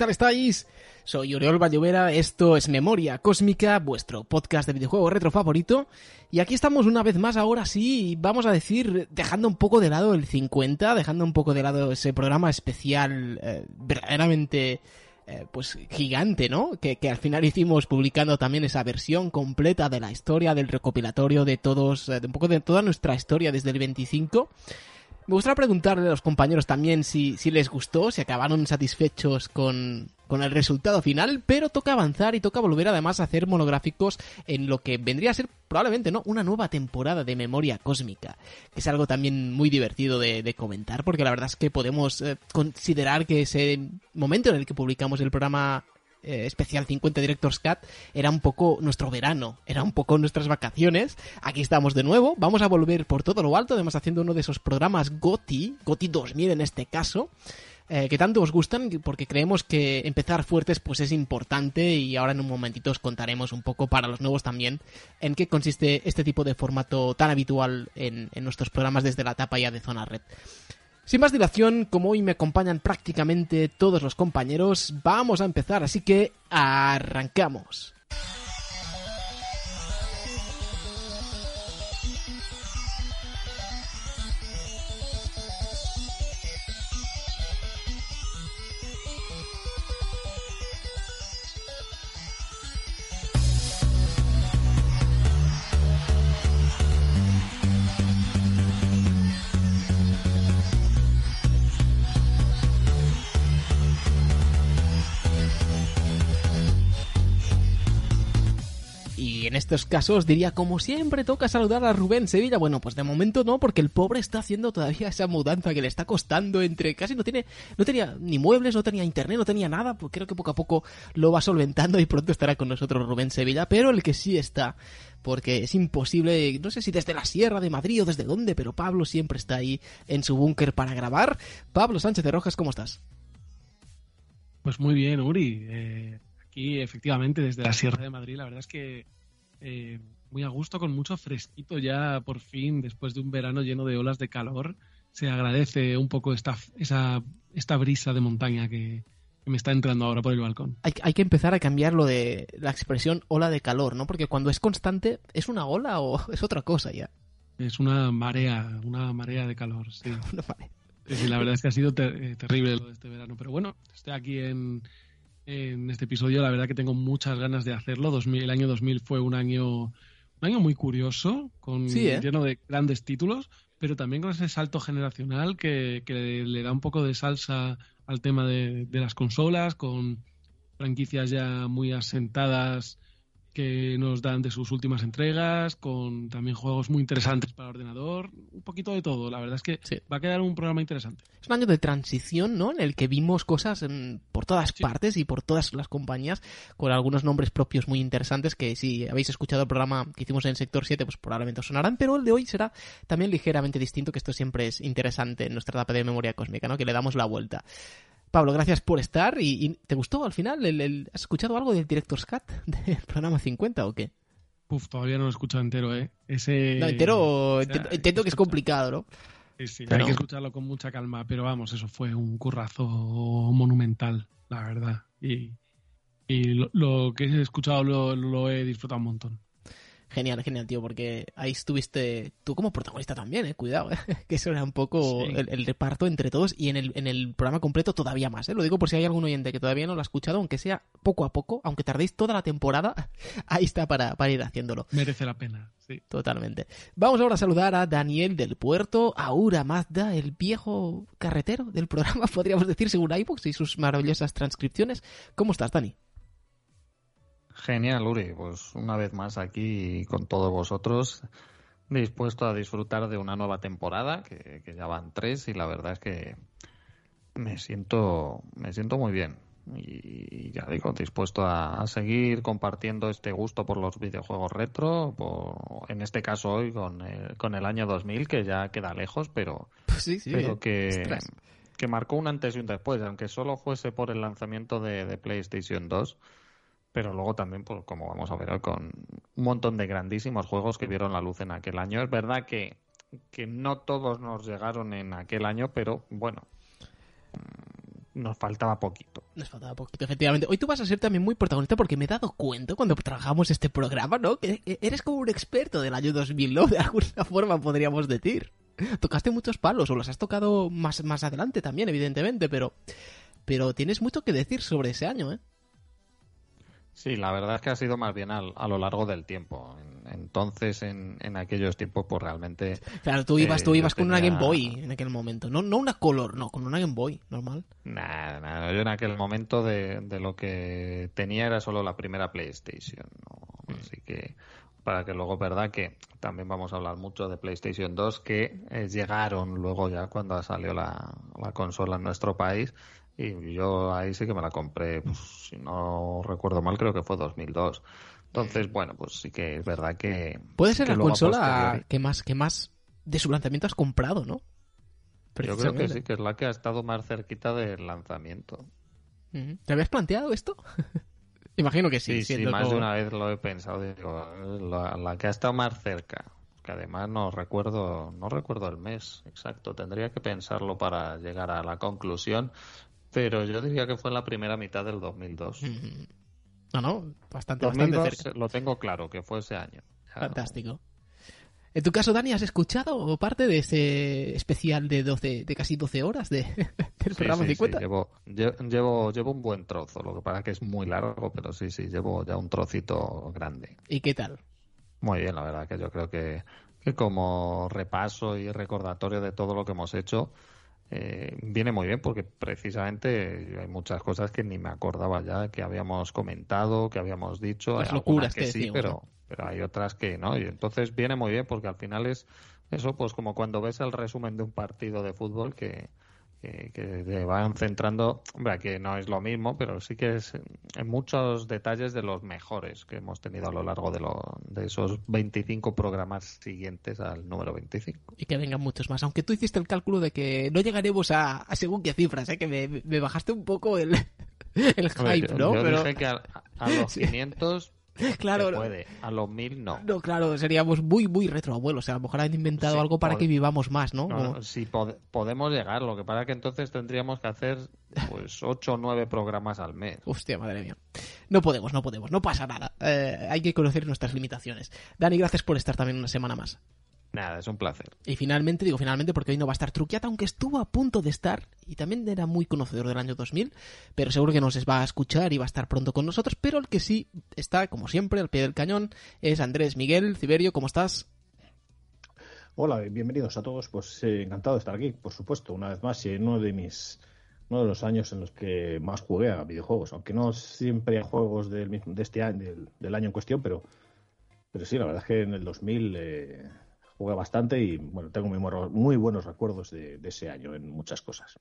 ¿qué tal estáis? Soy Oriol Valluvera, esto es Memoria Cósmica, vuestro podcast de videojuego retro favorito. Y aquí estamos una vez más, ahora sí, vamos a decir, dejando un poco de lado el 50, dejando un poco de lado ese programa especial eh, verdaderamente eh, pues gigante, ¿no? Que, que, al final hicimos publicando también esa versión completa de la historia, del recopilatorio de todos, eh, de un poco de toda nuestra historia desde el 25. Me gustaría preguntarle a los compañeros también si, si les gustó, si acabaron satisfechos con, con el resultado final, pero toca avanzar y toca volver además a hacer monográficos en lo que vendría a ser probablemente no una nueva temporada de memoria cósmica, que es algo también muy divertido de, de comentar, porque la verdad es que podemos eh, considerar que ese momento en el que publicamos el programa eh, especial 50 Directors Cut era un poco nuestro verano, era un poco nuestras vacaciones. Aquí estamos de nuevo, vamos a volver por todo lo alto, además haciendo uno de esos programas GOTI, GOTI 2000 en este caso. Eh, que tanto os gustan porque creemos que empezar fuertes pues es importante y ahora en un momentito os contaremos un poco para los nuevos también en qué consiste este tipo de formato tan habitual en, en nuestros programas desde la etapa ya de Zona Red. Sin más dilación, como hoy me acompañan prácticamente todos los compañeros, vamos a empezar, así que arrancamos. En estos casos diría, como siempre, toca saludar a Rubén Sevilla. Bueno, pues de momento no, porque el pobre está haciendo todavía esa mudanza que le está costando entre casi no tiene, no tenía ni muebles, no tenía internet, no tenía nada, pues creo que poco a poco lo va solventando y pronto estará con nosotros Rubén Sevilla, pero el que sí está porque es imposible, no sé si desde la Sierra de Madrid o desde dónde, pero Pablo siempre está ahí en su búnker para grabar. Pablo Sánchez de Rojas, ¿cómo estás? Pues muy bien, Uri. Eh, aquí, efectivamente, desde la Sierra de Madrid, la verdad es que eh, muy a gusto, con mucho fresquito ya por fin, después de un verano lleno de olas de calor. Se agradece un poco esta, esa, esta brisa de montaña que, que me está entrando ahora por el balcón. Hay, hay, que empezar a cambiar lo de la expresión ola de calor, ¿no? Porque cuando es constante, ¿es una ola o es otra cosa ya? Es una marea, una marea de calor, sí. sí la verdad es que ha sido ter terrible lo de este verano. Pero bueno, estoy aquí en, en este episodio. La verdad que tengo muchas ganas de hacerlo. 2000, el año 2000 fue un año, un año muy curioso, con, sí, ¿eh? lleno de grandes títulos, pero también con ese salto generacional que, que le da un poco de salsa al tema de, de, las consolas, con franquicias ya muy asentadas que nos dan de sus últimas entregas, con también juegos muy interesantes para ordenador, un poquito de todo. La verdad es que sí. va a quedar un programa interesante. Es un año de transición, ¿no? En el que vimos cosas en, por todas sí. partes y por todas las compañías, con algunos nombres propios muy interesantes que si habéis escuchado el programa que hicimos en Sector 7, pues probablemente os sonarán, pero el de hoy será también ligeramente distinto, que esto siempre es interesante en nuestra etapa de memoria cósmica, ¿no? Que le damos la vuelta. Pablo, gracias por estar. ¿Y, y te gustó al final? El, el, ¿Has escuchado algo del Director's Cut del programa 50 o qué? Uf, todavía no lo he escuchado entero, ¿eh? Ese... No, entero, o sea, entiendo que es complicado, ¿no? Sí, sí, pero... hay que escucharlo con mucha calma, pero vamos, eso fue un currazo monumental, la verdad. Y, y lo, lo, que he escuchado lo, lo he disfrutado un montón. Genial, genial, tío, porque ahí estuviste tú como protagonista también, eh, cuidado, eh, que eso era un poco sí. el, el, reparto entre todos y en el, en el programa completo todavía más, eh. Lo digo por si hay algún oyente que todavía no lo ha escuchado, aunque sea poco a poco, aunque tardéis toda la temporada, ahí está para, para ir haciéndolo. Merece la pena, sí. Totalmente. Vamos ahora a saludar a Daniel del Puerto, a Ura Mazda, el viejo carretero del programa, podríamos decir, según iVoox y sus maravillosas transcripciones. ¿Cómo estás, Dani? Genial, Uri. Pues una vez más aquí con todos vosotros, dispuesto a disfrutar de una nueva temporada, que, que, ya van tres, y la verdad es que me siento, me siento muy bien. Y ya digo, dispuesto a, a seguir compartiendo este gusto por los videojuegos retro, por, en este caso hoy con el, con el año 2000, que ya queda lejos, pero, pues sí, sí, pero que, que marcó un antes y un después, aunque solo fuese por el lanzamiento de, de PlayStation 2 pero luego también, pues, como vamos a ver con un montón de grandísimos juegos que vieron la luz en aquel año. Es verdad que, que no todos nos llegaron en aquel año, pero bueno, nos faltaba poquito. Nos faltaba poquito, efectivamente. Hoy tú vas a ser también muy protagonista porque me he dado cuenta cuando trabajamos este programa, ¿no? Que eres como un experto del año 2000, ¿no? De alguna forma podríamos decir. Tocaste muchos palos o los has tocado más, más adelante también, evidentemente, pero, pero tienes mucho que decir sobre ese año, ¿eh? Sí, la verdad es que ha sido más bien a lo largo del tiempo. Entonces, en, aquellos tiempos, pues realmente. Claro, tú ibas, tú eh, ibas con una Game Boy en aquel momento. No, no una Color, no, con una Game Boy, normal. Nada, nada. Yo en aquel momento de, lo que tenía era solo la primera PlayStation. Mm. Así que, para que luego, verdad, que también vamos a hablar mucho de PlayStation 2, que eh, llegaron luego ya cuando salió la, la consola en nuestro país y yo ahí sí que me la compré, pues, si no recuerdo mal, creo que fue 2002. Entonces, bueno, pues sí que es verdad que... Puede ser la consola que más, que más de su lanzamiento has comprado, ¿no? Yo creo que sí, que es la que ha estado más cerquita del lanzamiento. ¿Te habías planteado esto? Imagino que sí. Sí, sí más de una vez lo he pensado. la, la, que ha estado más cerca. Que además no recuerdo, no recuerdo el mes exacto. Tendría que pensarlo para llegar a la conclusión. Pero yo diría que fue en la primera mitad del 2002. No, no, bastante, bastante cerca. Lo tengo claro, que fue ese año. Fantástico. En tu caso, Dani, ¿has escuchado parte de ese especial de 12, de casi 12 horas de, del programa 50? Sí, llevo, llevo, llevo un buen trozo, lo que pasa que es muy largo, pero sí, sí, llevo ya un trocito grande. ¿Y qué tal? Muy bien, la verdad, que yo creo que, que como repaso y recordatorio de todo lo que hemos hecho, eh, viene muy bien porque precisamente hay muchas cosas que ni me acordaba ya que habíamos comentado, que habíamos dicho. Las locuras que, sí, pero, pero hay otras que no. Y entonces viene muy bien porque al final es eso, pues como cuando ves el resumen de un partido de fútbol que, que, que van centrando, hombre, que no es lo mismo, pero sí que es en muchos detalles de los mejores que hemos tenido a lo largo de, lo, de esos 25 programas siguientes al número 25. Y que vengan muchos más, aunque tú hiciste el cálculo de que no llegaremos a, según qué cifras, ¿eh? que me, bajaste un poco el, el hype, ¿no? Yo dije que a, los 500 claro. puede, a los mil no. No, claro, seríamos muy, muy retroabuelos. O sea, a lo mejor han inventado algo para que vivamos más, ¿no? no sí, podemos llegar. Lo que pasa es que entonces tendríamos que hacer pues ocho o nueve programas al mes. Hostia, madre mía. No podemos, no podemos. No pasa nada. Eh, hay que conocer nuestras limitaciones. Dani, gracias por estar también una semana más. Nada, es un placer. Y finalmente, digo finalmente porque hoy no va a estar Truquiata, aunque estuvo a punto de estar, y también era muy conocedor del año 2000, pero seguro que nos va a escuchar y va a estar pronto con nosotros, pero el que sí está, como siempre, al pie del cañón es Andrés Miguel Ciberio, ¿cómo estás? Hola, bienvenidos a todos, pues eh, encantado de estar aquí, por supuesto, una vez más, y uno de mis uno de los años en los que más jugué a videojuegos, aunque no siempre a juegos del, de este año, del, año en cuestión, pero, pero sí, la verdad es que en el 2000 eh, jugué bastante y bueno, tengo muy, buenos recuerdos de, ese año en muchas cosas.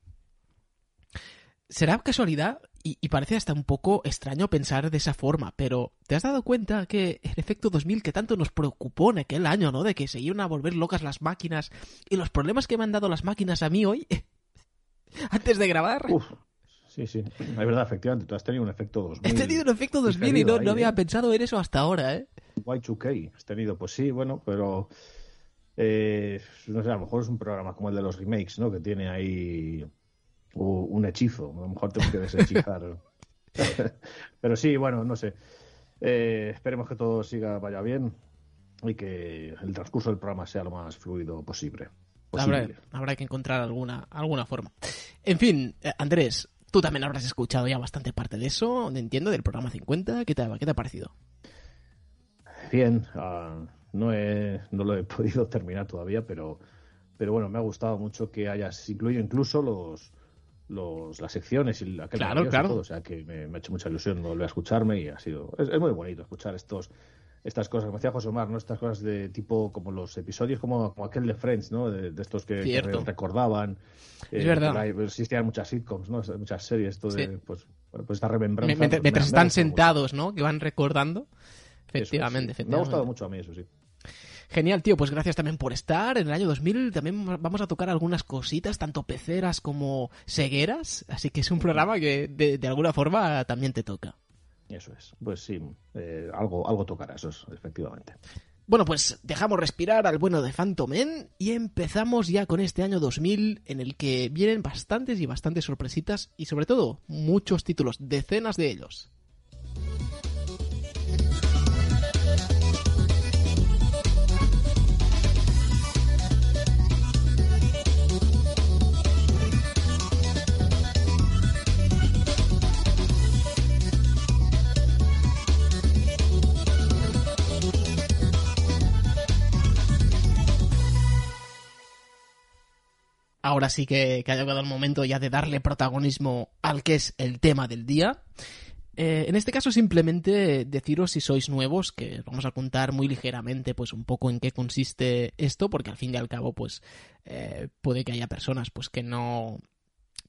Será casualidad y, parece hasta un poco extraño pensar de esa forma, pero ¿te has dado cuenta que el efecto 2000 que tanto nos preocupó en aquel año, ¿no? De que se iban a volver locas las máquinas y los problemas que me han dado las máquinas a mí hoy antes de grabar. sí, sí, es verdad, efectivamente, tú has tenido un efecto 2000. He tenido un efecto 2000 y no, no había ¿eh? pensado en eso hasta ahora, ¿eh? Y2K, has tenido, pues sí, bueno, pero eh, no sé, a lo mejor es un programa como el de los remakes, ¿no? Que tiene ahí un hechizo. A lo mejor tengo que desechizar. Pero sí, bueno, no sé. Eh, esperemos que todo siga, vaya bien y que el transcurso del programa sea lo más fluido posible. Habrá, que encontrar alguna, alguna forma. En fin, eh, Andrés, tú también habrás escuchado ya bastante parte de eso, entiendo, del programa 50. ¿Qué te, qué te ha parecido? Bien, uh, no, he, no lo he podido terminar todavía, pero, pero bueno, me ha gustado mucho que hayas incluido incluso los, los las secciones y aquel claro, claro. o sea que me, ha hecho mucha ilusión volver a escucharme y ha sido es, muy bonito escuchar estos estas cosas, como decía José Omar, ¿no? Estas cosas de tipo como los episodios como, como aquel de Friends, ¿no? De, estos que, recordaban. Es verdad. Existían muchas sitcoms, ¿no? Muchas series, esto de, pues, pues esta remembranza. Mientras, pues, están sentados, ¿no? Que van recordando. Efectivamente, efectivamente. Me ha gustado mucho a mí, eso sí. Genial, tío. Pues gracias también por estar. En el año 2000 también vamos a tocar algunas cositas, tanto peceras como cegueras. Así que es un programa que de, alguna forma también te toca. Eso es. Pues sí, eh, algo, algo tocará, eso es, efectivamente. Bueno, pues dejamos respirar al bueno de Phantom Men y empezamos ya con este año 2000 en el que vienen bastantes y bastantes sorpresitas y sobre todo muchos títulos, decenas de ellos. Ahora sí que, ha llegado el momento ya de darle protagonismo al que es el tema del día. Eh, en este caso simplemente deciros si sois nuevos, que vamos a contar muy ligeramente pues un poco en qué consiste esto, porque al fin y al cabo pues eh, puede que haya personas pues que no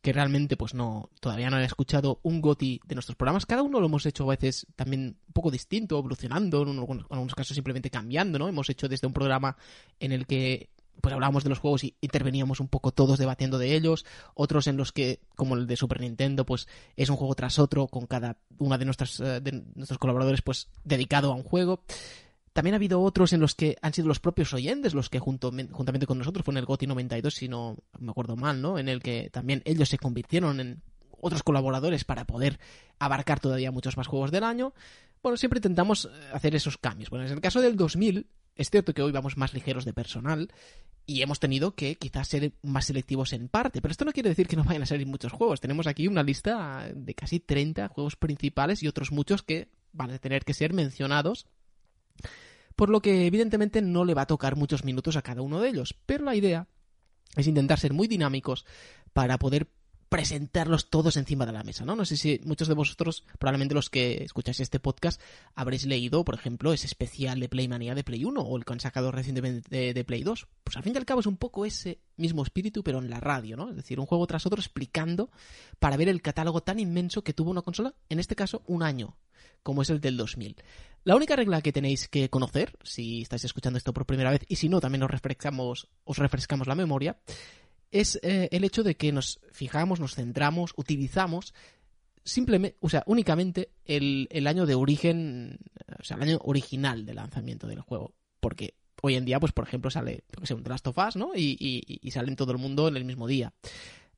que realmente pues no todavía no han escuchado un goti de nuestros programas cada uno lo hemos hecho a veces también un poco distinto evolucionando en algunos casos simplemente cambiando no hemos hecho desde un programa en el que pues hablábamos de los juegos y interveníamos un poco todos debatiendo de ellos, otros en los que, como el de Super Nintendo, pues es un juego tras otro, con cada una de, eh, de nuestros colaboradores pues dedicado a un juego. También ha habido otros en los que han sido los propios oyentes los que juntamente con nosotros, fue en el GOTI 92, si no me acuerdo mal, ¿no? En el que también ellos se convirtieron en otros colaboradores para poder abarcar todavía muchos más juegos del año. Bueno, siempre intentamos eh, hacer esos cambios. Bueno, en el caso del 2000, es cierto que hoy vamos más ligeros de personal y hemos tenido que quizás ser más selectivos en parte, pero esto no quiere decir que no vayan a salir muchos juegos. Tenemos aquí una lista de casi 30 juegos principales y otros muchos que van a tener que ser mencionados, por lo que evidentemente no le va a tocar muchos minutos a cada uno de ellos, pero la idea es intentar ser muy dinámicos para poder presentarlos todos encima de la mesa, ¿no? No sé si muchos de vosotros, probablemente los que escucháis este podcast, habréis leído, por ejemplo, ese especial de Playmania de Play 1 o el que han sacado recientemente de, Play 2. Pues al fin y al cabo es un poco ese mismo espíritu, pero en la radio, ¿no? Es decir, un juego tras otro explicando para ver el catálogo tan inmenso que tuvo una consola, en este caso un año, como es el del 2000. La única regla que tenéis que conocer, si estáis escuchando esto por primera vez, y si no, también os refrescamos, os refrescamos la memoria, es eh, el hecho de que nos fijamos, nos centramos, utilizamos simplemente, o sea, únicamente el, año de origen, o sea, el año original de lanzamiento del juego. Porque hoy en día, pues por ejemplo, sale, que sé, un of Us, ¿no? Y, y, y sale en todo el mundo en el mismo día.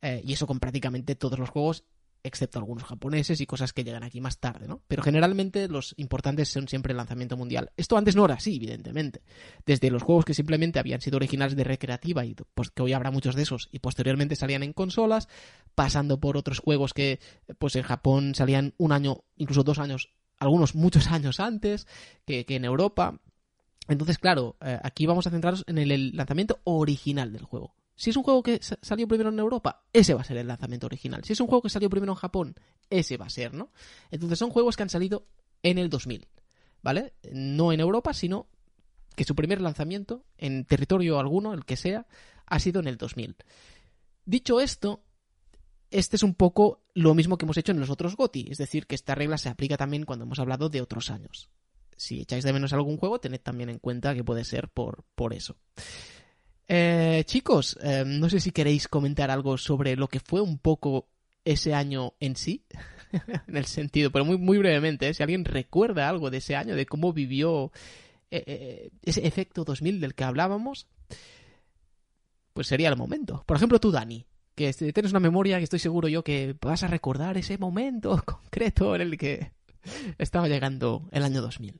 Eh, y eso con prácticamente todos los juegos excepto algunos japoneses y cosas que llegan aquí más tarde, ¿no? Pero generalmente los importantes son siempre el lanzamiento mundial. Esto antes no era así, evidentemente. Desde los juegos que simplemente habían sido originales de recreativa y pues que hoy habrá muchos de esos y posteriormente salían en consolas, pasando por otros juegos que pues en Japón salían un año, incluso dos años, algunos muchos años antes que, en Europa. Entonces, claro, eh, aquí vamos a centrarnos en el lanzamiento original del juego. Si es un juego que salió primero en Europa, ese va a ser el lanzamiento original. Si es un juego que salió primero en Japón, ese va a ser, ¿no? Entonces son juegos que han salido en el 2000, ¿vale? No en Europa, sino que su primer lanzamiento en territorio alguno, el que sea, ha sido en el 2000. Dicho esto, este es un poco lo mismo que hemos hecho en los otros GOTI, es decir, que esta regla se aplica también cuando hemos hablado de otros años. Si echáis de menos algún juego, tened también en cuenta que puede ser por, por eso. Eh, chicos, eh, no sé si queréis comentar algo sobre lo que fue un poco ese año en sí, en el sentido, pero muy, muy brevemente, ¿eh? si alguien recuerda algo de ese año, de cómo vivió ese efecto 2000 del que hablábamos, pues sería el momento. Por ejemplo, tú, Dani, que tienes una memoria que estoy seguro yo que vas a recordar ese momento concreto en el que estaba llegando el año 2000.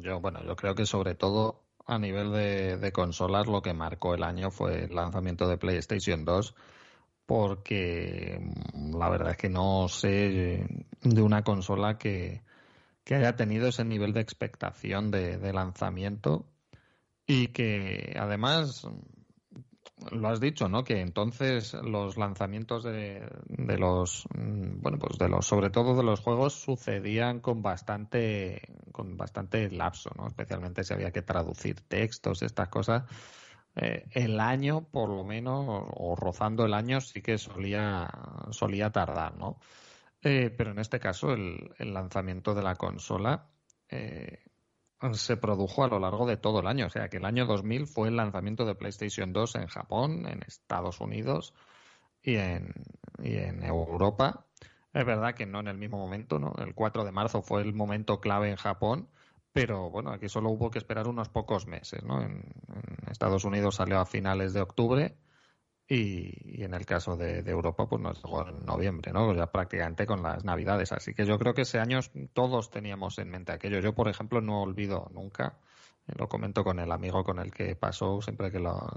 Yo, bueno, yo creo que sobre todo a nivel de, consolas lo que marcó el año fue el lanzamiento de PlayStation 2 porque mm, la verdad es que no sé de una consola que, haya tenido ese nivel de expectación de lanzamiento y que además lo has dicho, ¿no? Que entonces los lanzamientos de, los, mm, bueno, pues de los, sobre todo de los juegos sucedían con bastante, con bastante lapso, ¿no? Especialmente si había que traducir textos, estas cosas. Eh, el año, por lo menos, o, rozando el año, sí que solía, solía tardar, ¿no? Eh, pero en este caso, el, el lanzamiento de la consola eh, se produjo a lo largo de todo el año. O sea que el año 2000 fue el lanzamiento de PlayStation 2 en Japón, en Estados Unidos y en, y en Europa. Es verdad que no en el mismo momento, ¿no? El 4 de marzo fue el momento clave en Japón, pero bueno, aquí solo hubo que esperar unos pocos meses, ¿no? En, Estados Unidos salió a finales de octubre y, en el caso de, Europa pues nos llegó en noviembre, ¿no? Ya prácticamente con las navidades, así que yo creo que ese año todos teníamos en mente aquello. Yo, por ejemplo, no olvido nunca lo comento con el amigo con el que pasó siempre que, lo,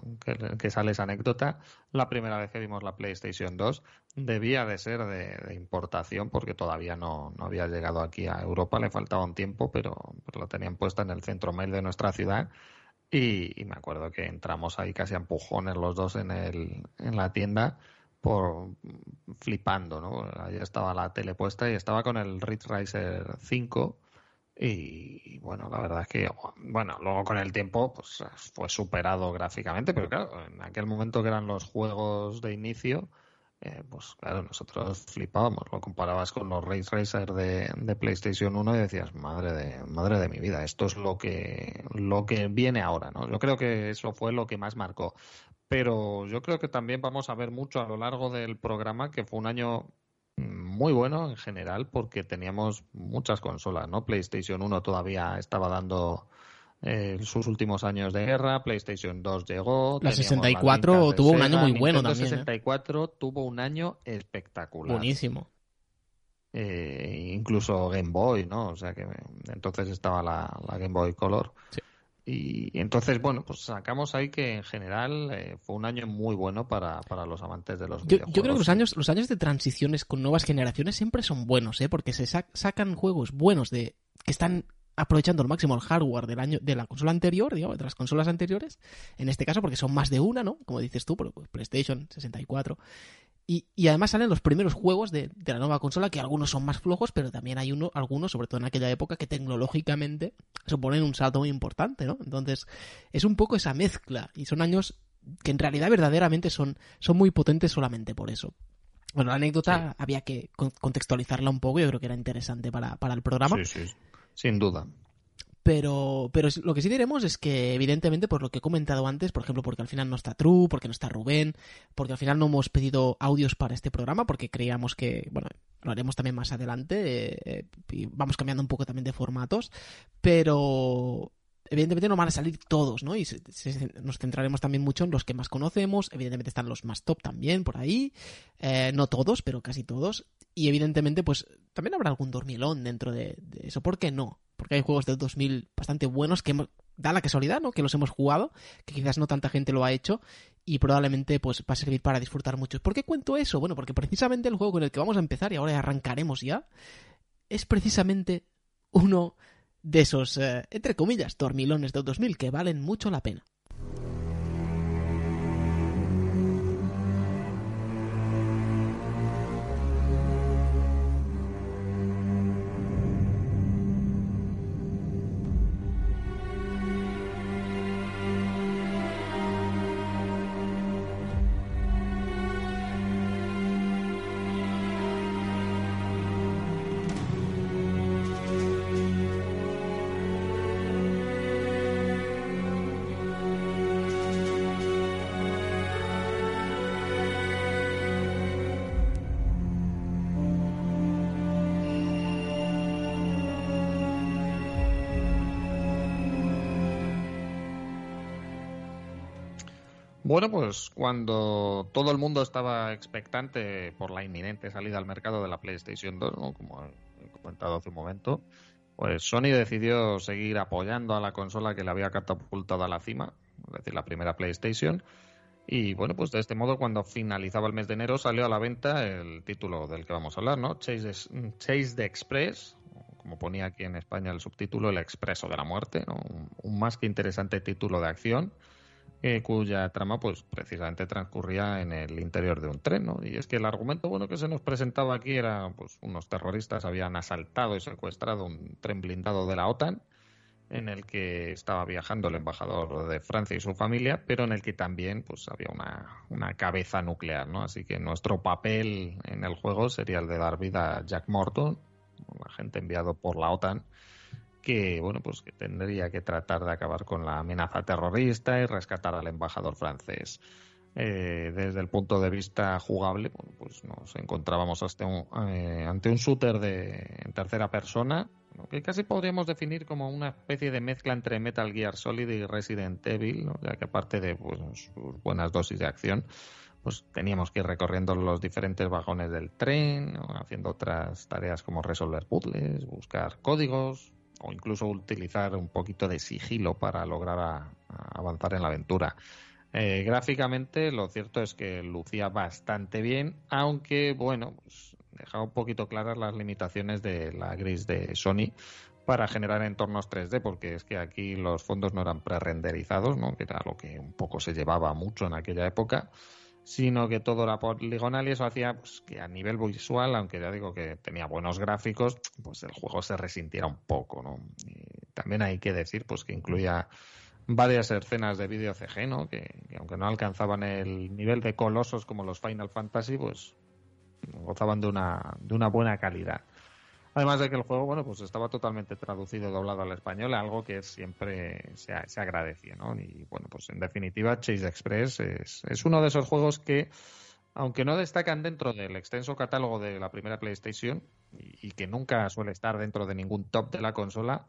que, sale esa anécdota. La primera vez que vimos la PlayStation 2 debía de ser de, importación porque todavía no, no, había llegado aquí a Europa, le faltaba un tiempo, pero, lo tenían puesta en el centro mail de nuestra ciudad. Y, me acuerdo que entramos ahí casi a empujones los dos en, el, en la tienda por flipando, ¿no? Ahí estaba la tele puesta y estaba con el Ridge Racer 5 y, bueno, la verdad es que, bueno, luego con el tiempo pues fue superado gráficamente, pero claro, en aquel momento que eran los juegos de inicio, pues claro, nosotros flipábamos, lo comparabas con los Race Racer de, de, PlayStation 1 y decías, madre de, madre de mi vida, esto es lo que, lo que viene ahora, ¿no? Yo creo que eso fue lo que más marcó. Pero yo creo que también vamos a ver mucho a lo largo del programa, que fue un año muy bueno en general porque teníamos muchas consolas, ¿no? PlayStation 1 todavía estaba dando eh, sus últimos años de guerra, PlayStation 2 llegó. La 64 tuvo un año muy bueno también. La 64 tuvo un año espectacular. Buenísimo. Eh, incluso Game Boy, ¿no? O sea que entonces estaba la, la Game Boy Color. Sí. Y entonces, bueno, pues sacamos ahí que en general eh, fue un año muy bueno para, para los amantes de los yo, Yo creo que los años, los años de transiciones con nuevas generaciones siempre son buenos, ¿eh? Porque se sacan juegos buenos de que están aprovechando al máximo el hardware del año de la consola anterior, digamos, de las consolas anteriores, en este caso porque son más de una, ¿no? Como dices tú, pues, PlayStation 64 y, y, además salen los primeros juegos de, de, la nueva consola, que algunos son más flojos, pero también hay uno, algunos, sobre todo en aquella época, que tecnológicamente suponen un salto muy importante, ¿no? Entonces, es un poco esa mezcla, y son años que en realidad verdaderamente son, son muy potentes solamente por eso. Bueno, la anécdota había que contextualizarla un poco, yo creo que era interesante para, para el programa. Sí, sí, sin duda. Pero, pero lo que sí diremos es que, evidentemente, por lo que he comentado antes, por ejemplo, porque al final no está True, porque no está Rubén, porque al final no hemos pedido audios para este programa, porque creíamos que, bueno, lo haremos también más adelante, eh, y vamos cambiando un poco también de formatos, pero evidentemente no van a salir todos, ¿no? Y nos centraremos también mucho en los que más conocemos, evidentemente están los más top también por ahí, eh, no todos, pero casi todos, y evidentemente pues también habrá algún dormilón dentro de, eso, ¿por qué no? porque hay juegos del 2000 bastante buenos que da la casualidad, ¿no? Que los hemos jugado, que quizás no tanta gente lo ha hecho y probablemente pues va a servir para disfrutar mucho. ¿Por qué cuento eso? Bueno, porque precisamente el juego con el que vamos a empezar y ahora arrancaremos ya es precisamente uno de esos, eh, entre comillas, dormilones del 2000 que valen mucho la pena. Bueno, pues cuando todo el mundo estaba expectante por la inminente salida al mercado de la PlayStation 2, como he comentado hace un momento, pues Sony decidió seguir apoyando a la consola que le había catapultado a la cima, es decir, la primera PlayStation. Y bueno, pues de este modo, cuando finalizaba el mes de enero, salió a la venta el título del que vamos a hablar, ¿no? Chase, Chase the Express, como ponía aquí en España el subtítulo, El Expreso de la Muerte, un más que interesante título de acción eh, cuya trama pues precisamente transcurría en el interior de un tren, ¿no? Y es que el argumento bueno que se nos presentaba aquí era pues unos terroristas habían asaltado y secuestrado un tren blindado de la OTAN en el que estaba viajando el embajador de Francia y su familia, pero en el que también pues había una, una cabeza nuclear, ¿no? Así que nuestro papel en el juego sería el de dar vida a Jack Morton, un agente enviado por la OTAN que bueno pues que tendría que tratar de acabar con la amenaza terrorista y rescatar al embajador francés. Eh, desde el punto de vista jugable, pues nos encontrábamos hasta un, eh, ante un shooter de en tercera persona, que casi podríamos definir como una especie de mezcla entre Metal Gear Solid y Resident Evil, ya que aparte de pues, sus buenas dosis de acción, pues teníamos que ir recorriendo los diferentes vagones del tren, haciendo otras tareas como resolver puzzles, buscar códigos o incluso utilizar un poquito de sigilo para lograr avanzar en la aventura. Eh, gráficamente, lo cierto es que lucía bastante bien, aunque, bueno, pues, dejaba un poquito claras las limitaciones de la gris de Sony para generar entornos 3D, porque es que aquí los fondos no eran pre-renderizados, ¿no? que era lo que un poco se llevaba mucho en aquella época, sino que todo era poligonal y eso hacía pues, que a nivel visual, aunque ya digo que tenía buenos gráficos, pues el juego se resintiera un poco. ¿no? también hay que decir pues que incluía varias escenas de vídeo CG, ¿no? Que, aunque no alcanzaban el nivel de colosos como los Final Fantasy, pues gozaban de una, de una buena calidad. Además de que el juego, bueno, pues estaba totalmente traducido, doblado al español, algo que siempre se, se ¿no? Y bueno, pues en definitiva, Chase Express es, es uno de esos juegos que, aunque no destacan dentro del extenso catálogo de la primera PlayStation y que nunca suele estar dentro de ningún top de la consola,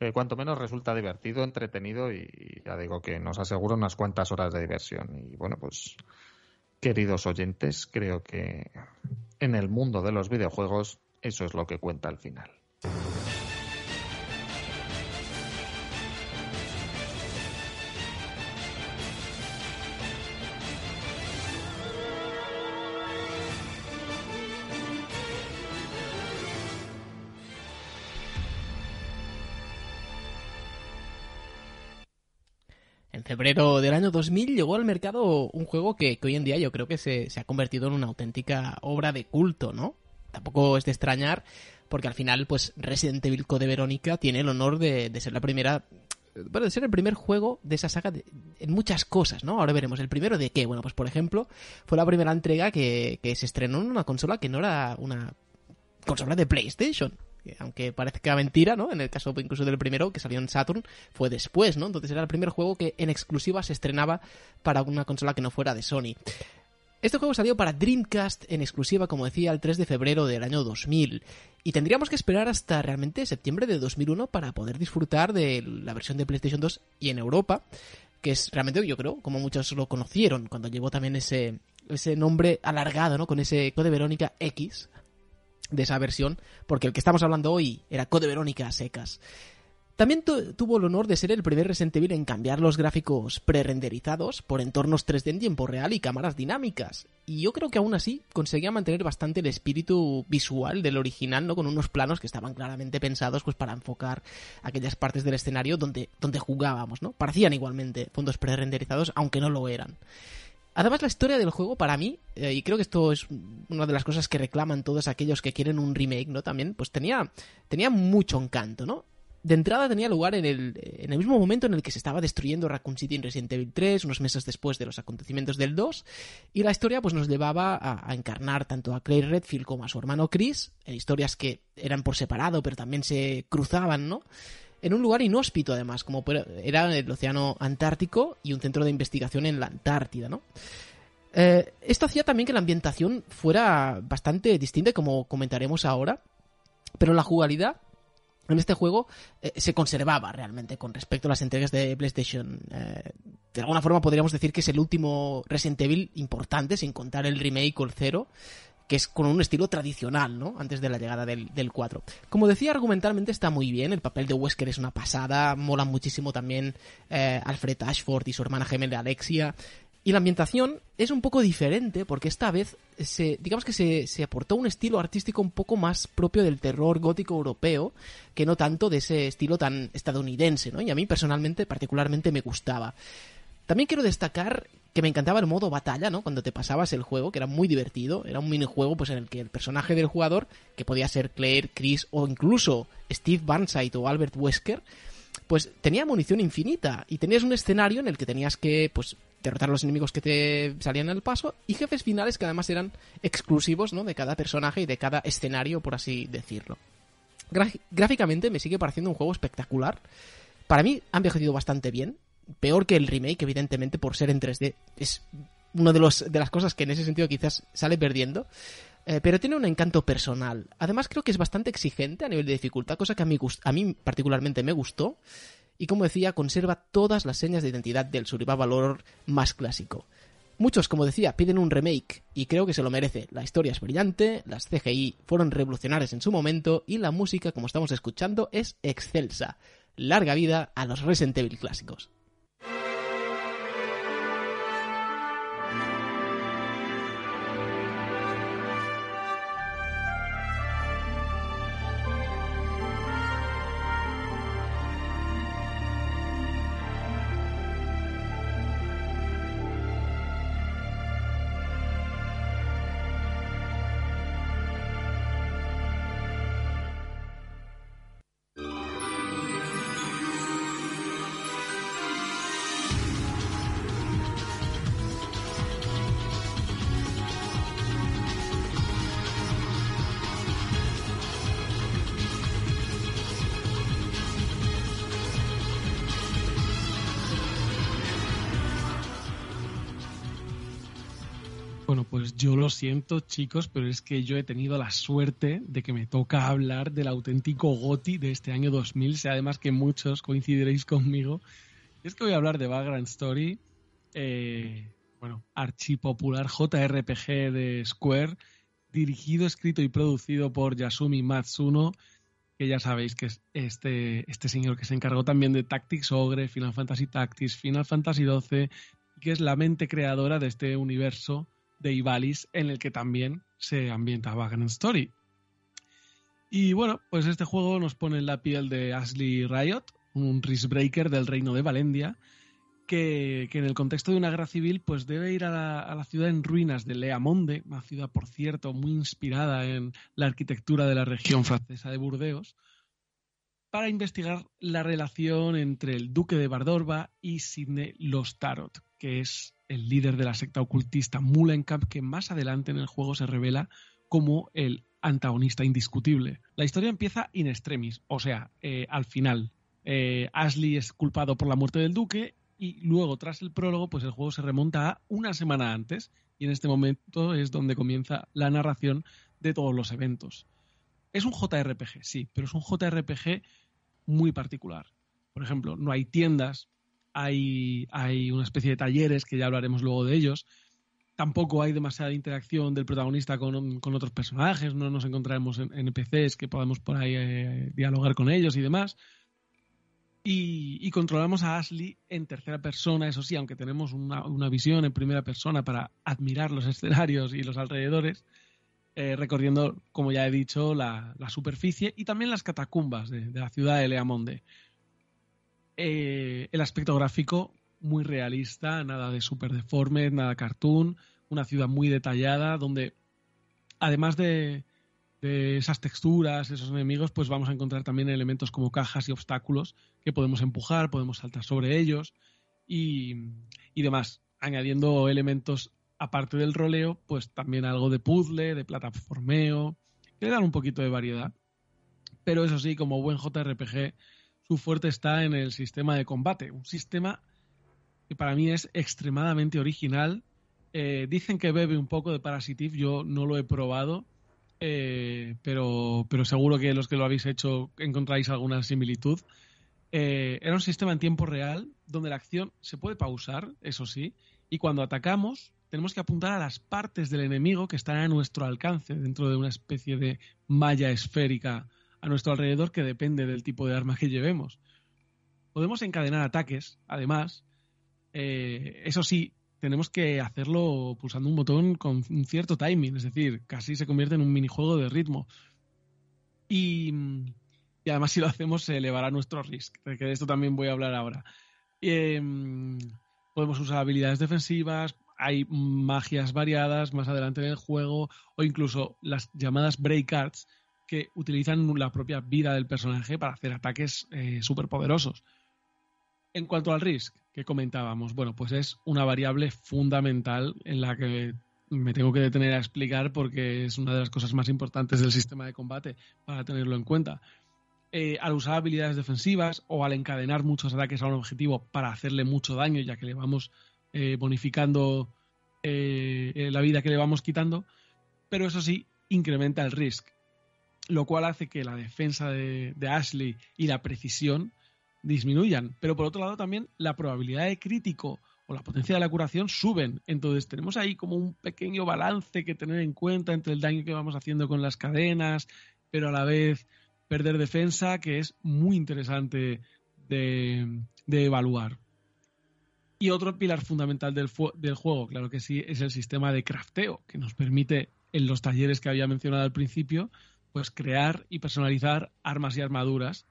eh, cuanto menos resulta divertido, entretenido y, ya digo que nos asegura unas cuantas horas de diversión. Y bueno, pues queridos oyentes, creo que en el mundo de los videojuegos eso es lo que cuenta al final. febrero del año 2000 llegó al mercado un juego que, hoy en día yo creo que se, ha convertido en una auténtica obra de culto, ¿no? Tampoco es de extrañar, porque al final, pues Resident Evil Code Verónica tiene el honor de, ser la primera bueno, de ser el primer juego de esa saga en muchas cosas, ¿no? Ahora veremos. ¿El primero de qué? Bueno, pues por ejemplo, fue la primera entrega que, que se estrenó en una consola que no era una consola de PlayStation aunque parezca mentira, ¿no? En el caso incluso del primero, que salió en Saturn, fue después, ¿no? Entonces era el primer juego que en exclusiva se estrenaba para una consola que no fuera de Sony. Este juego salió para Dreamcast en exclusiva, como decía, el 3 de febrero del año 2000. Y tendríamos que esperar hasta realmente septiembre de 2001 para poder disfrutar de la versión de PlayStation 2 y en Europa, que es realmente, yo creo, como muchos lo conocieron, cuando llevó también ese, ese nombre alargado, ¿no? Con ese Code Verónica X, de esa versión, porque el que estamos hablando hoy era Code Verónica secas. También tuvo el honor de ser el primer Resident Evil en cambiar los gráficos pre-renderizados por entornos 3D en tiempo real y cámaras dinámicas. Y yo creo que aún así conseguía mantener bastante el espíritu visual del original, ¿no? Con unos planos que estaban claramente pensados pues para enfocar aquellas partes del escenario donde, donde jugábamos, ¿no? Parecían igualmente fondos pre-renderizados, aunque no lo eran. Además, la historia del juego, para mí, eh, y creo que esto es una de las cosas que reclaman todos aquellos que quieren un remake, ¿no? También, pues tenía, tenía mucho encanto, ¿no? De entrada tenía lugar en el, en el mismo momento en el que se estaba destruyendo Raccoon City en Resident Evil 3, unos meses después de los acontecimientos del 2, y la historia pues nos llevaba a, encarnar tanto a Claire Redfield como a su hermano Chris, en historias que eran por separado, pero también se cruzaban, ¿no? en un lugar inhóspito además, como era el Océano Antártico y un centro de investigación en la Antártida, ¿no? Eh, esto hacía también que la ambientación fuera bastante distinta, como comentaremos ahora, pero la jugabilidad en este juego eh, se conservaba realmente con respecto a las entregas de PlayStation. Eh, de alguna forma podríamos decir que es el último Resident Evil importante, sin contar el remake o el cero, que es con un estilo tradicional, ¿no? Antes de la llegada del, 4. Como decía, argumentalmente está muy bien, el papel de Wesker es una pasada, mola muchísimo también eh, Alfred Ashford y su hermana gemela Alexia. Y la ambientación es un poco diferente porque esta vez se, digamos que se, se, aportó un estilo artístico un poco más propio del terror gótico europeo que no tanto de ese estilo tan estadounidense, ¿no? Y a mí personalmente, particularmente, me gustaba. También quiero destacar que me encantaba el modo batalla, ¿no? Cuando te pasabas el juego, que era muy divertido. Era un minijuego pues, en el que el personaje del jugador, que podía ser Claire, Chris o incluso Steve Barnside o Albert Wesker, pues tenía munición infinita y tenías un escenario en el que tenías que pues derrotar a los enemigos que te salían al paso y jefes finales que además eran exclusivos ¿no? de cada personaje y de cada escenario, por así decirlo. gráficamente me sigue pareciendo un juego espectacular. Para mí ha envejecido bastante bien peor que el remake, evidentemente, por ser en 3D. Es una de, los, de las cosas que en ese sentido quizás sale perdiendo. eh, pero tiene un encanto personal. Además creo que es bastante exigente a nivel de dificultad, cosa que a mí, a mí particularmente me gustó. Y como decía, conserva todas las señas de identidad del survival horror más clásico. Muchos, como decía, piden un remake y creo que se lo merece. La historia es brillante, las CGI fueron revolucionarias en su momento y la música, como estamos escuchando, es excelsa. Larga vida a los Resident Evil clásicos. Yo lo siento, chicos, pero es que yo he tenido la suerte de que me toca hablar del auténtico GOTI de este año 2000, sea además que muchos coincidiréis conmigo. es que voy a hablar de Background Story, eh, bueno, archipopular JRPG de Square, dirigido, escrito y producido por Yasumi Matsuno, que ya sabéis que es este, este señor que se encargó también de Tactics Ogre, Final Fantasy Tactics, Final Fantasy XII, que es la mente creadora de este universo de Ivalis en el que también se ambienta Vagrant Story. Y bueno, pues este juego nos pone en la piel de Ashley Riot, un breaker del reino de Valendia, que, en el contexto de una guerra civil pues debe ir a la, a la, ciudad en ruinas de Leamonde, una ciudad por cierto muy inspirada en la arquitectura de la región francesa de Burdeos, para investigar la relación entre el duque de Bardorba y Sidney Los Tarot, que es el líder de la secta ocultista Mullenkamp, que más adelante en el juego se revela como el antagonista indiscutible. La historia empieza in extremis, o sea, eh, al final. Eh, Ashley es culpado por la muerte del duque y luego, tras el prólogo, pues el juego se remonta a una semana antes y en este momento es donde comienza la narración de todos los eventos. Es un JRPG, sí, pero es un JRPG muy particular. Por ejemplo, no hay tiendas, hay, hay una especie de talleres, que ya hablaremos luego de ellos. Tampoco hay demasiada interacción del protagonista con, otros personajes, no nos encontraremos en NPCs que podamos por ahí eh, dialogar con ellos y demás. Y, controlamos a Ashley en tercera persona, eso sí, aunque tenemos una, visión en primera persona para admirar los escenarios y los alrededores, eh, recorriendo, como ya he dicho, la, superficie y también las catacumbas de, de la ciudad de Leamonde. Eh, el aspecto gráfico muy realista, nada de super deforme, nada cartoon, una ciudad muy detallada donde además de, esas texturas, esos enemigos, pues vamos a encontrar también elementos como cajas y obstáculos que podemos empujar, podemos saltar sobre ellos y, y demás, añadiendo elementos aparte del roleo, pues también algo de puzzle, de plataformeo, que le dan un poquito de variedad. Pero eso sí, como buen JRPG, su fuerte está en el sistema de combate, un sistema que para mí es extremadamente original. Eh, dicen que bebe un poco de Parasitive, yo no lo he probado, eh, pero, seguro que los que lo habéis hecho encontráis alguna similitud. Eh, era un sistema en tiempo real donde la acción se puede pausar, eso sí, y cuando atacamos tenemos que apuntar a las partes del enemigo que están a nuestro alcance dentro de una especie de malla esférica a nuestro alrededor que depende del tipo de arma que llevemos. Podemos encadenar ataques, además. Eh, eso sí, tenemos que hacerlo pulsando un botón con un cierto timing, es decir, casi se convierte en un minijuego de ritmo. Y, además si lo hacemos se elevará nuestro risk, que de esto también voy a hablar ahora. Em, podemos usar habilidades defensivas, hay magias variadas más adelante en el juego, o incluso las llamadas break arts, que utilizan la propia vida del personaje para hacer ataques eh, súper poderosos. En cuanto al risk que comentábamos, bueno, pues es una variable fundamental en la que me tengo que detener a explicar porque es una de las cosas más importantes del sistema de combate para tenerlo en cuenta. Eh, al usar habilidades defensivas o al encadenar muchos ataques a un objetivo para hacerle mucho daño, ya que le vamos eh, bonificando la vida que le vamos quitando, pero eso sí, incrementa el risk, lo cual hace que la defensa de, Ashley y la precisión disminuyan. Pero por otro lado también la probabilidad de crítico o la potencia de la curación suben. Entonces tenemos ahí como un pequeño balance que tener en cuenta entre el daño que vamos haciendo con las cadenas, pero a la vez perder defensa, que es muy interesante de, evaluar. Y otro pilar fundamental del, del, juego, claro que sí, es el sistema de crafteo, que nos permite, en los talleres que había mencionado al principio, pues crear y personalizar armas y armaduras.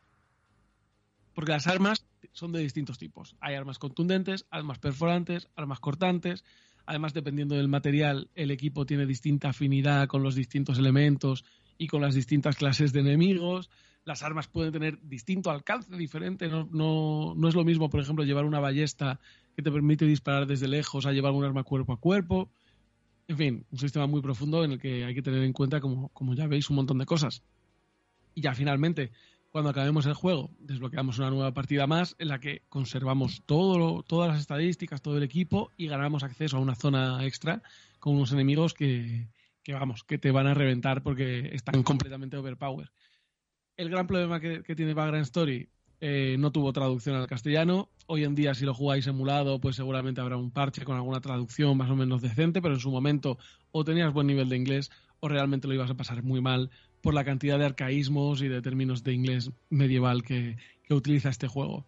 Porque las armas son de distintos tipos. Hay armas contundentes, armas perforantes, armas cortantes. Además, dependiendo del material, el equipo tiene distinta afinidad con los distintos elementos y con las distintas clases de enemigos. Las armas pueden tener distinto alcance diferente. No, no, es lo mismo, por ejemplo, llevar una ballesta que te permite disparar desde lejos a llevar un arma cuerpo a cuerpo. En fin, un sistema muy profundo en el que hay que tener en cuenta, como, como ya veis, un montón de cosas. Y ya finalmente, cuando acabemos el juego, desbloqueamos una nueva partida más en la que conservamos todo, todas las estadísticas, todo el equipo y ganamos acceso a una zona extra con unos enemigos que, que vamos, que te van a reventar porque están completamente overpower. El gran problema que, tiene Vagrant Story eh, no tuvo traducción al castellano. Hoy en día, si lo jugáis emulado, pues seguramente habrá un parche con alguna traducción más o menos decente, pero en su momento o tenías buen nivel de inglés o realmente lo ibas a pasar muy mal por la cantidad de arcaísmos y de términos de inglés medieval que, utiliza este juego.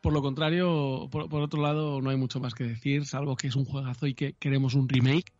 Por lo contrario, por otro lado, no hay mucho más que decir, salvo que es un juegazo y que queremos un remake.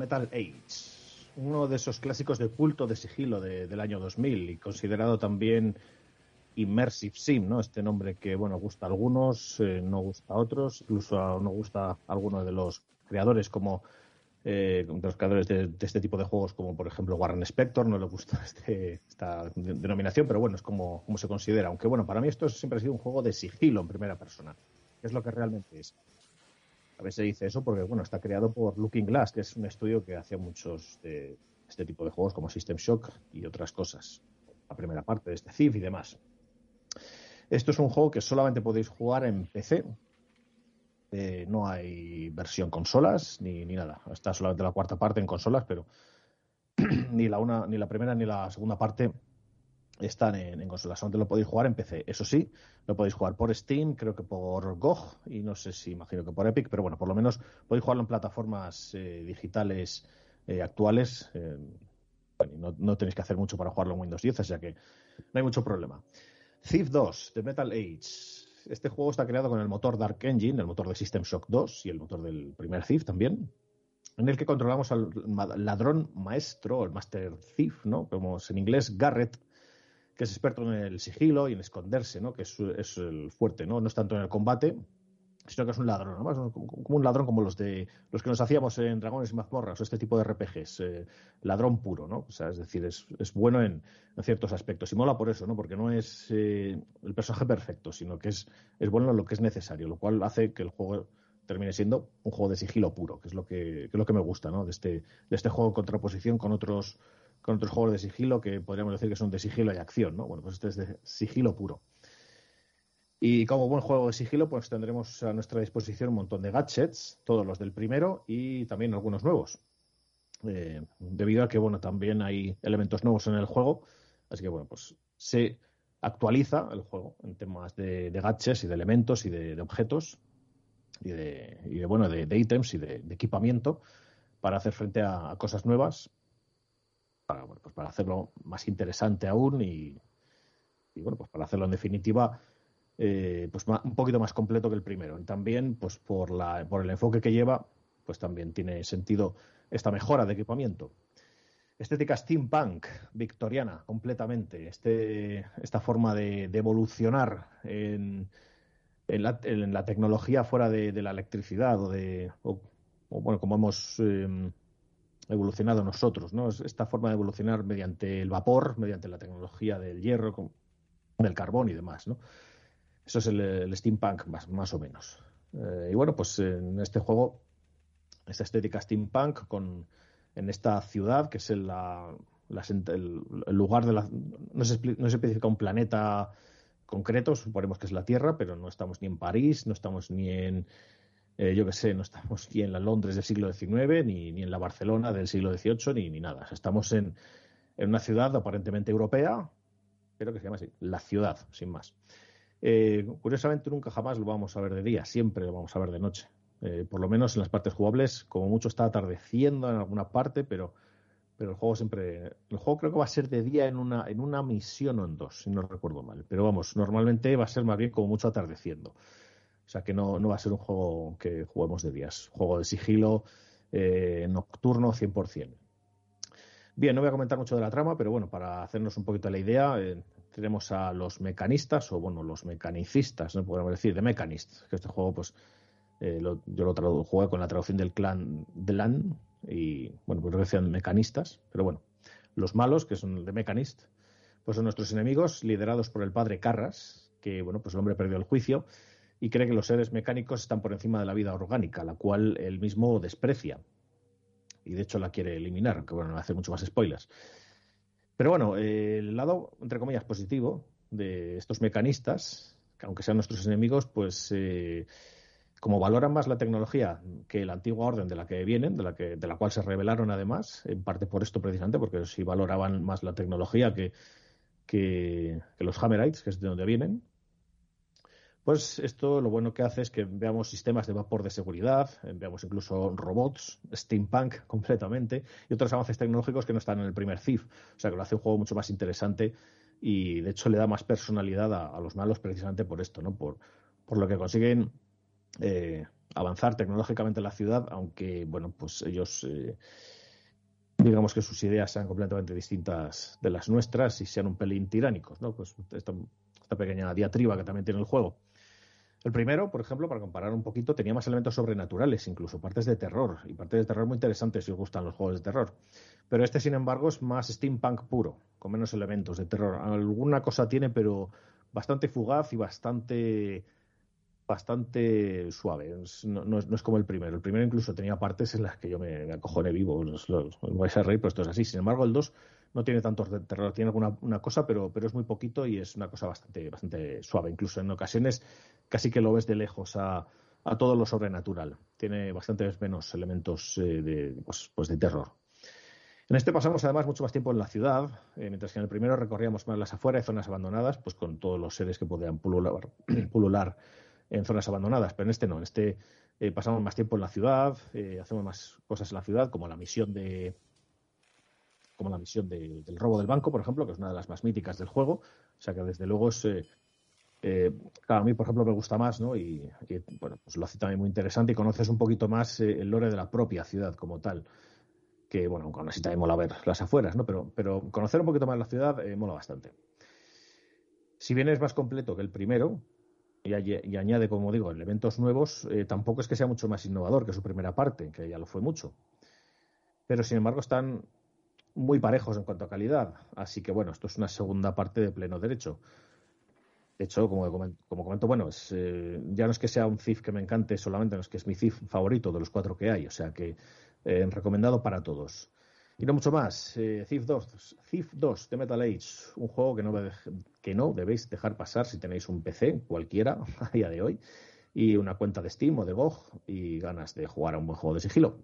Metal Age, uno de esos clásicos de culto de sigilo del año 2000 y considerado también Immersive Sim, ¿no? Este nombre que, bueno, gusta a algunos, eh, no gusta a otros, incluso no gusta a algunos de los creadores como eh, de los creadores de, este tipo de juegos, como por ejemplo Warren Spector, no le gusta este, esta denominación, pero bueno, es como, como se considera. Aunque bueno, para mí esto siempre ha sido un juego de sigilo en primera persona, que es lo que realmente es. A veces se dice eso porque, bueno, está creado por Looking Glass, que es un estudio que hacía muchos de este tipo de juegos como System Shock y otras cosas. La primera parte de este Thief y demás. Esto es un juego que solamente podéis jugar en PC. Eh, no hay versión consolas ni, ni nada. Está solamente la cuarta parte en consolas, pero ni la una, ni la primera ni la segunda parte están en, en consolas. Solamente lo podéis jugar en PC. Eso sí, lo podéis jugar por Steam, creo que por GOG y no sé si imagino que por Epic, pero bueno, por lo menos podéis jugarlo en plataformas eh, digitales eh, actuales. Eh, no, tenéis que hacer mucho para jugarlo en Windows 10, o sea que no hay mucho problema. Thief 2, de Metal Age. Este juego está creado con el motor Dark Engine, el motor de System Shock 2 y el motor del primer Thief también, en el que controlamos al ladrón maestro, el Master Thief, ¿no? Como en inglés Garrett, que es experto en el sigilo y en esconderse, ¿no? que es, el fuerte, ¿no? no es tanto en el combate, sino que es un ladrón, ¿no? como, un ladrón como los de los que nos hacíamos en Dragones y Mazmorras o este tipo de RPGs, eh, ladrón puro, ¿no? O sea, es decir, es, bueno en, ciertos aspectos y mola por eso, ¿no? Porque no es eh, el personaje perfecto, sino que es, es bueno en lo que es necesario, lo cual hace que el juego termine siendo un juego de sigilo puro, que es lo que, que es lo que me gusta, ¿no? De este, de este juego en contraposición con otros con otros juegos de sigilo que podríamos decir que son de sigilo y acción, ¿no? Bueno, pues este es de sigilo puro. Y como buen juego de sigilo, pues tendremos a nuestra disposición un montón de gadgets, todos los del primero y también algunos nuevos. Eh, debido a que, bueno, también hay elementos nuevos en el juego. Así que, bueno, pues se actualiza el juego en temas de, gadgets y de elementos y de, objetos y de, bueno, de, ítems y de, equipamiento para hacer frente a cosas nuevas para, pues para hacerlo más interesante aún y, bueno, pues para hacerlo en definitiva eh, pues un poquito más completo que el primero. Y también, pues por, la, por el enfoque que lleva, pues también tiene sentido esta mejora de equipamiento. Estética steampunk, victoriana, completamente. Este, esta forma de, evolucionar en, la, tecnología fuera de, la electricidad o de, bueno, como hemos em, evolucionado nosotros, ¿no? Esta forma de evolucionar mediante el vapor, mediante la tecnología del hierro, del carbón y demás, ¿no? Eso es el, steampunk, más, más o menos. Eh, y bueno, pues en este juego, esta estética steampunk con en esta ciudad, que es el, lugar de la... No se, no se especifica un planeta concreto, suponemos que es la Tierra, pero no estamos ni en París, no estamos ni en, eh, yo qué sé, no estamos ni en la Londres del siglo XIX, ni, ni en la Barcelona del siglo XVIII, ni, ni nada. estamos en, en, una ciudad aparentemente europea, pero que se llama así, la ciudad, sin más. Eh, curiosamente, nunca jamás lo vamos a ver de día, siempre lo vamos a ver de noche. Eh, por lo menos en las partes jugables, como mucho está atardeciendo en alguna parte, pero, pero el juego siempre. El juego creo que va a ser de día en una, en una misión o en dos, si no recuerdo mal. Pero vamos, normalmente va a ser más bien como mucho atardeciendo. O sea que no, no va a ser un juego que juguemos de días. Juego de sigilo eh, nocturno 100%. Bien, no voy a comentar mucho de la trama, pero bueno, para hacernos un poquito la idea, eh, tenemos a los mecanistas, o bueno, los mecanicistas, ¿no? podemos decir, de Mechanist, que este juego pues eh, yo lo jugué con la traducción del clan Lan y, bueno, pues decían mecanistas, pero bueno, los malos, que son de Mechanist, pues son nuestros enemigos, liderados por el padre Carras, que, bueno, pues el hombre perdió el juicio y cree que los seres mecánicos están por encima de la vida orgánica, la cual él mismo desprecia. Y de hecho la quiere eliminar, aunque bueno, no hace mucho más spoilers. Pero bueno, el lado, entre comillas, positivo de estos mecanistas, que aunque sean nuestros enemigos, pues eh, como valoran más la tecnología que la antigua orden de la que vienen, de la, que, de la cual se rebelaron además, en parte por esto precisamente, porque si valoraban más la tecnología que, que, los Hammerites, que es de donde vienen, pues esto lo bueno que hace es que veamos sistemas de vapor de seguridad, veamos incluso robots, steampunk completamente, y otros avances tecnológicos que no están en el primer Thief. O sea que lo hace un juego mucho más interesante y de hecho le da más personalidad a, a los malos precisamente por esto, ¿no? Por, por lo que consiguen eh, avanzar tecnológicamente en la ciudad, aunque, bueno, pues ellos, eh, digamos que sus ideas sean completamente distintas de las nuestras y sean un pelín tiránicos, ¿no? Pues esta, pequeña diatriba que también tiene el juego. El primero, por ejemplo, para comparar un poquito, tenía más elementos sobrenaturales, incluso partes de terror, y partes de terror muy interesantes si os gustan los juegos de terror. Pero este, sin embargo, es más steampunk puro, con menos elementos de terror. Alguna cosa tiene, pero bastante fugaz y bastante bastante suave. No, es, como el primero. El primero incluso tenía partes en las que yo me, me acojoné vivo. Los, vais a reír, pero esto es así. Sin embargo, el 2 no tiene tanto terror. Tiene alguna una cosa, pero, pero es muy poquito y es una cosa bastante, bastante suave. Incluso en ocasiones casi que lo ves de lejos a, a todo lo sobrenatural. Tiene bastantes menos elementos eh, de, pues, pues, de terror. En este pasamos además mucho más tiempo en la ciudad, eh, mientras que en el primero recorríamos más las afueras zonas abandonadas, pues con todos los seres que podían pulular, pulular en zonas abandonadas, pero en este no, en este eh, pasamos más tiempo en la ciudad, hacemos más cosas en la ciudad, como la misión de como la misión del robo del banco, por ejemplo, que es una de las más míticas del juego. O sea que desde luego es eh, claro, a mí, por ejemplo, me gusta más, ¿no? Y, bueno, pues lo hace también muy interesante y conoces un poquito más el lore de la propia ciudad como tal. Que, bueno, aún así también mola ver las afueras, ¿no? Pero, pero conocer un poquito más la ciudad mola bastante. Si bien es más completo que el primero, y, añade, como digo, elementos nuevos, eh, tampoco es que sea mucho más innovador que su primera parte, que ya lo fue mucho. Pero sin embargo están muy parejos en cuanto a calidad. Así que bueno, esto es una segunda parte de pleno derecho. De hecho, como, como comento, bueno, es, eh, ya no es que sea un CIF que me encante solamente, no es que es mi CIF favorito de los cuatro que hay. O sea que eh, recomendado para todos. Y no mucho más. Eh, Thief 2, Thief 2 de Metal Age, un juego que no, que no debéis dejar pasar si tenéis un PC cualquiera a día de hoy y una cuenta de Steam o de GOG y ganas de jugar a un buen juego de sigilo.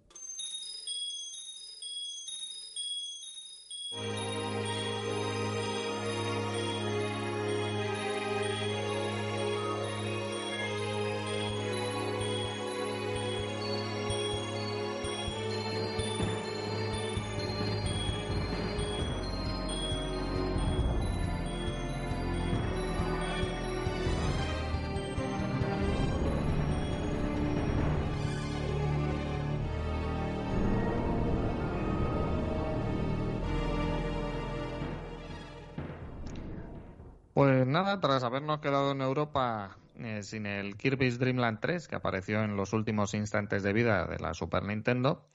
Sin el Kirby's Dream Land 3, que apareció en los últimos instantes de vida de la Super Nintendo,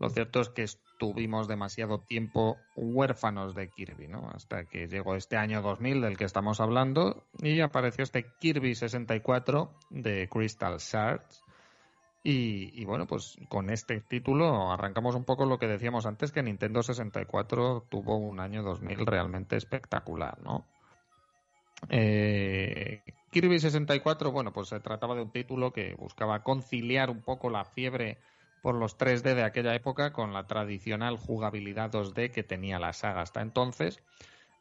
lo cierto es que estuvimos demasiado tiempo huérfanos de Kirby, ¿no? Hasta que llegó este año 2000 del que estamos hablando y apareció este Kirby 64 de Crystal Shards. Y, y, bueno, pues con este título arrancamos un poco lo que decíamos antes, que Nintendo 64 tuvo un año 2000 realmente espectacular, ¿no? Eh, Kirby 64, bueno, pues se trataba de un título que buscaba conciliar un poco la fiebre por los 3D de aquella época con la tradicional jugabilidad 2D que tenía la saga hasta entonces.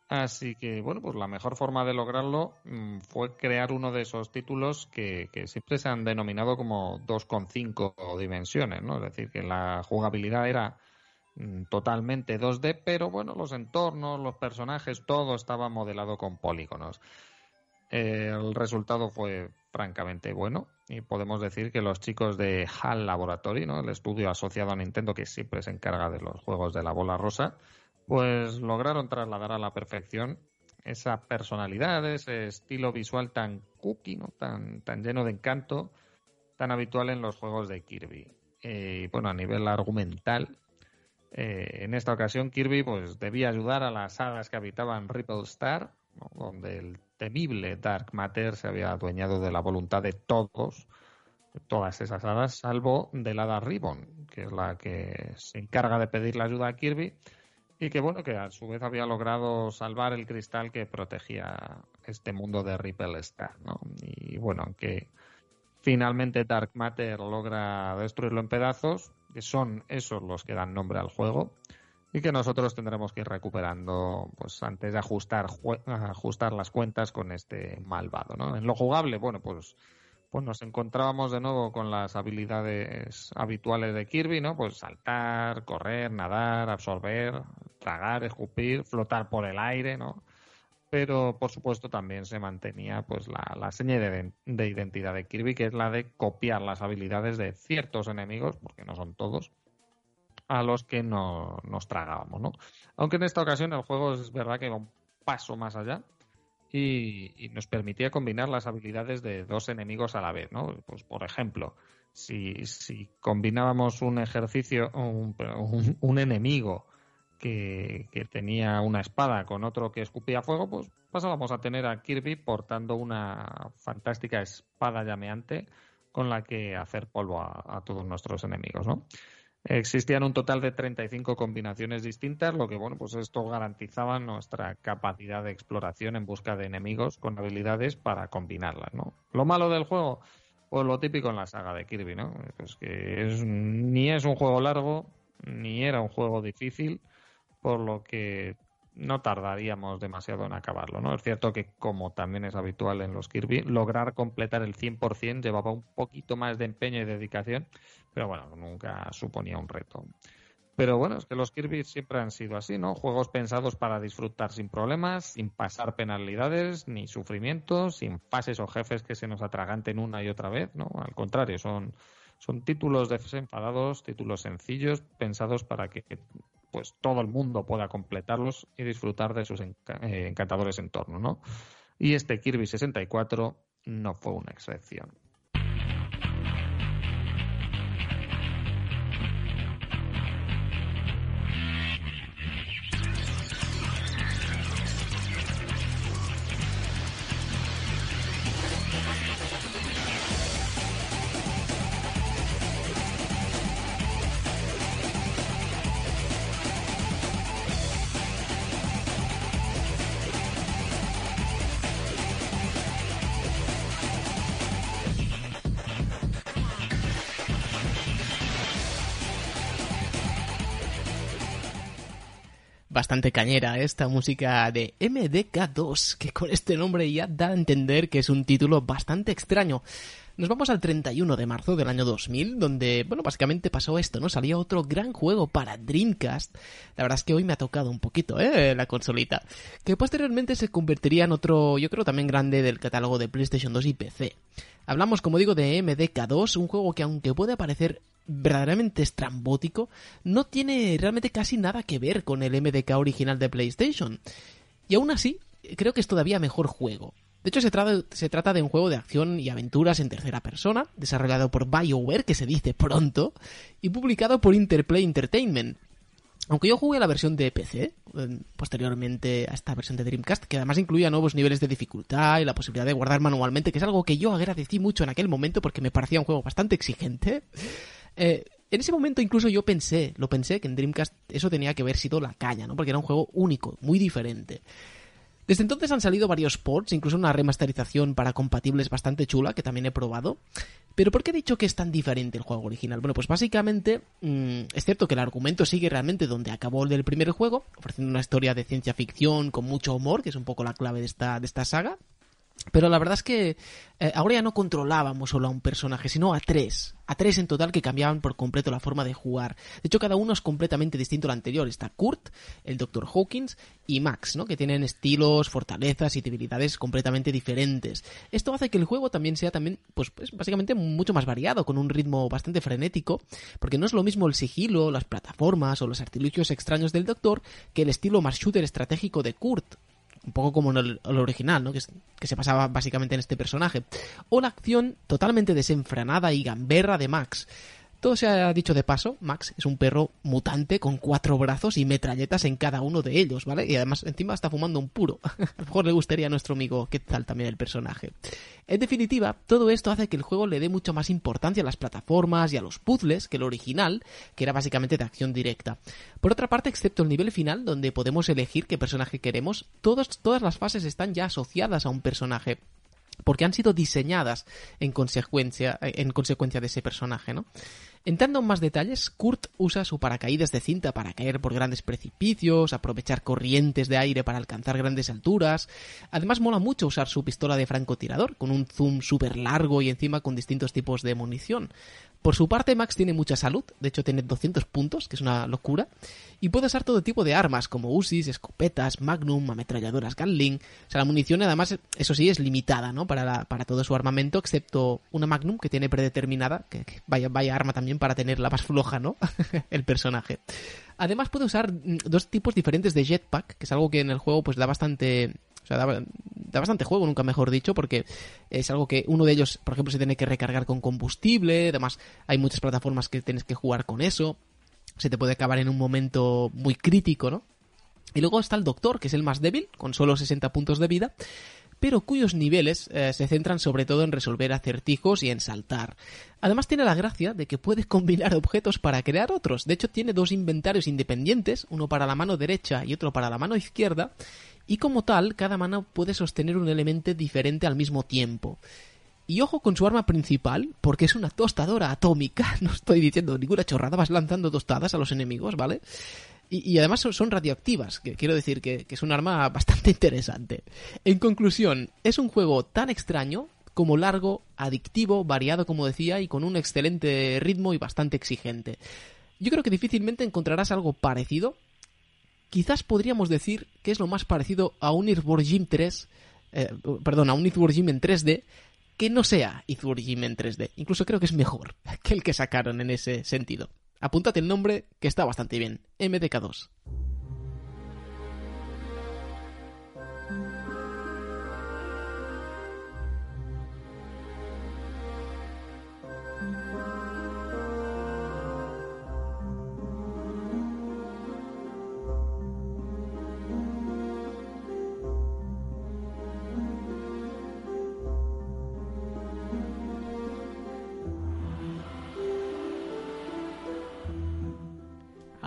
Así que, bueno, pues la mejor forma de lograrlo mm, fue crear uno de esos títulos que, que siempre se han denominado como 2,5 dimensiones, ¿no? Es decir, que la jugabilidad era totalmente 2D, pero bueno, los entornos, los personajes, todo estaba modelado con polígonos. Eh, el resultado fue francamente bueno y podemos decir que los chicos de HAL Laboratory, ¿no? el estudio asociado a Nintendo que siempre se encarga de los juegos de la bola rosa, pues lograron trasladar a la perfección esa personalidad, ese estilo visual tan cookie, ¿no? tan, tan lleno de encanto, tan habitual en los juegos de Kirby. Eh, y bueno, a nivel argumental, eh, en esta ocasión Kirby pues debía ayudar a las hadas que habitaban Ripple Star, donde el temible Dark Matter se había adueñado de la voluntad de todos, de todas esas hadas, salvo de la hada Ribbon, que es la que se encarga de pedir la ayuda a Kirby y que bueno, que a su vez había logrado salvar el cristal que protegía este mundo de Ripple Star, ¿no? Y bueno, aunque finalmente Dark Matter logra destruirlo en pedazos, que son esos los que dan nombre al juego, y que nosotros tendremos que ir recuperando pues antes de ajustar ajustar las cuentas con este malvado ¿no? en lo jugable bueno pues pues nos encontrábamos de nuevo con las habilidades habituales de Kirby no pues saltar correr nadar absorber tragar escupir flotar por el aire no pero por supuesto también se mantenía pues la, la seña de, de identidad de Kirby que es la de copiar las habilidades de ciertos enemigos porque no son todos a los que no, nos tragábamos, ¿no? Aunque en esta ocasión el juego es verdad que va un paso más allá y, nos permitía combinar las habilidades de dos enemigos a la vez, ¿no? Pues por ejemplo, si, si combinábamos un ejercicio, un, un, un enemigo que, tenía una espada con otro que escupía fuego, pues pasábamos a tener a Kirby portando una fantástica espada llameante con la que hacer polvo a, a todos nuestros enemigos, ¿no? Existían un total de 35 combinaciones distintas, lo que bueno, pues esto garantizaba nuestra capacidad de exploración en busca de enemigos con habilidades para combinarlas, ¿no? Lo malo del juego, pues lo típico en la saga de Kirby, ¿no? Pues que es, ni es un juego largo, ni era un juego difícil, por lo que no tardaríamos demasiado en acabarlo, ¿no? Es cierto que, como también es habitual en los Kirby, lograr completar el 100% llevaba un poquito más de empeño y dedicación, pero bueno, nunca suponía un reto. Pero bueno, es que los Kirby siempre han sido así, ¿no? Juegos pensados para disfrutar sin problemas, sin pasar penalidades ni sufrimientos, sin fases o jefes que se nos atraganten una y otra vez, ¿no? Al contrario, son, son títulos desenfadados, títulos sencillos, pensados para que pues todo el mundo pueda completarlos y disfrutar de sus eh, encantadores entornos, ¿no? Y este Kirby 64 no fue una excepción. Bastante cañera esta música de MDK2, que con este nombre ya da a entender que es un título bastante extraño. Nos vamos al 31 de marzo del año 2000, donde, bueno, básicamente pasó esto, ¿no? Salía otro gran juego para Dreamcast. La verdad es que hoy me ha tocado un poquito, ¿eh? La consolita. Que posteriormente se convertiría en otro, yo creo también grande del catálogo de PlayStation 2 y PC. Hablamos, como digo, de MDK2, un juego que aunque puede parecer verdaderamente estrambótico, no tiene realmente casi nada que ver con el MDK original de PlayStation. Y aún así, creo que es todavía mejor juego. De hecho, se trata, se trata de un juego de acción y aventuras en tercera persona, desarrollado por BioWare, que se dice pronto, y publicado por Interplay Entertainment. Aunque yo jugué la versión de PC, eh, posteriormente a esta versión de Dreamcast, que además incluía nuevos niveles de dificultad y la posibilidad de guardar manualmente, que es algo que yo agradecí mucho en aquel momento porque me parecía un juego bastante exigente. Eh, en ese momento incluso yo pensé, lo pensé, que en Dreamcast eso tenía que haber sido la caña, ¿no? Porque era un juego único, muy diferente. Desde entonces han salido varios ports, incluso una remasterización para compatibles bastante chula, que también he probado. Pero ¿por qué he dicho que es tan diferente el juego original? Bueno, pues básicamente mmm, es cierto que el argumento sigue realmente donde acabó el del primer juego, ofreciendo una historia de ciencia ficción con mucho humor, que es un poco la clave de esta, de esta saga. Pero la verdad es que eh, ahora ya no controlábamos solo a un personaje, sino a tres. A tres en total que cambiaban por completo la forma de jugar. De hecho, cada uno es completamente distinto al anterior. Está Kurt, el Dr. Hawkins y Max, ¿no? Que tienen estilos, fortalezas y debilidades completamente diferentes. Esto hace que el juego también sea también, pues, pues básicamente mucho más variado, con un ritmo bastante frenético, porque no es lo mismo el sigilo, las plataformas o los artilugios extraños del Doctor que el estilo más shooter estratégico de Kurt un poco como en el, original, ¿no? Que, que, se pasaba básicamente en este personaje. O la acción totalmente desenfrenada y gamberra de Max. Todo se ha dicho de paso, Max es un perro mutante con cuatro brazos y metralletas en cada uno de ellos, ¿vale? Y además encima está fumando un puro. a lo mejor le gustaría a nuestro amigo qué tal también el personaje. En definitiva, todo esto hace que el juego le dé mucho más importancia a las plataformas y a los puzzles que el original, que era básicamente de acción directa. Por otra parte, excepto el nivel final, donde podemos elegir qué personaje queremos, todas, todas las fases están ya asociadas a un personaje porque han sido diseñadas en consecuencia, en consecuencia de ese personaje, ¿no? Entrando en más detalles, Kurt usa su paracaídas de cinta para caer por grandes precipicios, aprovechar corrientes de aire para alcanzar grandes alturas. Además, mola mucho usar su pistola de francotirador, con un zoom súper largo y encima con distintos tipos de munición. Por su parte, Max tiene mucha salud, de hecho tiene 200 puntos, que es una locura, y puede usar todo tipo de armas, como USIs, escopetas, magnum, ametralladoras Gatling. O sea, la munición además, eso sí, es limitada, ¿no? Para, para todo su armamento, excepto una magnum que tiene predeterminada, que, vaya arma también para tenerla más floja, ¿no? el personaje. Además puede usar dos tipos diferentes de jetpack, que es algo que en el juego pues da bastante o sea, da, bastante juego, nunca mejor dicho, porque es algo que uno de ellos, por ejemplo, se tiene que recargar con combustible, además hay muchas plataformas que tienes que jugar con eso, se te puede acabar en un momento muy crítico, ¿no? Y luego está el doctor, que es el más débil, con solo 60 puntos de vida, pero cuyos niveles eh, se centran sobre todo en resolver acertijos y en saltar. Además tiene la gracia de que puedes combinar objetos para crear otros. De hecho tiene dos inventarios independientes, uno para la mano derecha y otro para la mano izquierda, y como tal cada mano puede sostener un elemento diferente al mismo tiempo. Y ojo con su arma principal, porque es una tostadora atómica. No estoy diciendo ninguna chorrada, vas lanzando tostadas a los enemigos, ¿vale? Y, además son, radioactivas, que quiero decir que, que, es un arma bastante interesante. En conclusión, es un juego tan extraño como largo, adictivo, variado como decía, y con un excelente ritmo y bastante exigente. Yo creo que difícilmente encontrarás algo parecido. Quizás podríamos decir que es lo más parecido a un Earthworm Jim 3, eh, perdón, a un Earthworm Jim en 3D, que no sea Earthworm Jim en 3D. Incluso creo que es mejor que el que sacaron en ese sentido. Apúntate el nombre, que está bastante bien. MDK2.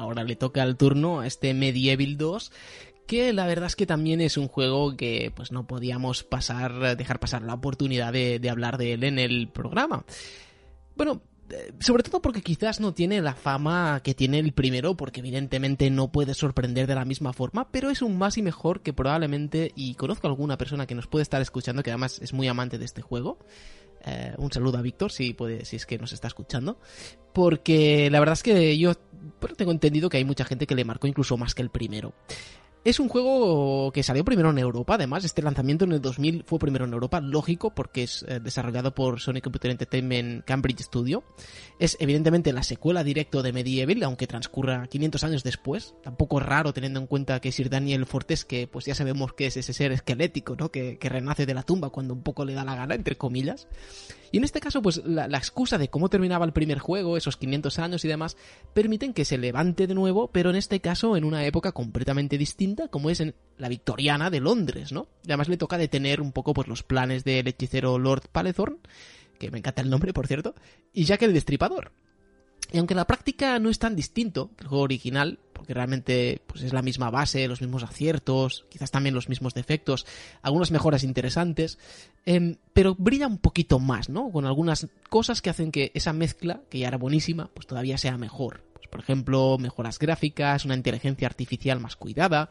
Ahora le toca el turno a este Medieval 2 que la verdad es que también es un juego que pues no podíamos pasar dejar pasar la oportunidad de, hablar de él en el programa. Bueno, sobre todo porque quizás no tiene la fama que tiene el primero, porque evidentemente no puede sorprender de la misma forma, pero es un más y mejor que probablemente, y conozco a alguna persona que nos puede estar escuchando, que además es muy amante de este juego, eh, un saludo a Víctor, si, puede, si es que nos está escuchando. Porque la verdad es que yo tengo entendido que hay mucha gente que le marcó incluso más que el primero. Es un juego que salió primero en Europa, además, este lanzamiento en el 2000 fue primero en Europa, lógico, porque es eh, desarrollado por Sony Computer Entertainment Cambridge Studio. Es evidentemente la secuela directo de Medieval, aunque transcurra 500 años después. Tampoco es raro teniendo en cuenta que Sir Daniel Fortesque, pues ya sabemos que es ese ser esquelético, ¿no? Que, renace de la tumba cuando un poco le da la gana, entre comillas. Y en este caso, pues la, la, excusa de cómo terminaba el primer juego, esos 500 años y demás, permiten que se levante de nuevo, pero en este caso en una época completamente distinta, como es en la victoriana de Londres, ¿no? Y además le toca detener un poco pues los planes del hechicero Lord Palethorn, que me encanta el nombre, por cierto, y Jack el Destripador. Y aunque la práctica no es tan distinto del juego original, porque realmente pues, es la misma base, los mismos aciertos, quizás también los mismos defectos, algunas mejoras interesantes, eh, pero brilla un poquito más, ¿no? Con algunas cosas que hacen que esa mezcla, que ya era buenísima, pues todavía sea mejor. Pues, por ejemplo, mejoras gráficas, una inteligencia artificial más cuidada,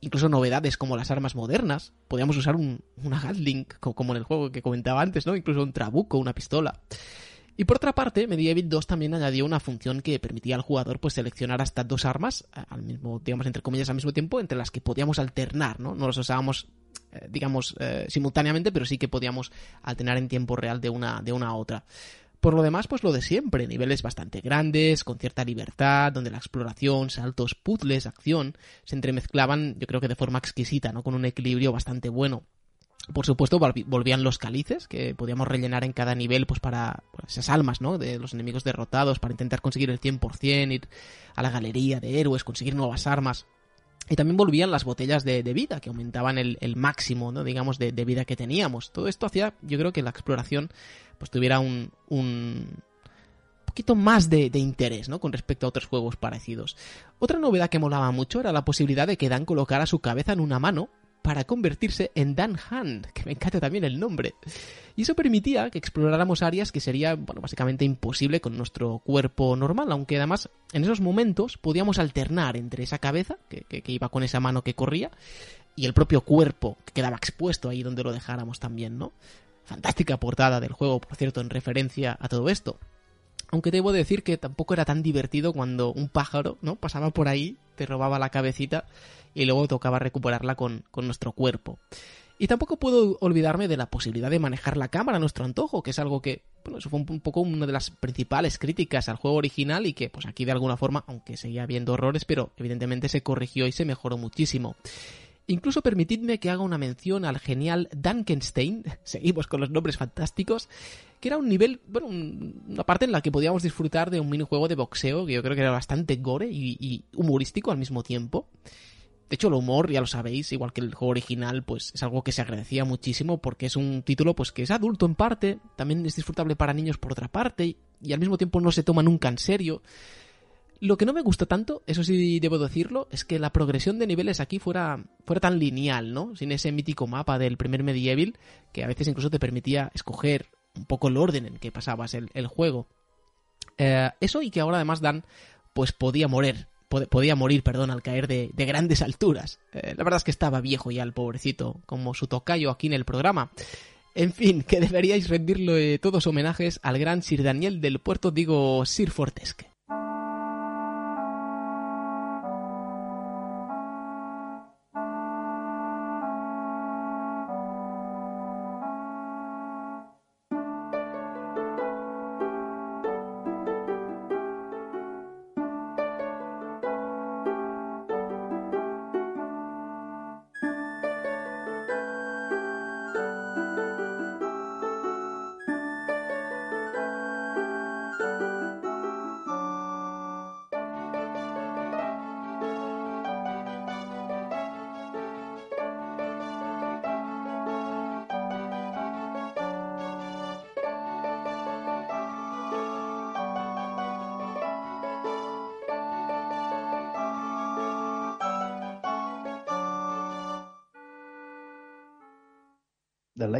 incluso novedades como las armas modernas. Podríamos usar un, una Gatling, como en el juego que comentaba antes, ¿no? Incluso un trabuco, una pistola. Y por otra parte, Medieval 2 también añadió una función que permitía al jugador pues seleccionar hasta dos armas al mismo, digamos, entre comillas, al mismo tiempo, entre las que podíamos alternar, ¿no? No las usábamos, eh, digamos, eh, simultáneamente, pero sí que podíamos alternar en tiempo real de una, de una a otra. Por lo demás, pues lo de siempre, niveles bastante grandes, con cierta libertad, donde la exploración, saltos, puzzles, acción, se entremezclaban, yo creo que de forma exquisita, ¿no? Con un equilibrio bastante bueno. Por supuesto, volvían los cálices, que podíamos rellenar en cada nivel, pues para pues, esas almas, ¿no? De los enemigos derrotados, para intentar conseguir el 100%, ir a la galería de héroes, conseguir nuevas armas. Y también volvían las botellas de, de vida, que aumentaban el, el máximo, ¿no? Digamos, de, de, vida que teníamos. Todo esto hacía, yo creo que la exploración, pues tuviera un, un poquito más de, de, interés, ¿no? Con respecto a otros juegos parecidos. Otra novedad que molaba mucho era la posibilidad de que Dan colocara su cabeza en una mano para convertirse en Dan Han, que me encanta también el nombre. Y eso permitía que exploráramos áreas que sería, bueno, básicamente imposible con nuestro cuerpo normal, aunque además en esos momentos podíamos alternar entre esa cabeza, que, que iba con esa mano que corría, y el propio cuerpo, que quedaba expuesto ahí donde lo dejáramos también, ¿no? Fantástica portada del juego, por cierto, en referencia a todo esto. Aunque debo decir que tampoco era tan divertido cuando un pájaro, ¿no? Pasaba por ahí, te robaba la cabecita y luego tocaba recuperarla con, con nuestro cuerpo. Y tampoco puedo olvidarme de la posibilidad de manejar la cámara a nuestro antojo, que es algo que, bueno, eso fue un, poco una de las principales críticas al juego original y que, pues aquí de alguna forma, aunque seguía habiendo errores, pero evidentemente se corrigió y se mejoró muchísimo. Incluso permitidme que haga una mención al genial Dunkenstein, seguimos con los nombres fantásticos, que era un nivel, bueno, una parte en la que podíamos disfrutar de un minijuego de boxeo que yo creo que era bastante gore y, humorístico al mismo tiempo. De hecho, el humor, ya lo sabéis, igual que el juego original, pues es algo que se agradecía muchísimo porque es un título pues que es adulto en parte, también es disfrutable para niños por otra parte y al mismo tiempo no se toma nunca en serio. Lo que no me gusta tanto, eso sí debo decirlo, es que la progresión de niveles aquí fuera, fuera tan lineal, ¿no? Sin ese mítico mapa del primer Medieval, que a veces incluso te permitía escoger un poco el orden en que pasabas el, juego. Eh, eso y que ahora además Dan, pues podía morir, pod podía morir, perdón, al caer de, de grandes alturas. Eh, la verdad es que estaba viejo ya el pobrecito, como su tocayo aquí en el programa. En fin, que deberíais rendirle todos homenajes al gran Sir Daniel del puerto, digo Sir Fortesque.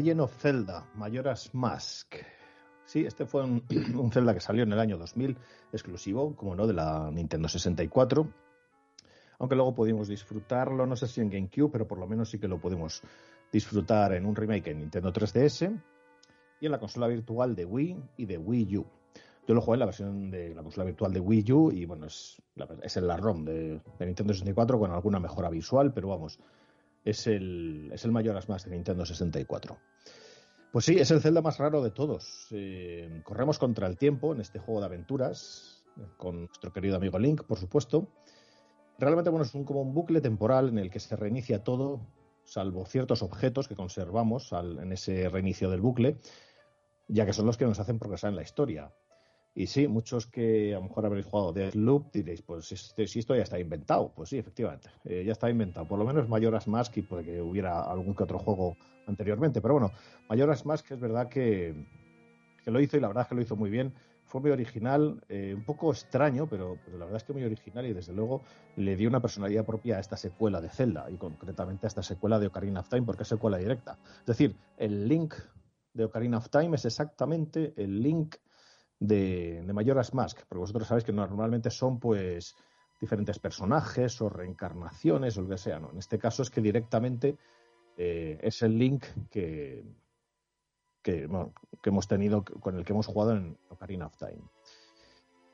Legend of Zelda, Majora's Mask. Sí, este fue un, un, Zelda que salió en el año 2000, exclusivo, como no, de la Nintendo 64. Aunque luego pudimos disfrutarlo, no sé si en GameCube, pero por lo menos sí que lo pudimos disfrutar en un remake en Nintendo 3DS y en la consola virtual de Wii y de Wii U. Yo lo jugué en la versión de la consola virtual de Wii U y bueno, es, es en la ROM de, Nintendo 64 con alguna mejora visual, pero vamos, es el, es el mayor más de Nintendo 64. Pues sí, es el Zelda más raro de todos. Eh, corremos contra el tiempo en este juego de aventuras, con nuestro querido amigo Link, por supuesto. Realmente, bueno, es un, como un bucle temporal en el que se reinicia todo, salvo ciertos objetos que conservamos en ese reinicio del bucle, ya que son los que nos hacen progresar en la historia. Y sí, muchos que a lo mejor habréis jugado Deathloop diréis, pues si, esto ya está inventado. Pues sí, efectivamente, eh, ya está inventado. Por lo menos Mayoras Mask y puede que hubiera algún que otro juego anteriormente. Pero bueno, Mayoras Mask es verdad que, lo hizo y la verdad es que lo hizo muy bien. Fue muy original, eh, un poco extraño, pero, pero, la verdad es que muy original y desde luego le dio una personalidad propia a esta secuela de Zelda y concretamente a esta secuela de Ocarina of Time porque es secuela directa. Es decir, el link de Ocarina of Time es exactamente el link de, de Majora's Mask, porque vosotros sabéis que normalmente son pues diferentes personajes o reencarnaciones o lo que sea, ¿no? En este caso es que directamente eh, es el link que, que, hemos tenido, con el que hemos jugado en Ocarina of Time.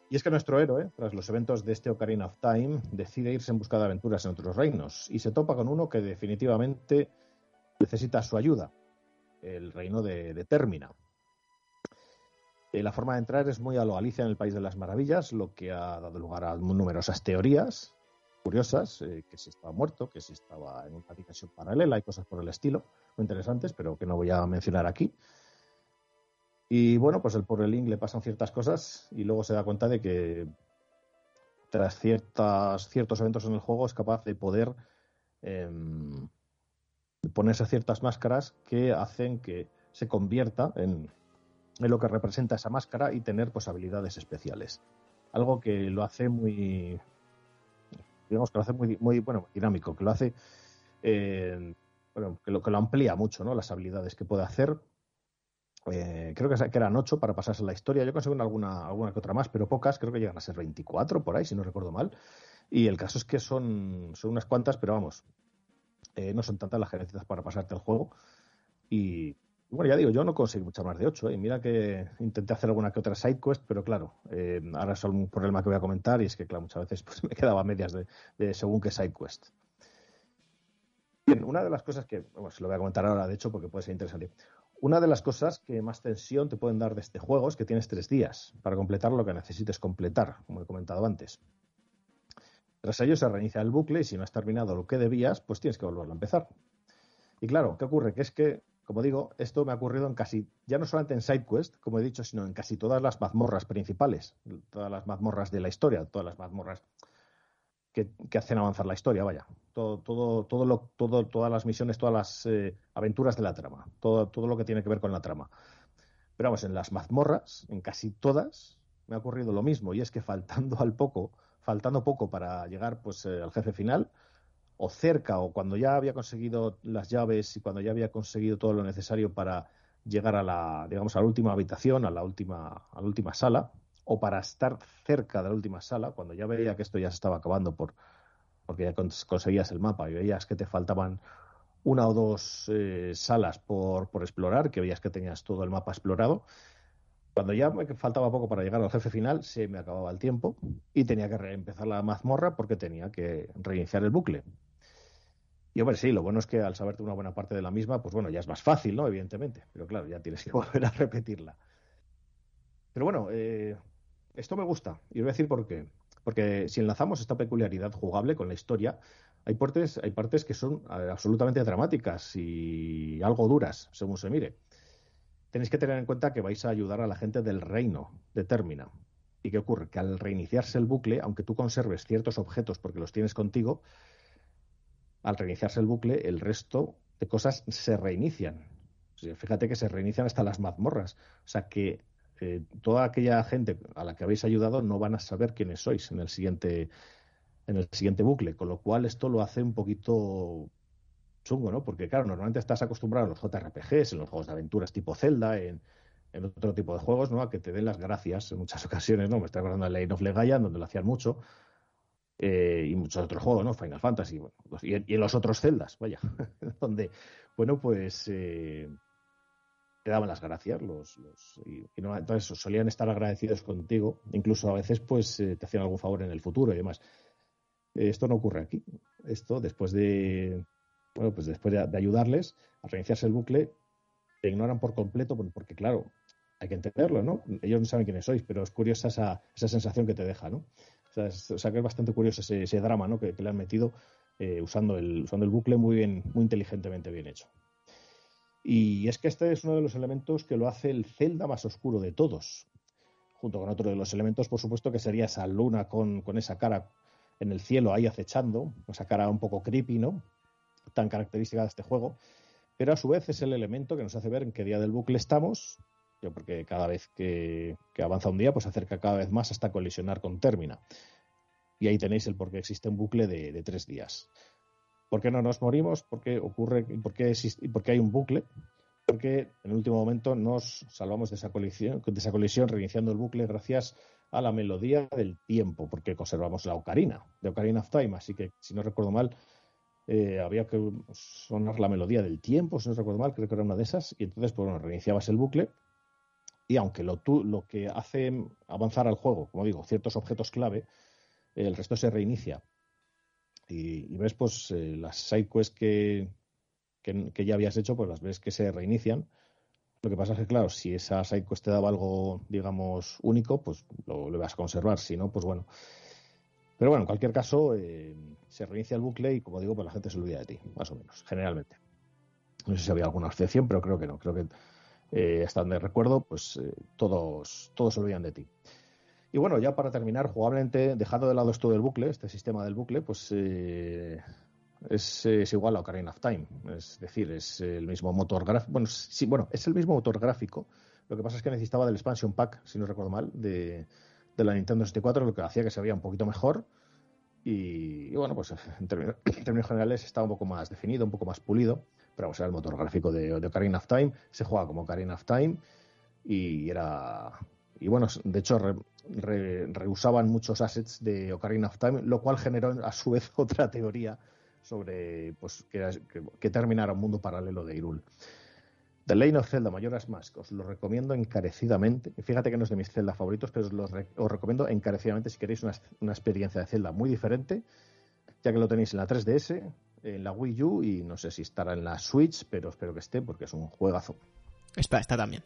Y es que nuestro héroe, tras los eventos de este Ocarina of Time, decide irse en busca de aventuras en otros reinos y se topa con uno que definitivamente necesita su ayuda, el reino de, de Termina. Eh, la forma de entrar es muy a lo Alicia en el País de las Maravillas, lo que ha dado lugar a numerosas teorías curiosas, eh, que si estaba muerto, que si estaba en una dimensión paralela y cosas por el estilo, muy interesantes, pero que no voy a mencionar aquí. Y bueno, pues el pobre Link le pasan ciertas cosas y luego se da cuenta de que tras ciertas, ciertos eventos en el juego es capaz de poder em, ponerse ciertas máscaras que hacen que se convierta en, lo que representa esa máscara y tener pues habilidades especiales. Algo que lo hace muy, digamos que lo hace muy, muy bueno, dinámico, que lo hace, eh, bueno, que lo, que lo amplía mucho, ¿no? Las habilidades que puede hacer. Eh, creo que, eran ocho para pasarse la historia. Yo conseguí alguna, alguna que otra más, pero pocas. Creo que llegan a ser 24 por ahí, si no recuerdo mal. Y el caso es que son, son unas cuantas, pero vamos, eh, no son tantas las necesitas para pasarte el juego. Y, bueno, ya digo, yo no conseguí muchas más de 8. ¿eh? Mira que intenté hacer alguna que otra side quest, pero claro, eh, ahora es un problema que voy a comentar y es que, claro, muchas veces pues, me quedaba a medias de, según qué side quest. Bien, una de las cosas que, bueno, se lo voy a comentar ahora, de hecho, porque puede ser interesante. Una de las cosas que más tensión te pueden dar de este juego es que tienes tres días para completar lo que necesites completar, como he comentado antes. Tras ello se reinicia el bucle y si no has terminado lo que debías, pues tienes que volverlo a empezar. Y claro, ¿qué ocurre? Que es que como digo, esto me ha ocurrido en casi, ya no solamente en SideQuest, como he dicho, sino en casi todas las mazmorras principales, todas las mazmorras de la historia, todas las mazmorras que, hacen avanzar la historia, vaya. Todo, todo, todo lo, todo, todas las misiones, todas las eh, aventuras de la trama, todo, todo lo que tiene que ver con la trama. Pero vamos, en las mazmorras, en casi todas, me ha ocurrido lo mismo, y es que faltando al poco, faltando poco para llegar pues eh, al jefe final, o cerca o cuando ya había conseguido las llaves y cuando ya había conseguido todo lo necesario para llegar a la digamos a la última habitación, a la última a la última sala o para estar cerca de la última sala, cuando ya veía que esto ya se estaba acabando por porque ya conseguías el mapa y veías que te faltaban una o dos eh, salas por, por explorar, que veías que tenías todo el mapa explorado. Cuando ya me faltaba poco para llegar al jefe final, se me acababa el tiempo y tenía que reempezar la mazmorra porque tenía que reiniciar el bucle. Y hombre, sí, lo bueno es que al saberte una buena parte de la misma, pues bueno, ya es más fácil, ¿no? Evidentemente. Pero claro, ya tienes que volver a repetirla. Pero bueno, eh, esto me gusta. Y os voy a decir por qué. Porque si enlazamos esta peculiaridad jugable con la historia, hay partes, hay partes que son absolutamente dramáticas y algo duras, según se mire. Tenéis que tener en cuenta que vais a ayudar a la gente del reino de Termina. ¿Y qué ocurre? Que al reiniciarse el bucle, aunque tú conserves ciertos objetos porque los tienes contigo, al reiniciarse el bucle, el resto de cosas se reinician. fíjate que se reinician hasta las mazmorras. O sea que eh, toda aquella gente a la que habéis ayudado no van a saber quiénes sois en el siguiente en el siguiente bucle, con lo cual esto lo hace un poquito chungo, ¿no? Porque claro, normalmente estás acostumbrado en los JRPGs, en los juegos de aventuras tipo Zelda, en, otro tipo de juegos, ¿no? A que te den las gracias en muchas ocasiones, ¿no? Me estoy acordando de Lane of Legaia, donde lo hacían mucho, eh, y muchos otros juegos, ¿no? Final Fantasy, pues, y, en los otros celdas, vaya, donde, bueno, pues, eh, te daban las gracias, los, y, entonces solían estar agradecidos contigo, incluso a veces pues te hacían algún favor en el futuro y demás. Esto no ocurre aquí. Esto, después de, bueno, pues después de, ayudarles a reiniciarse el bucle, te ignoran por completo, porque claro, hay que entenderlo, ¿no? Ellos no saben quiénes sois, pero es curiosa esa, esa sensación que te deja, ¿no? O sea, que es bastante curioso ese, drama, ¿no? Que, le han metido eh, usando, el, usando el bucle muy bien, muy inteligentemente bien hecho. Y es que este es uno de los elementos que lo hace el Zelda más oscuro de todos, junto con otro de los elementos, por supuesto, que sería esa luna con, con esa cara en el cielo ahí acechando, esa cara un poco creepy, ¿no? Tan característica de este juego. Pero a su vez es el elemento que nos hace ver en qué día del bucle estamos, porque cada vez que, avanza un día, pues acerca cada vez más hasta colisionar con Termina. Y ahí tenéis el por qué existe un bucle de, tres días. ¿Por qué no nos morimos? ¿Por qué ocurre? ¿Por qué, existe, por qué hay un bucle? Porque en el último momento nos salvamos de esa colisión, de esa colisión reiniciando el bucle gracias a la melodía del tiempo, porque conservamos la ocarina, de Ocarina of Time, así que si no recuerdo mal, eh, había que sonar la melodía del tiempo, si no recuerdo mal, creo que era una de esas, y entonces pues, bueno, reiniciabas el bucle, y aunque lo, lo que hace avanzar al juego, como digo, ciertos objetos clave, el resto se reinicia. Y, ves pues eh, las sidequests que, que, que ya habías hecho, pues las ves que se reinician lo que pasa es que, claro, si esa sidequest te daba algo, digamos, único, pues lo, vas a conservar. Si no, pues bueno. Pero bueno, en cualquier caso, eh, se reinicia el bucle y, como digo, pues la gente se olvida de ti, más o menos, generalmente. No sé si había alguna excepción, pero creo que no. Creo que eh, hasta donde recuerdo, pues eh, todos, todos olvidan de ti. Y bueno, ya para terminar, jugablemente, dejando de lado esto del bucle, este sistema del bucle, pues es, igual a Ocarina of Time. Es decir, es el mismo motor gráfico. Bueno, sí, bueno, es el mismo motor gráfico. Lo que pasa es que necesitaba del expansion pack, si no recuerdo mal, de, la Nintendo 64, lo que hacía que se veía un poquito mejor. Y, bueno, pues en términos, generales estaba un poco más definido, un poco más pulido. Pero vamos, era el motor gráfico de, Ocarina of Time. Se juega como Ocarina of Time. Y era. Y bueno, de hecho, reusaban muchos assets de Ocarina of Time, lo cual generó a su vez otra teoría sobre pues, que, que, terminara un mundo paralelo de Irul. The Lane of Zelda Majora's Mask os lo recomiendo encarecidamente. Fíjate que no es de mis Zelda favoritos, pero os lo recomiendo encarecidamente si queréis una, una, experiencia de Zelda muy diferente, ya que lo tenéis en la 3DS, en la Wii U y no sé si estará en la Switch, pero espero que esté porque es un juegazo. Está, está también.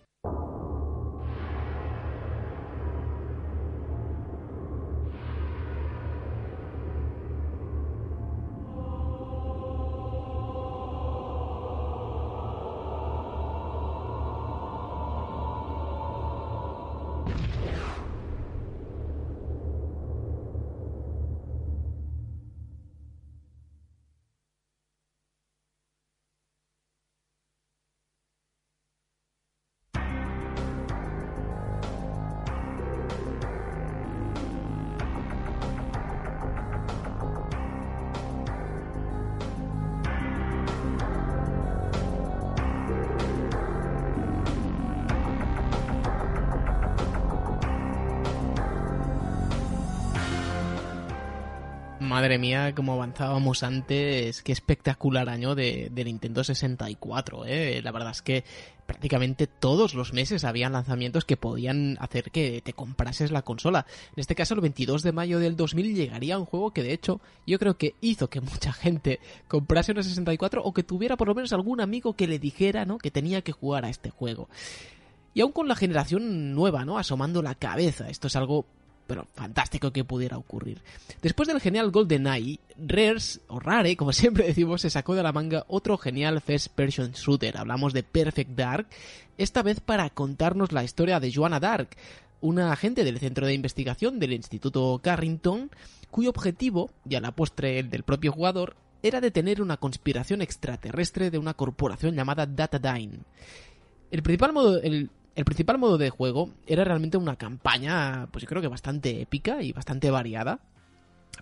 Como avanzábamos antes, qué espectacular año de, Nintendo 64, ¿eh? La verdad es que prácticamente todos los meses habían lanzamientos que podían hacer que te comprases la consola. En este caso, el 22 de mayo del 2000 llegaría un juego que, de hecho, yo creo que hizo que mucha gente comprase una 64 o que tuviera por lo menos algún amigo que le dijera, ¿no? Que tenía que jugar a este juego. Y aún con la generación nueva, ¿no? Asomando la cabeza. Esto es algo pero fantástico que pudiera ocurrir. Después del genial GoldenEye, Rares, o Rare, como siempre decimos, se sacó de la manga otro genial First Person Shooter. Hablamos de Perfect Dark, esta vez para contarnos la historia de Joanna Dark, una agente del centro de investigación del Instituto Carrington, cuyo objetivo, y a la postre el del propio jugador, era detener una conspiración extraterrestre de una corporación llamada Datadyne. El principal modo, el, el principal modo de juego era realmente una campaña, pues yo creo que bastante épica y bastante variada.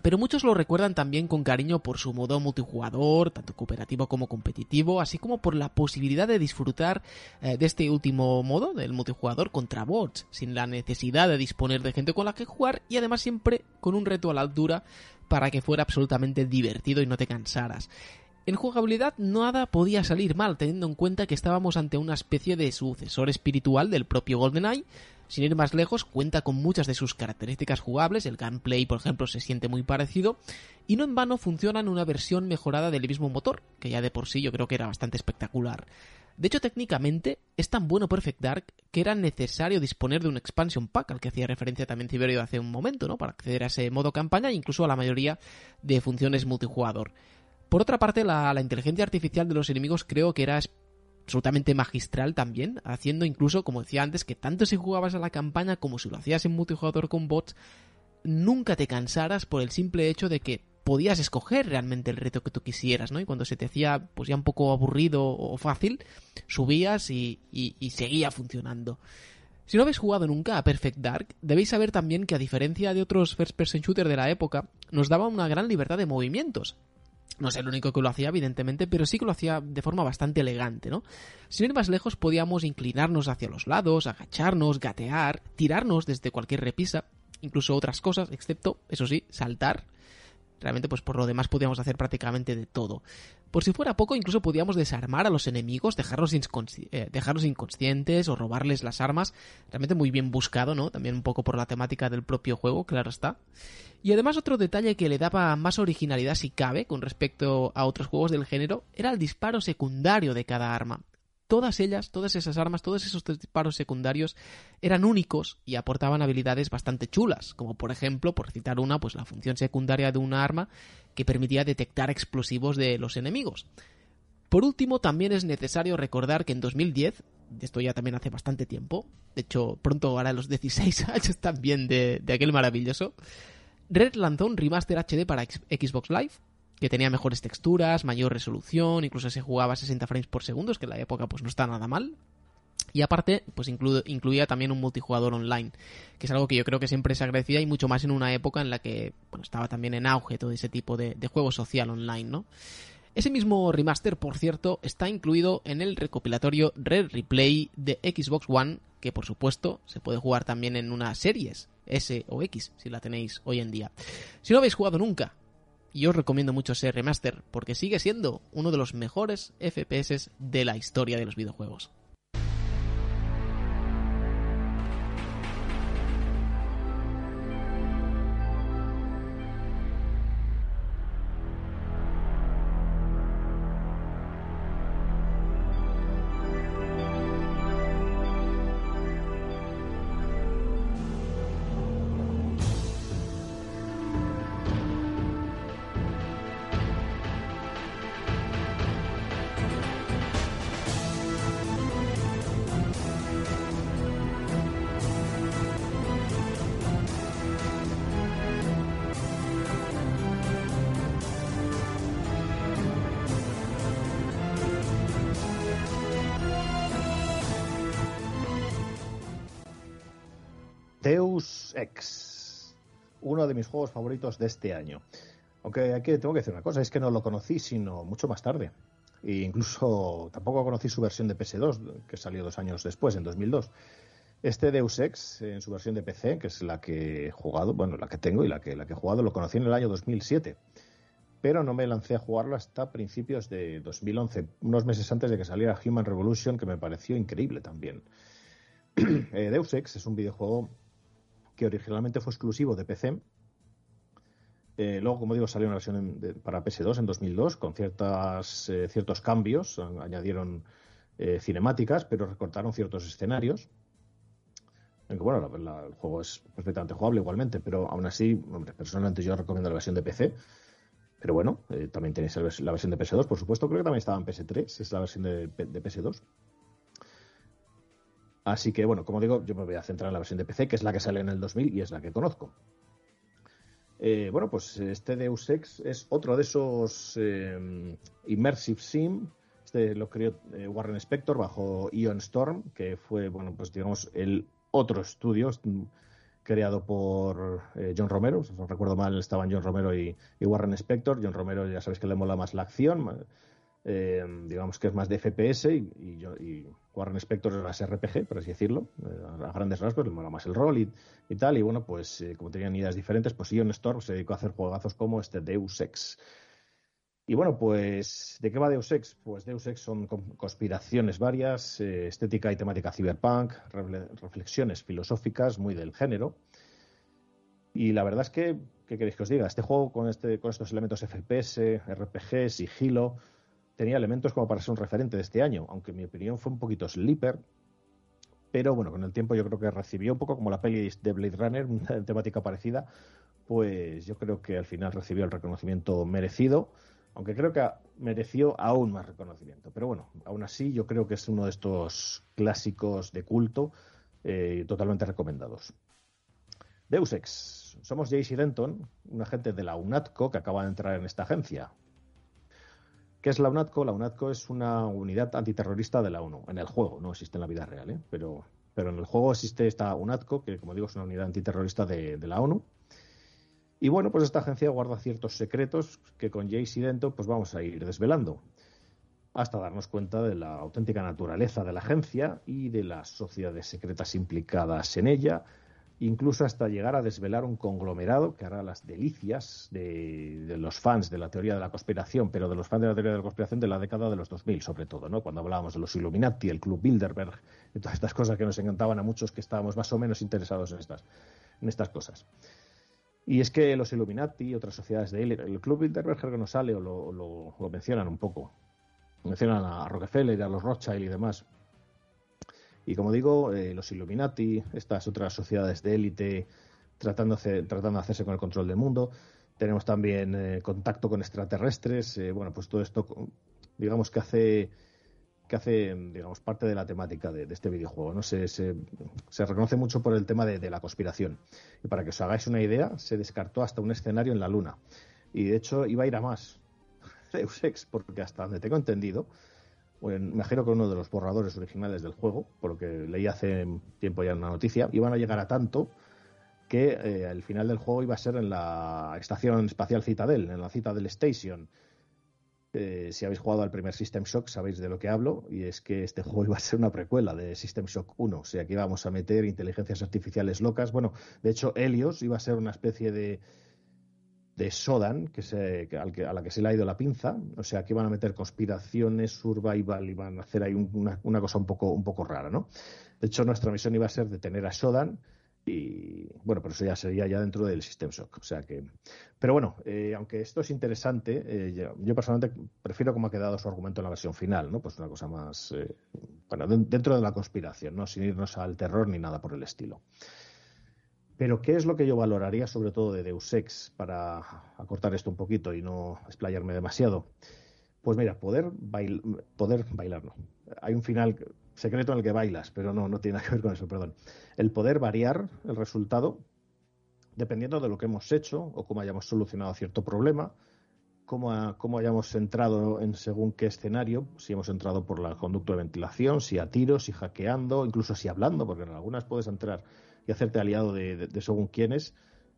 Pero muchos lo recuerdan también con cariño por su modo multijugador, tanto cooperativo como competitivo, así como por la posibilidad de disfrutar eh, de este último modo, del multijugador contra bots, sin la necesidad de disponer de gente con la que jugar y además siempre con un reto a la altura para que fuera absolutamente divertido y no te cansaras. En jugabilidad nada podía salir mal, teniendo en cuenta que estábamos ante una especie de sucesor espiritual del propio GoldenEye. Sin ir más lejos, cuenta con muchas de sus características jugables, el gameplay, por ejemplo, se siente muy parecido, y no en vano funciona en una versión mejorada del mismo motor, que ya de por sí yo creo que era bastante espectacular. De hecho, técnicamente es tan bueno Perfect Dark que era necesario disponer de un expansion pack al que hacía referencia también Ciberio hace un momento, ¿no? Para acceder a ese modo campaña e incluso a la mayoría de funciones multijugador. Por otra parte, la, inteligencia artificial de los enemigos creo que era absolutamente magistral también, haciendo incluso, como decía antes, que tanto si jugabas a la campaña como si lo hacías en multijugador con bots, nunca te cansaras por el simple hecho de que podías escoger realmente el reto que tú quisieras, ¿no? Y cuando se te hacía pues ya un poco aburrido o fácil, subías y, y seguía funcionando. Si no habéis jugado nunca a Perfect Dark, debéis saber también que a diferencia de otros first person shooter de la época, nos daba una gran libertad de movimientos. No es el único que lo hacía, evidentemente, pero sí que lo hacía de forma bastante elegante, ¿no? Sin ir más lejos, podíamos inclinarnos hacia los lados, agacharnos, gatear, tirarnos desde cualquier repisa, incluso otras cosas, excepto, eso sí, saltar. Realmente, pues por lo demás podíamos hacer prácticamente de todo. Por si fuera poco, incluso podíamos desarmar a los enemigos, dejarlos, eh, dejarlos inconscientes o robarles las armas. Realmente muy bien buscado, ¿no? También un poco por la temática del propio juego, claro está. Y además otro detalle que le daba más originalidad si cabe con respecto a otros juegos del género era el disparo secundario de cada arma todas ellas, todas esas armas, todos esos disparos secundarios eran únicos y aportaban habilidades bastante chulas, como por ejemplo, por citar una, pues la función secundaria de una arma que permitía detectar explosivos de los enemigos. Por último, también es necesario recordar que en 2010, esto ya también hace bastante tiempo, de hecho pronto hará los 16 años también de, de aquel maravilloso, Red lanzó un remaster HD para Xbox Live que tenía mejores texturas, mayor resolución, incluso se jugaba a 60 frames por segundo, que en la época pues no está nada mal. Y aparte, pues incluía también un multijugador online, que es algo que yo creo que siempre se agradecía y mucho más en una época en la que bueno, estaba también en auge todo ese tipo de, de juego social online, ¿no? Ese mismo remaster, por cierto, está incluido en el recopilatorio Red Replay de Xbox One, que por supuesto se puede jugar también en unas series S o X, si la tenéis hoy en día. Si no habéis jugado nunca y os recomiendo mucho ese remaster porque sigue siendo uno de los mejores FPS de la historia de los videojuegos. De mis juegos favoritos de este año. Aunque aquí tengo que decir una cosa, es que no lo conocí sino mucho más tarde. E incluso tampoco conocí su versión de PS2, que salió dos años después, en 2002. Este Deus Ex, en su versión de PC, que es la que he jugado, bueno, la que tengo y la que, la que he jugado, lo conocí en el año 2007. Pero no me lancé a jugarlo hasta principios de 2011, unos meses antes de que saliera Human Revolution, que me pareció increíble también. Eh, Deus Ex es un videojuego que originalmente fue exclusivo de PC. Eh, luego, como digo, salió una versión para PS2 en 2002 con ciertas, eh, ciertos cambios. Añadieron eh, cinemáticas, pero recortaron ciertos escenarios. Aunque bueno, el juego es perfectamente jugable igualmente, pero aún así, hombre, personalmente yo recomiendo la versión de PC. Pero bueno, también tenéis la versión de PS2, por supuesto. Creo que también estaba en PS3, es la versión de, de PS2. Así que, bueno, como digo, yo me voy a centrar en la versión de PC, que es la que sale en el 2000 y es la que conozco. Eh, bueno, pues este Deus Ex es otro de esos eh, Immersive Sim. Este lo creó eh, Warren Spector bajo Ion Storm, que fue, bueno, pues digamos, el otro estudio creado por John Romero. Si no recuerdo mal, estaban John Romero y, y, Warren Spector. John Romero, ya sabéis que le mola más la acción. Digamos que es más de FPS y, y Warren Spector es más RPG, por así decirlo, eh, a grandes rasgos, le mola más el rol y, tal, y bueno, pues eh, como tenían ideas diferentes, pues Ion Storm se dedicó a hacer juegazos como este Deus Ex. Y bueno, pues, ¿de qué va Deus Ex? Pues Deus Ex son conspiraciones varias, eh, estética y temática cyberpunk, reflexiones filosóficas muy del género. Y la verdad es que, ¿qué queréis que os diga? Este juego con, este, con estos elementos FPS, RPG, sigilo, tenía elementos como para ser un referente de este año, aunque en mi opinión fue un poquito sleeper. Pero bueno, con el tiempo yo creo que recibió un poco como la peli de Blade Runner, una temática parecida, pues yo creo que al final recibió el reconocimiento merecido aunque creo que mereció aún más reconocimiento. Pero bueno, aún así yo creo que es uno de estos clásicos de culto eh, totalmente recomendados. Deus Ex. Somos Jace Denton, un agente de la UNATCO que acaba de entrar en esta agencia. ¿Qué es la UNATCO? La UNATCO es una unidad antiterrorista de la ONU. En el juego, no existe en la vida real, ¿eh? pero, pero en el juego existe esta UNATCO, que como digo es una unidad antiterrorista de la ONU y bueno, pues esta agencia guarda ciertos secretos que con Jace y Dento pues vamos a ir desvelando hasta darnos cuenta de la auténtica naturaleza de la agencia y de las sociedades secretas implicadas en ella, incluso hasta llegar a desvelar un conglomerado que hará las delicias de, los fans de la teoría de la conspiración, pero de los fans de la teoría de la conspiración de la década de los 2000, sobre todo, ¿no? Cuando hablábamos de los Illuminati, el Club Bilderberg, y todas estas cosas que nos encantaban a muchos que estábamos más o menos interesados en estas, en estas cosas. Y es que los Illuminati y otras sociedades de élite, el Club Bilderberg que no sale o lo, mencionan un poco. Mencionan a Rockefeller, a los Rothschild y demás. Y como digo, eh, los Illuminati, estas otras sociedades de élite tratando, tratando de hacerse con el control del mundo. Tenemos también eh, contacto con extraterrestres. Eh, bueno, pues todo esto, digamos que hace que hace, digamos, parte de la temática de, este videojuego. ¿no? Se, se, reconoce mucho por el tema de, la conspiración. Y para que os hagáis una idea, se descartó hasta un escenario en la Luna. Y de hecho iba a ir a más. Deus porque hasta donde tengo entendido, me imagino que uno de los borradores originales del juego, por lo que leí hace tiempo ya una noticia, iban a llegar a tanto que eh, el final del juego iba a ser en la estación espacial Citadel, en la Citadel Station eh, si habéis jugado al primer System Shock sabéis de lo que hablo y es que este juego iba a ser una precuela de System Shock 1, o sea que íbamos a meter inteligencias artificiales locas. Bueno, de hecho Helios iba a ser una especie de de Sodan, que se, a la que se le ha ido la pinza, o sea que iban a meter conspiraciones, survival, iban a hacer ahí una, una cosa un poco, un poco rara, ¿no? De hecho, nuestra misión iba a ser detener a Sodan y bueno, pero eso ya sería ya dentro del System Shock. O sea que. Pero bueno, eh, aunque esto es interesante, eh, yo, personalmente prefiero cómo ha quedado su argumento en la versión final, ¿no? Pues una cosa más. Eh, bueno, dentro de la conspiración, ¿no? Sin irnos al terror ni nada por el estilo. Pero, ¿qué es lo que yo valoraría sobre todo de Deus Ex para acortar esto un poquito y no explayarme demasiado? Pues mira, poder, poder bailar, no. Hay un final secreto en el que bailas, pero no, no tiene nada que ver con eso, perdón. El poder variar el resultado dependiendo de lo que hemos hecho o cómo hayamos solucionado cierto problema, cómo, cómo hayamos entrado en según qué escenario, si hemos entrado por la conducto de ventilación, si a tiros, si hackeando, incluso si hablando, porque en algunas puedes entrar y hacerte aliado de, según quiénes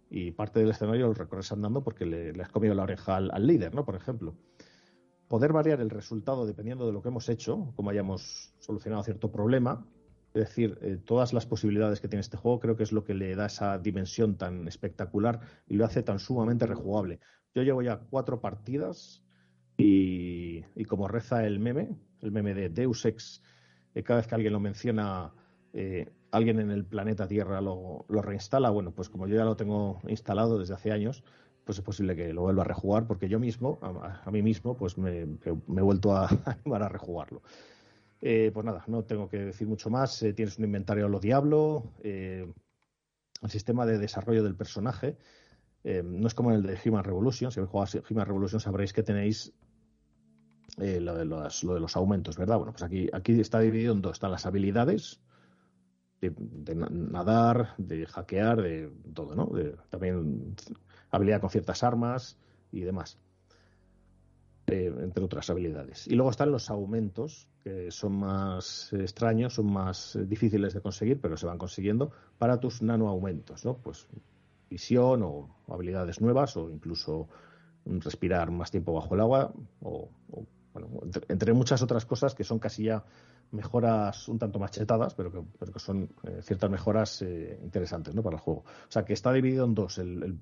y parte del escenario lo recorres andando porque le, has comido la oreja al, líder, ¿no? Por ejemplo poder variar el resultado dependiendo de lo que hemos hecho, como hayamos solucionado cierto problema. Es decir, eh, todas las posibilidades que tiene este juego creo que es lo que le da esa dimensión tan espectacular y lo hace tan sumamente rejugable. Yo llevo ya cuatro partidas y, como reza el meme, el meme de Deus Ex, eh, cada vez que alguien lo menciona, eh, alguien en el planeta Tierra lo, reinstala. Bueno, pues como yo ya lo tengo instalado desde hace años, pues es posible que lo vuelva a rejugar porque yo mismo, a, mí mismo, pues me, he vuelto a animar a rejugarlo. Eh, pues nada, no tengo que decir mucho más. Eh, tienes un inventario a lo diablo, eh, el sistema de desarrollo del personaje. no es como el de Human Revolution. Si habéis jugado Human Revolution sabréis que tenéis lo de, los, lo, de los, aumentos, ¿verdad? Bueno, pues aquí, aquí está dividido en dos. Están las habilidades de, nadar, de hackear, de todo, ¿no? también habilidad con ciertas armas y demás. Eh, entre otras habilidades. Y luego están los aumentos, que son más extraños, son más difíciles de conseguir, pero se van consiguiendo para tus nano aumentos, ¿no? Pues visión o habilidades nuevas o incluso respirar más tiempo bajo el agua o, bueno, entre, muchas otras cosas que son casi ya mejoras un tanto machetadas, pero que, pero que son eh, ciertas mejoras eh, interesantes ¿no? para el juego. O sea, que está dividido en dos el,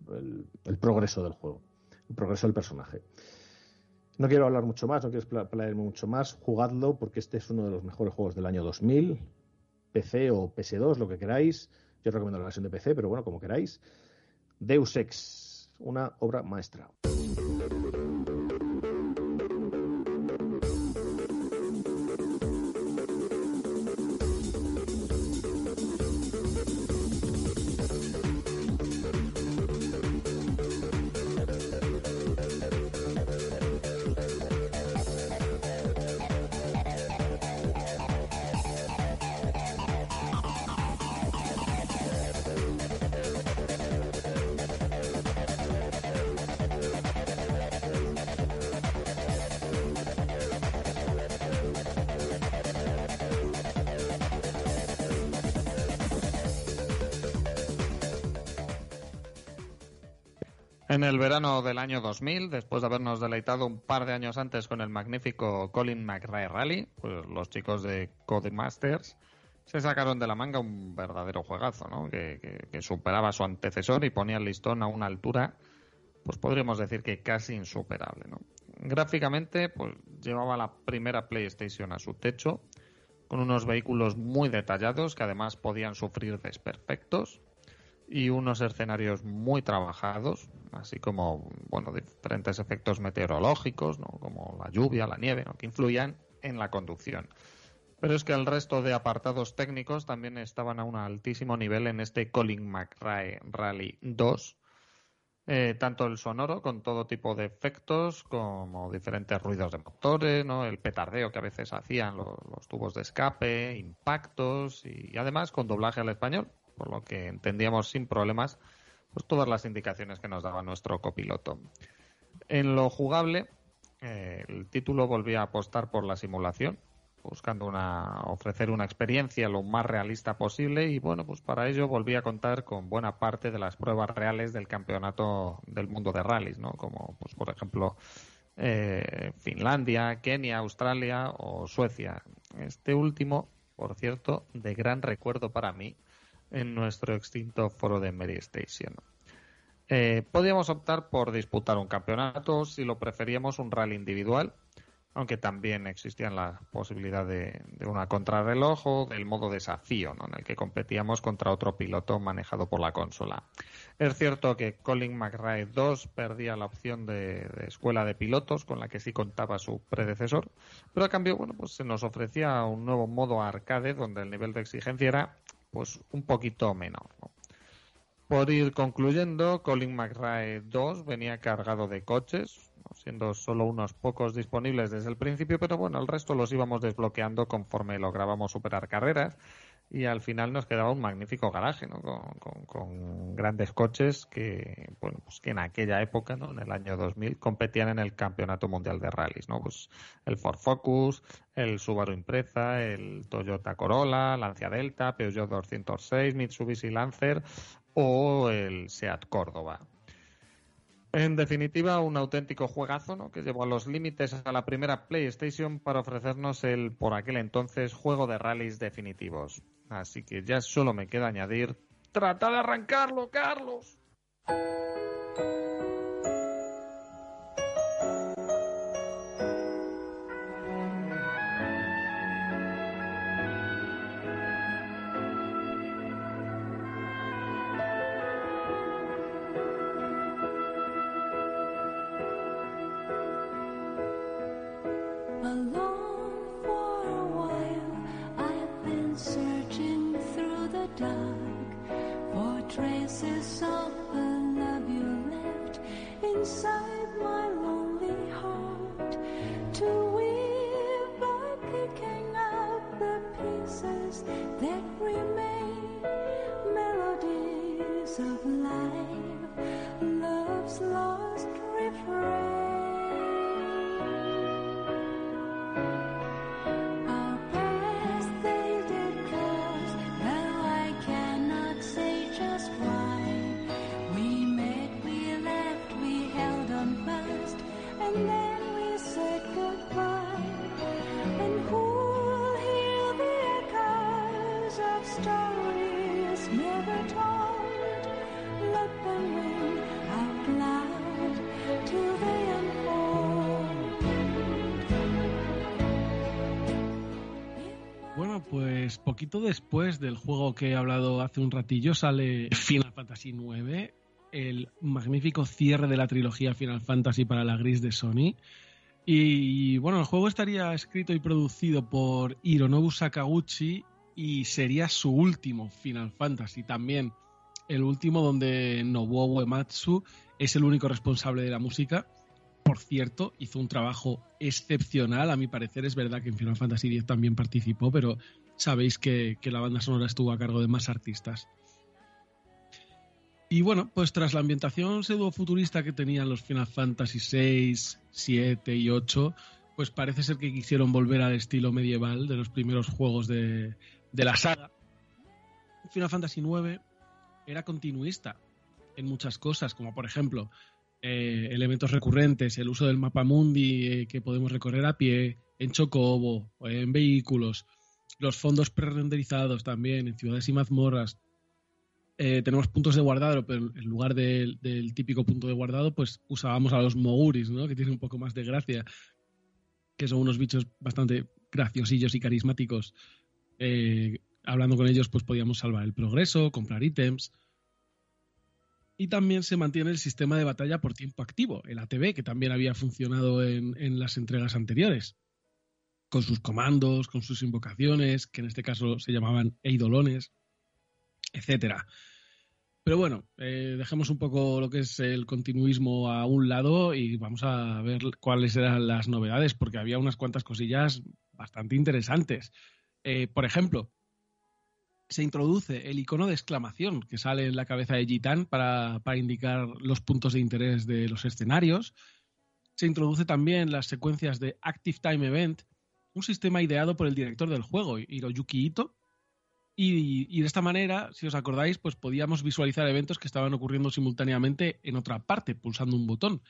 progreso del juego, el progreso del personaje. No quiero hablar mucho más, no quiero explayarme mucho más. Jugadlo porque este es uno de los mejores juegos del año 2000. PC o PS2, lo que queráis. Yo recomiendo la versión de PC, pero bueno, como queráis. Deus Ex, una obra maestra. Verano del año 2000, después de habernos deleitado un par de años antes con el magnífico Colin McRae Rally, pues los chicos de Codemasters se sacaron de la manga un verdadero juegazo, ¿no? Que, superaba a su antecesor y ponía el listón a una altura, pues podríamos decir que casi insuperable, ¿no? Gráficamente, pues llevaba la primera PlayStation a su techo, con unos vehículos muy detallados que además podían sufrir desperfectos y unos escenarios muy trabajados, así como bueno diferentes efectos meteorológicos, ¿no? como la lluvia, la nieve, que influían en la conducción. Pero es que el resto de apartados técnicos también estaban a un altísimo nivel en este Colin McRae Rally 2. Eh, tanto el sonoro con todo tipo de efectos como diferentes ruidos de motores, ¿no? el petardeo que a veces hacían los tubos de escape, impactos y además con doblaje al español, por lo que entendíamos sin problemas pues todas las indicaciones que nos daba nuestro copiloto. En lo jugable, eh, el título volvía a apostar por la simulación, buscando una, ofrecer una experiencia lo más realista posible y bueno, pues para ello volvía a contar con buena parte de las pruebas reales del campeonato del mundo de rallies, ¿no? Como pues por ejemplo eh, Finlandia, Kenia, Australia o Suecia. Este último, por cierto, de gran recuerdo para mí, en nuestro extinto foro de Mary Station. Eh, podíamos optar por disputar un campeonato si lo preferíamos un rally individual, aunque también existía la posibilidad de, una contrarreloj o del modo desafío, en el que competíamos contra otro piloto manejado por la consola. Es cierto que Colin McRae 2 perdía la opción de, de, escuela de pilotos con la que sí contaba su predecesor, pero a cambio bueno, pues se nos ofrecía un nuevo modo arcade donde el nivel de exigencia era pues un poquito menor. Por ir concluyendo, Colin McRae 2 venía cargado de coches, siendo solo unos pocos disponibles desde el principio, pero bueno, el resto los íbamos desbloqueando conforme lográbamos superar carreras y al final nos quedaba un magnífico garaje ¿no? con, grandes coches que bueno pues que en aquella época ¿no? en el año 2000 competían en el campeonato mundial de rallies no pues el Ford Focus el Subaru Impreza el Toyota Corolla Lancia Delta Peugeot 206 Mitsubishi Lancer o el Seat Córdoba en definitiva, un auténtico juegazo ¿no? que llevó a los límites a la primera PlayStation para ofrecernos el, por aquel entonces, juego de rallies definitivos. Así que ya solo me queda añadir, trata de arrancarlo, Carlos. Después del juego que he hablado hace un ratillo sale Final Fantasy IX, el magnífico cierre de la trilogía Final Fantasy para la gris de Sony. Y bueno, el juego estaría escrito y producido por Hironobu Sakaguchi y sería su último Final Fantasy también. El último donde Nobuo Uematsu es el único responsable de la música. Por cierto, hizo un trabajo excepcional. A mi parecer es verdad que en Final Fantasy X también participó, pero sabéis que, que la banda sonora estuvo a cargo de más artistas. Y bueno, pues tras la ambientación pseudo-futurista que tenían los Final Fantasy VI, 7 y 8, pues parece ser que quisieron volver al estilo medieval de los primeros juegos de, de la saga. Final Fantasy IX era continuista en muchas cosas, como por ejemplo eh, elementos recurrentes, el uso del mapa mundi eh, que podemos recorrer a pie, en chocobo, en vehículos, los fondos pre-renderizados también, en ciudades y mazmorras. Eh, tenemos puntos de guardado, pero en lugar del, típico punto de guardado, pues usábamos a los moguris, ¿no? que tienen un poco más de gracia, que son unos bichos bastante graciosillos y carismáticos. hablando con ellos, pues podíamos salvar el progreso, comprar ítems. Y también se mantiene el sistema de batalla por tiempo activo, el ATB, que también había funcionado en, en las entregas anteriores, con sus comandos, con sus invocaciones, que en este caso se llamaban eidolones, etcétera. Pero bueno, eh, dejemos un poco lo que es el continuismo a un lado y vamos a ver cuáles eran las novedades, porque había unas cuantas cosillas bastante interesantes. Eh, por ejemplo, se introduce el icono de exclamación que sale en la cabeza de Gitán para, indicar los puntos de interés de los escenarios. Se introduce también las secuencias de Active Time Event, un sistema ideado por el director del juego, Hiroyuki Ito. Y, de esta manera, si os acordáis, pues podíamos visualizar eventos que estaban ocurriendo simultáneamente en otra parte, pulsando un botón.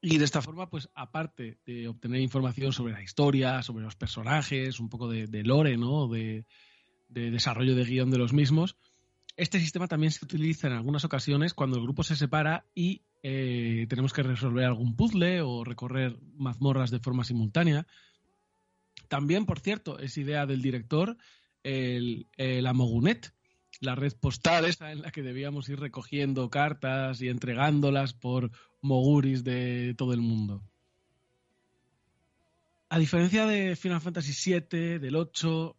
Y de esta forma, pues aparte de obtener información sobre la historia, sobre los personajes, un poco de, lore, ¿no? De, de desarrollo de guion de los mismos. Este sistema también se utiliza en algunas ocasiones cuando el grupo se separa y eh, tenemos que resolver algún puzzle o recorrer mazmorras de forma simultánea. También, por cierto, es idea del director el, la Mogunet, la red postal esa en la que debíamos ir recogiendo cartas y entregándolas por moguris de todo el mundo. A diferencia de Final Fantasy VII, del 8,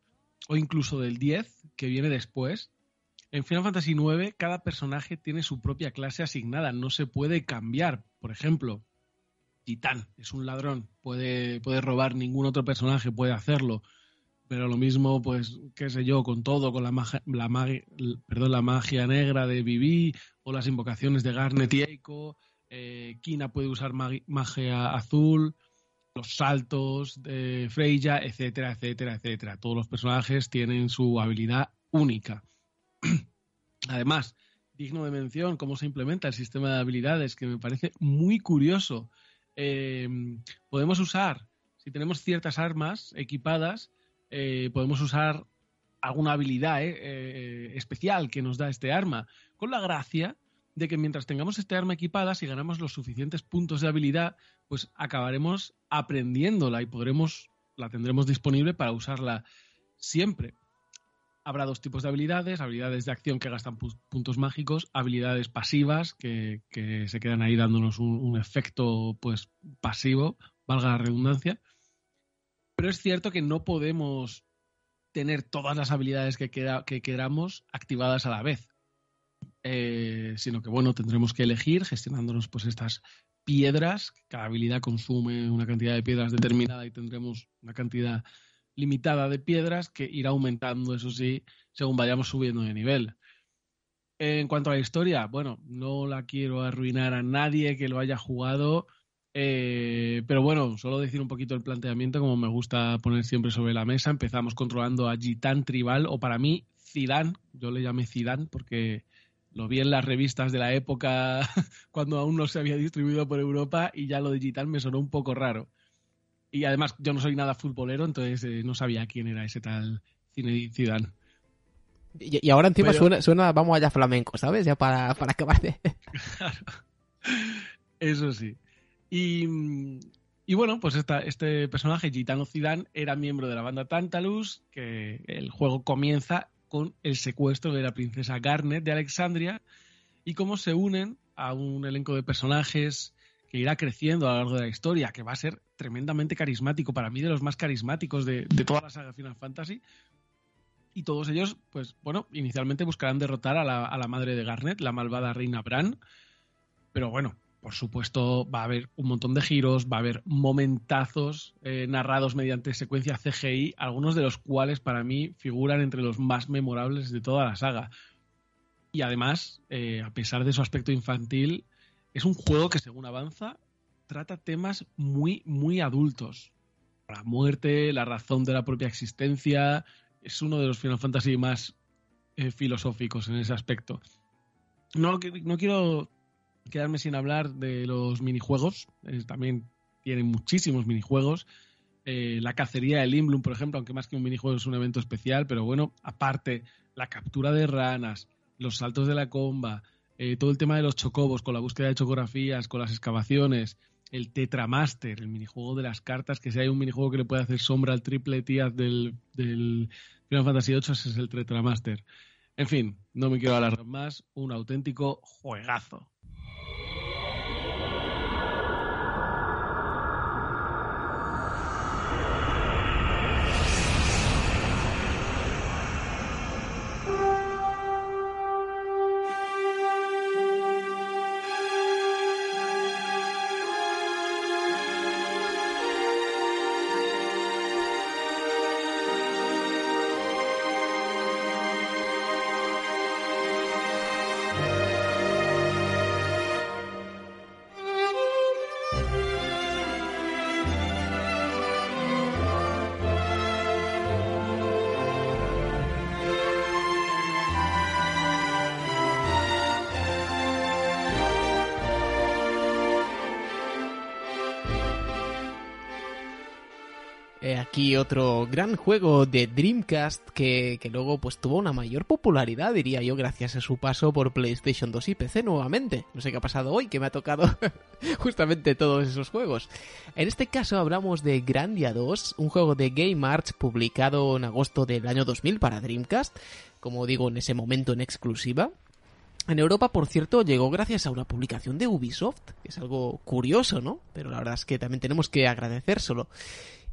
o incluso del 10, que viene después, en Final Fantasy IX cada personaje tiene su propia clase asignada, no se puede cambiar. Por ejemplo, Titán es un ladrón, puede, puede robar, ningún otro personaje puede hacerlo. Pero lo mismo, pues, qué sé yo, con todo, con la magia, la, perdón, la magia negra de Vivi o las invocaciones de Garnet y Eiko. Eh, Kina puede usar magia azul los saltos de Freya, etcétera, etcétera, etcétera. Todos los personajes tienen su habilidad única. Además, digno de mención cómo se implementa el sistema de habilidades, que me parece muy curioso. Eh, podemos usar, si tenemos ciertas armas equipadas, eh, podemos usar alguna habilidad eh, especial que nos da este arma, con la gracia de que mientras tengamos este arma equipada, si ganamos los suficientes puntos de habilidad, pues acabaremos aprendiéndola y podremos, la tendremos disponible para usarla siempre. Habrá dos tipos de habilidades, habilidades de acción que gastan puntos mágicos, habilidades pasivas que, se quedan ahí dándonos un, efecto pues pasivo, valga la redundancia. Pero es cierto que no podemos tener todas las habilidades que, que queramos activadas a la vez. Eh, sino que bueno, tendremos que elegir gestionándonos pues estas piedras, cada habilidad consume una cantidad de piedras determinada y tendremos una cantidad limitada de piedras que irá aumentando, eso sí, según vayamos subiendo de nivel. En cuanto a la historia, bueno, no la quiero arruinar a nadie que lo haya jugado, eh, pero bueno, solo decir un poquito el planteamiento, como me gusta poner siempre sobre la mesa. Empezamos controlando a Gitán Tribal, o para mí, Zidane, yo le llamé Zidane porque lo vi en las revistas de la época cuando aún no se había distribuido por Europa y ya lo digital me sonó un poco raro. Y además yo no soy nada futbolero, entonces eh, no sabía quién era ese tal Zinedine Zidane. Y, ahora encima suena, vamos allá flamenco, ¿sabes? Ya para, acabar de... Eso sí. Y Y bueno, pues esta, este personaje, Gitano Zidane, era miembro de la banda Tantalus, que el juego comienza con el secuestro de la princesa Garnet de Alexandria y cómo se unen a un elenco de personajes que irá creciendo a lo largo de la historia, que va a ser tremendamente carismático, para mí de los más carismáticos de, toda la saga Final Fantasy. Y todos ellos, pues bueno, inicialmente buscarán derrotar a la, a la madre de Garnet, la malvada reina Bran. Pero bueno, por supuesto, va a haber un montón de giros, va a haber momentazos eh, narrados mediante secuencia CGI, algunos de los cuales para mí figuran entre los más memorables de toda la saga. Y además, eh, a pesar de su aspecto infantil, es un juego que según avanza trata temas muy, muy adultos. La muerte, la razón de la propia existencia, es uno de los Final Fantasy más eh, filosóficos en ese aspecto. No, no quiero quedarme sin hablar de los minijuegos. También tienen muchísimos minijuegos. Eh, la cacería de Limblum, por ejemplo, aunque más que un minijuego es un evento especial, pero bueno, aparte, la captura de ranas, los saltos de la comba, eh, todo el tema de los chocobos, con la búsqueda de chocografías, con las excavaciones, el Tetramaster, el minijuego de las cartas, que si hay un minijuego que le puede hacer sombra al triple tías del, del Final Fantasy VIII, ese es el Tetramaster. En fin, no me quiero hablar más, un auténtico juegazo. Otro gran juego de Dreamcast que, que, luego pues tuvo una mayor popularidad, diría yo, gracias a su paso por PlayStation 2 y PC nuevamente. No sé qué ha pasado hoy, que me ha tocado justamente todos esos juegos. En este caso hablamos de Grandia 2, un juego de Game Arts publicado en agosto del año 2000 para Dreamcast, como digo, en ese momento en exclusiva. En Europa, por cierto, llegó gracias a una publicación de Ubisoft, que es algo curioso, ¿no? Pero la verdad es que también tenemos que agradecérselo.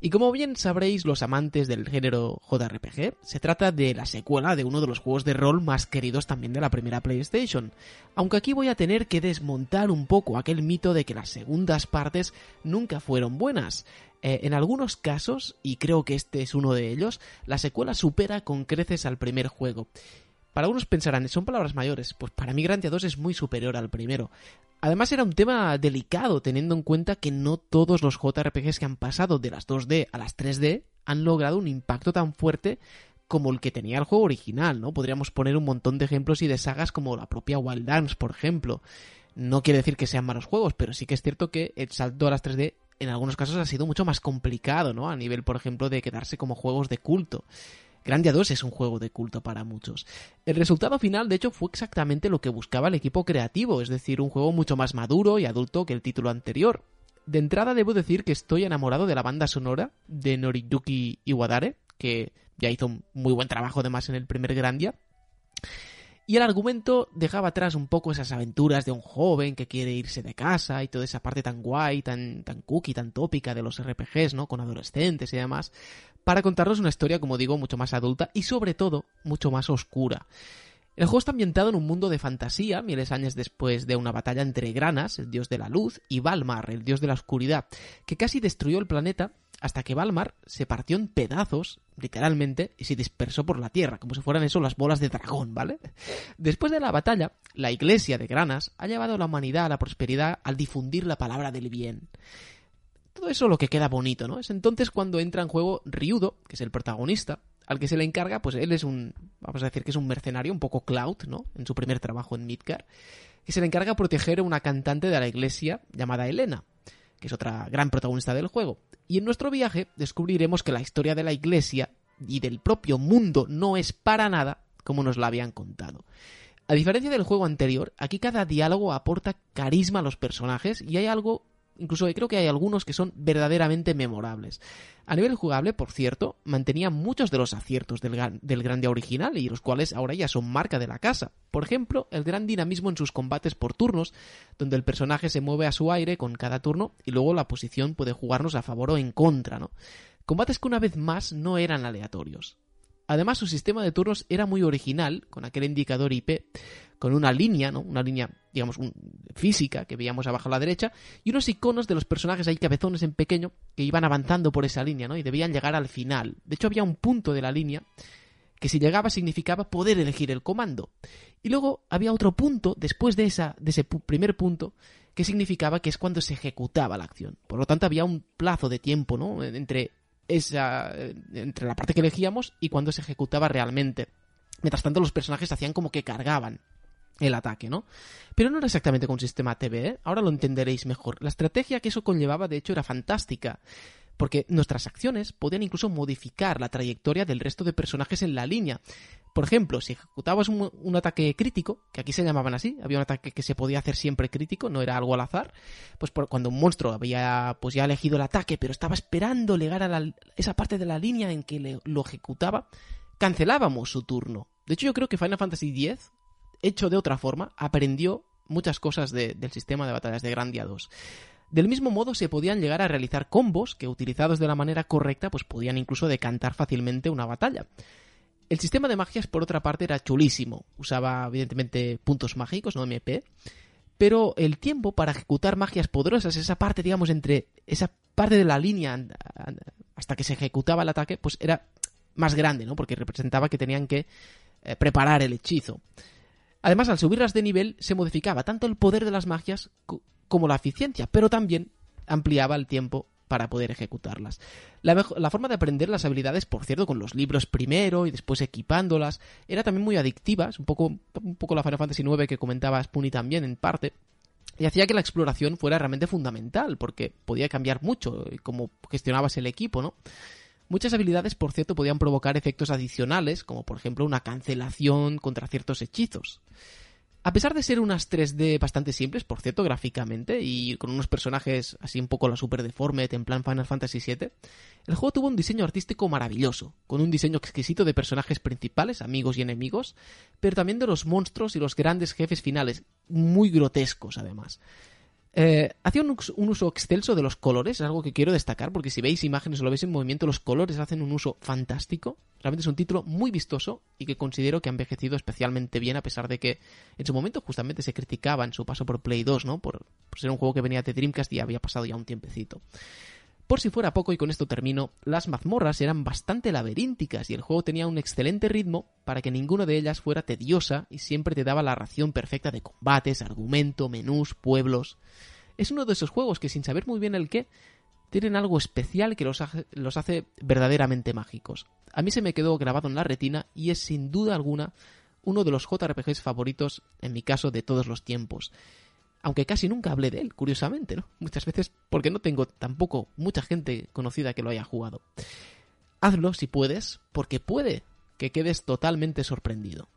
Y como bien sabréis los amantes del género JRPG, se trata de la secuela de uno de los juegos de rol más queridos también de la primera PlayStation. Aunque aquí voy a tener que desmontar un poco aquel mito de que las segundas partes nunca fueron buenas. Eh, en algunos casos, y creo que este es uno de ellos, la secuela supera con creces al primer juego. Para algunos pensarán, son palabras mayores, pues para mí Grandia 2 es muy superior al primero. Además era un tema delicado teniendo en cuenta que no todos los JRPGs que han pasado de las 2D a las 3D han logrado un impacto tan fuerte como el que tenía el juego original, ¿no? Podríamos poner un montón de ejemplos y de sagas como la propia Wild Arms, por ejemplo. No quiere decir que sean malos juegos, pero sí que es cierto que el salto a las 3D en algunos casos ha sido mucho más complicado, ¿no? A nivel, por ejemplo, de quedarse como juegos de culto. Grandia 2 es un juego de culto para muchos. El resultado final, de hecho, fue exactamente lo que buscaba el equipo creativo, es decir, un juego mucho más maduro y adulto que el título anterior. De entrada debo decir que estoy enamorado de la banda sonora de Noriyuki Iwadare, que ya hizo un muy buen trabajo además en el primer Grandia. Y el argumento dejaba atrás un poco esas aventuras de un joven que quiere irse de casa y toda esa parte tan guay, tan, tan cookie, tan tópica de los RPGs, ¿no? Con adolescentes y demás, para contarnos una historia, como digo, mucho más adulta y sobre todo mucho más oscura. El juego está ambientado en un mundo de fantasía, miles de años después de una batalla entre Granas, el dios de la luz, y Valmar, el dios de la oscuridad, que casi destruyó el planeta hasta que Valmar se partió en pedazos, literalmente, y se dispersó por la tierra, como si fueran eso las bolas de dragón, ¿vale? Después de la batalla, la iglesia de Granas ha llevado a la humanidad a la prosperidad al difundir la palabra del bien. Todo eso lo que queda bonito, ¿no? Es entonces cuando entra en juego Ryudo, que es el protagonista, al que se le encarga, pues él es un, vamos a decir que es un mercenario, un poco Cloud, ¿no? En su primer trabajo en Midgar, que se le encarga proteger a una cantante de la iglesia llamada Elena, que es otra gran protagonista del juego. Y en nuestro viaje descubriremos que la historia de la iglesia y del propio mundo no es para nada como nos la habían contado. A diferencia del juego anterior, aquí cada diálogo aporta carisma a los personajes y hay algo incluso creo que hay algunos que son verdaderamente memorables. A nivel jugable, por cierto, mantenía muchos de los aciertos del, del Grandia original y los cuales ahora ya son marca de la casa. Por ejemplo, el gran dinamismo en sus combates por turnos, donde el personaje se mueve a su aire con cada turno y luego la posición puede jugarnos a favor o en contra, ¿no? Combates que una vez más no eran aleatorios. Además, su sistema de turnos era muy original, con aquel indicador IP, con una línea, ¿no? Una línea, digamos, física que veíamos abajo a la derecha, y unos iconos de los personajes ahí cabezones en pequeño que iban avanzando por esa línea, ¿no? Y debían llegar al final. De hecho, había un punto de la línea que si llegaba significaba poder elegir el comando. Y luego había otro punto, después de, esa, de ese primer punto, que significaba que es cuando se ejecutaba la acción. Por lo tanto, había un plazo de tiempo, ¿no? Entre esa, entre la parte que elegíamos y cuando se ejecutaba realmente. Mientras tanto, los personajes hacían como que cargaban el ataque, ¿no? Pero no era exactamente con sistema TV, ¿eh? ahora lo entenderéis mejor. La estrategia que eso conllevaba, de hecho, era fantástica, porque nuestras acciones podían incluso modificar la trayectoria del resto de personajes en la línea. Por ejemplo, si ejecutabas un, ataque crítico, que aquí se llamaban así, había un ataque que se podía hacer siempre crítico, no era algo al azar, pues cuando un monstruo había pues ya elegido el ataque, pero estaba esperando llegar a esa parte de la línea en que lo ejecutaba, cancelábamos su turno. De hecho, yo creo que Final Fantasy X, hecho de otra forma, aprendió muchas cosas del sistema de batallas de Grandia 2. Del mismo modo se podían llegar a realizar combos que utilizados de la manera correcta pues podían incluso decantar fácilmente una batalla. El sistema de magias, por otra parte, era chulísimo. Usaba, evidentemente, puntos mágicos, no MP. Pero el tiempo para ejecutar magias poderosas, esa parte, digamos, entre esa parte de la línea hasta que se ejecutaba el ataque, pues era más grande, ¿no? Porque representaba que tenían que eh, preparar el hechizo. Además, al subirlas de nivel, se modificaba tanto el poder de las magias como la eficiencia, pero también ampliaba el tiempo para poder ejecutarlas. La, forma de aprender las habilidades, por cierto, con los libros primero y después equipándolas, era también muy adictiva, es un poco, la Final Fantasy IX que comentaba Spoonie también en parte, y hacía que la exploración fuera realmente fundamental, porque podía cambiar mucho cómo gestionabas el equipo, ¿no? Muchas habilidades, por cierto, podían provocar efectos adicionales, como por ejemplo una cancelación contra ciertos hechizos. A pesar de ser unas 3D bastante simples, por cierto, gráficamente, y con unos personajes así un poco la super deformed en plan Final Fantasy VII, el juego tuvo un diseño artístico maravilloso, con un diseño exquisito de personajes principales, amigos y enemigos, pero también de los monstruos y los grandes jefes finales, muy grotescos además. Eh, hacía un, uso excelso de los colores, es algo que quiero destacar, porque si veis imágenes o lo veis en movimiento, los colores hacen un uso fantástico. Realmente es un título muy vistoso y que considero que ha envejecido especialmente bien, a pesar de que en su momento justamente se criticaba en su paso por Play 2, ¿no? Por, por ser un juego que venía de Dreamcast y había pasado ya un tiempecito. Por si fuera poco, y con esto termino, las mazmorras eran bastante laberínticas y el juego tenía un excelente ritmo para que ninguna de ellas fuera tediosa y siempre te daba la ración perfecta de combates, argumento, menús, pueblos. Es uno de esos juegos que sin saber muy bien el qué, tienen algo especial que los hace, los hace verdaderamente mágicos. A mí se me quedó grabado en la retina y es sin duda alguna uno de los JRPGs favoritos, en mi caso, de todos los tiempos aunque casi nunca hablé de él, curiosamente, ¿no? Muchas veces porque no tengo tampoco mucha gente conocida que lo haya jugado. Hazlo si puedes, porque puede que quedes totalmente sorprendido.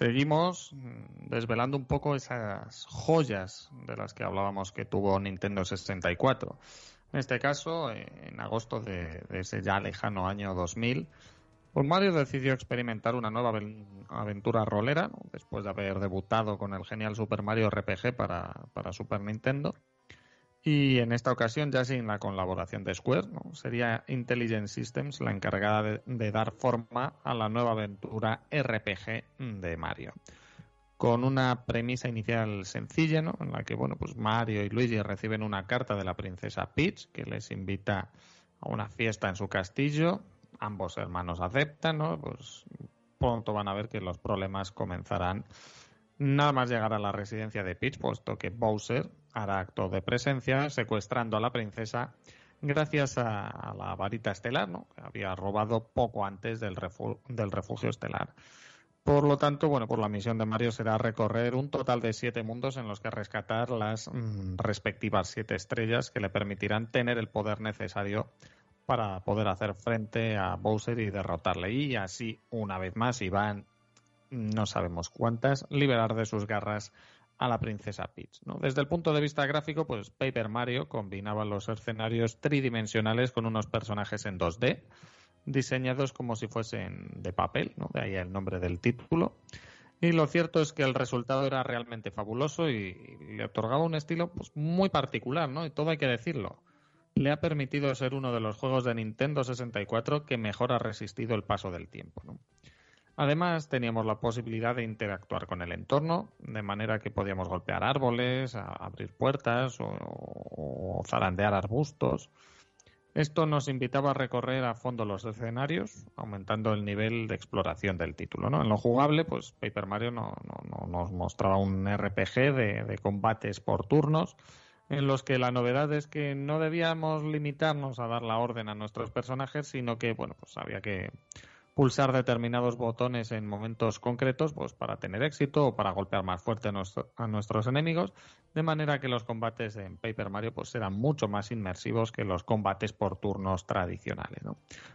Seguimos mm, desvelando un poco esas joyas de las que hablábamos que tuvo Nintendo 64. En este caso, en agosto de, ese ya lejano año 2000, pues Mario decidió experimentar una nueva aventura rolera, después de haber debutado con el genial Super Mario RPG para Super Nintendo. Y en esta ocasión, ya sin la colaboración de Square, ¿no? sería Intelligent Systems la encargada de, dar forma a la nueva aventura RPG de Mario. con una premisa inicial sencilla, ¿no? En la que, bueno, pues Mario y Luigi reciben una carta de la princesa Peach que les invita a una fiesta en su castillo. Ambos hermanos aceptan, ¿no? Pues pronto van a ver que los problemas comenzarán nada más llegar a la residencia de Peach, puesto que Bowser hará acto de presencia secuestrando a la princesa gracias a, la varita estelar, ¿no? que había robado poco antes del, del refugio estelar. Por lo tanto, bueno, por la misión de Mario será recorrer un total de siete mundos en los que rescatar las mm, respectivas siete estrellas que le permitirán tener el poder necesario para poder hacer frente a Bowser y derrotarle. Y así, una vez más, Iván, no sabemos cuántas, liberar de sus garras a la princesa Peach. Desde el punto de vista gráfico, pues Paper Mario combinaba los escenarios tridimensionales con unos personajes en 2D, diseñados como si fuesen de papel, ¿no? de ahí el nombre del título. Y lo cierto es que el resultado era realmente fabuloso y, le otorgaba un estilo pues, muy particular, ¿no? Y todo hay que decirlo. Le ha permitido ser uno de los juegos de Nintendo 64 que mejor ha resistido el paso del tiempo. ¿no? Además, teníamos la posibilidad de interactuar con el entorno, de manera que podíamos golpear árboles, abrir puertas o, zarandear arbustos. Esto nos invitaba a recorrer a fondo los escenarios, aumentando el nivel de exploración del título. ¿no? En lo jugable, pues Paper Mario no, nos mostraba un RPG de, de, combates por turnos, en los que la novedad es que no debíamos limitarnos a dar la orden a nuestros personajes, sino que bueno, pues había que pulsar determinados botones en momentos concretos pues para tener éxito o para golpear más fuerte a, nuestros enemigos, de manera que los combates en Paper Mario pues eran mucho más inmersivos que los combates por turnos tradicionales.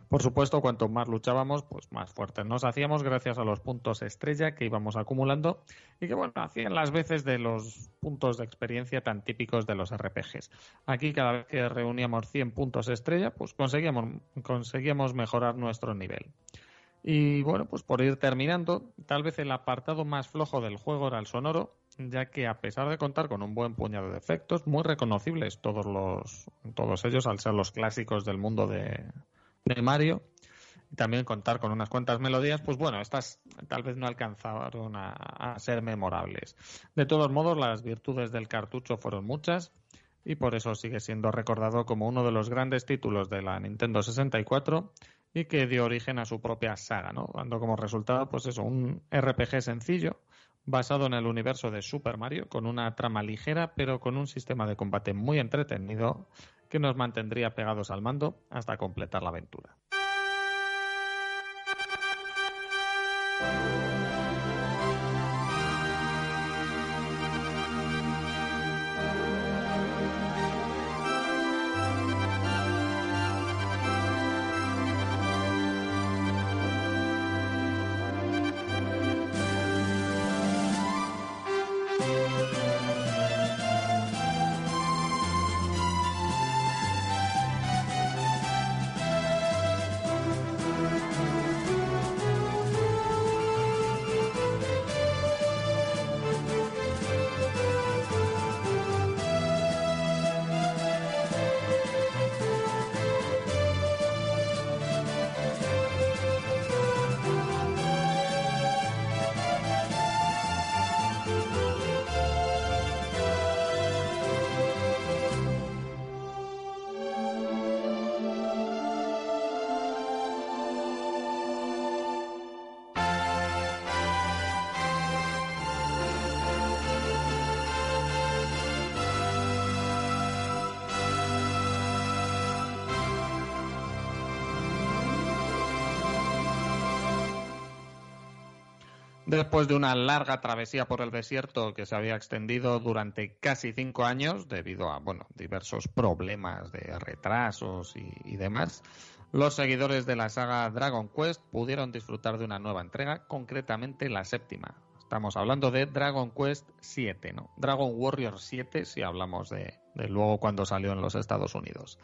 Por supuesto, cuanto más luchábamos, pues más fuertes nos hacíamos gracias a los puntos estrella que íbamos acumulando y que bueno, hacían las veces de los puntos de experiencia tan típicos de los RPGs. Aquí cada vez que reuníamos 100 puntos estrella, pues conseguíamos, conseguíamos mejorar nuestro nivel. Y bueno, pues por ir terminando, tal vez el apartado más flojo del juego era el sonoro, ya que a pesar de contar con un buen puñado de efectos, muy reconocibles todos los, todos ellos al ser los clásicos del mundo de, Mario, y también contar con unas cuantas melodías, pues bueno, estas tal vez no alcanzaron a, a ser memorables. De todos modos, las virtudes del cartucho fueron muchas y por eso sigue siendo recordado como uno de los grandes títulos de la Nintendo 64 y que dio origen a su propia saga, ¿no? Dando como resultado, pues eso, un RPG sencillo basado en el universo de Super Mario, con una trama ligera, pero con un sistema de combate muy entretenido que nos mantendría pegados al mando hasta completar la aventura. Después de una larga travesía por el desierto que se había extendido durante casi cinco años debido a bueno diversos problemas de retrasos y, demás, los seguidores de la saga Dragon Quest pudieron disfrutar de una nueva entrega, concretamente la séptima. Estamos hablando de Dragon Quest 7, ¿no? Dragon Warrior 7 si hablamos de, luego cuando salió en los Estados Unidos.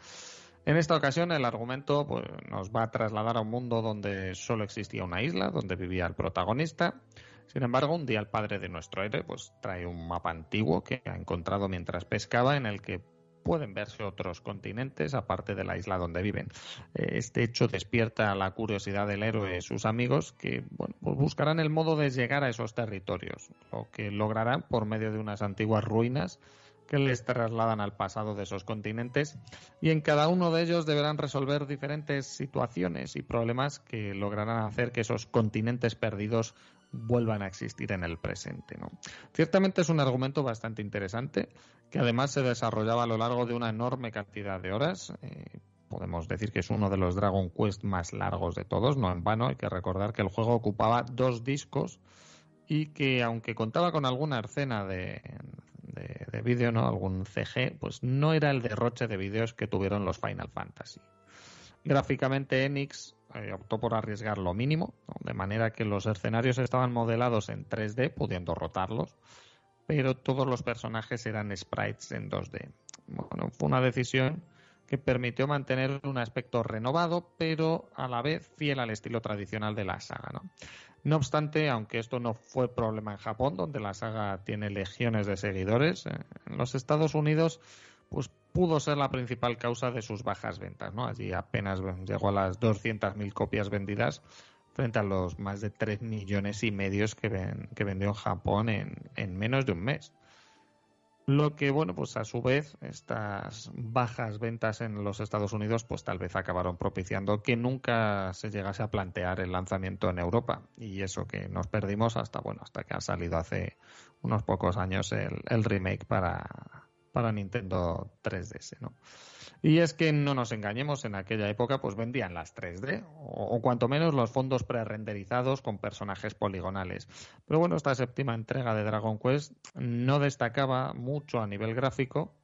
En esta ocasión el argumento pues, nos va a trasladar a un mundo donde solo existía una isla, donde vivía el protagonista. Sin embargo, un día el padre de nuestro héroe pues, trae un mapa antiguo que ha encontrado mientras pescaba en el que pueden verse otros continentes aparte de la isla donde viven. Este hecho despierta la curiosidad del héroe y sus amigos que bueno, pues buscarán el modo de llegar a esos territorios, lo que lograrán por medio de unas antiguas ruinas que les trasladan al pasado de esos continentes y en cada uno de ellos deberán resolver diferentes situaciones y problemas que lograrán hacer que esos continentes perdidos vuelvan a existir en el presente. ¿no? Ciertamente es un argumento bastante interesante que además se desarrollaba a lo largo de una enorme cantidad de horas. Eh, podemos decir que es uno de los Dragon Quest más largos de todos, no en vano. Hay que recordar que el juego ocupaba dos discos y que aunque contaba con alguna escena de, de, vídeo, ¿no? Algún CG, pues no era el derroche de vídeos que tuvieron los Final Fantasy. Gráficamente Enix eh, optó por arriesgar lo mínimo, de manera que los escenarios estaban modelados en 3D, pudiendo rotarlos, pero todos los personajes eran sprites en 2D. Bueno, fue una decisión que permitió mantener un aspecto renovado, pero a la vez fiel al estilo tradicional de la saga. ¿no? No obstante, aunque esto no fue problema en Japón, donde la saga tiene legiones de seguidores, eh, en los Estados Unidos pues pudo ser la principal causa de sus bajas ventas. ¿no? Allí apenas llegó a las 200.000 copias vendidas frente a los más de 3 millones y medio que, vendió en Japón en, en menos de un mes. Lo que, bueno, pues a su vez, estas bajas ventas en los Estados Unidos, pues tal vez acabaron propiciando que nunca se llegase a plantear el lanzamiento en Europa. Y eso que nos perdimos hasta, bueno, hasta que ha salido hace unos pocos años el remake para, para Nintendo 3DS, ¿no? Y es que no nos engañemos, en aquella época pues vendían las 3D o, cuanto menos los fondos pre-renderizados con personajes poligonales. Pero bueno, esta séptima entrega de Dragon Quest no destacaba mucho a nivel gráfico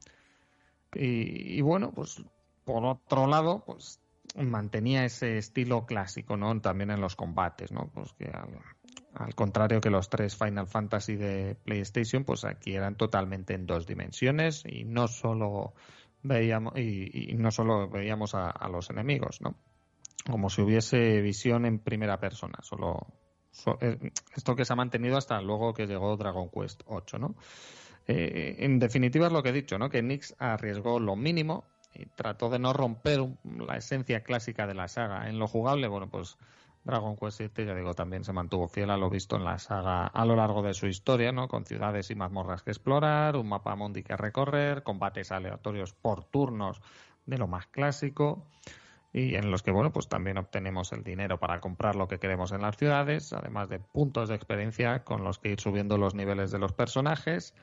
y, bueno, pues por otro lado, pues mantenía ese estilo clásico, ¿no? También en los combates, ¿no? Pues que contrario que los tres Final Fantasy de PlayStation, pues aquí eran totalmente en dos dimensiones y no solo veíamos y, no solo veíamos a, los enemigos, ¿no? Como si hubiese visión en primera persona. Solo eh, esto que se ha mantenido hasta luego que llegó Dragon Quest 8, ¿no? Eh, en definitiva es lo que he dicho, ¿no? Que Nix arriesgó lo mínimo y trató de no romper la esencia clásica de la saga. En lo jugable, bueno, pues Dragon Quest VII, ya digo, también se mantuvo fiel a lo visto en la saga a lo largo de su historia, ¿no? Con ciudades y mazmorras que explorar, un mapa mundi que recorrer, combates aleatorios por turnos de lo más clásico y en los que, bueno, pues también obtenemos el dinero para comprar lo que queremos en las ciudades, además de puntos de experiencia con los que ir subiendo los niveles de los personajes,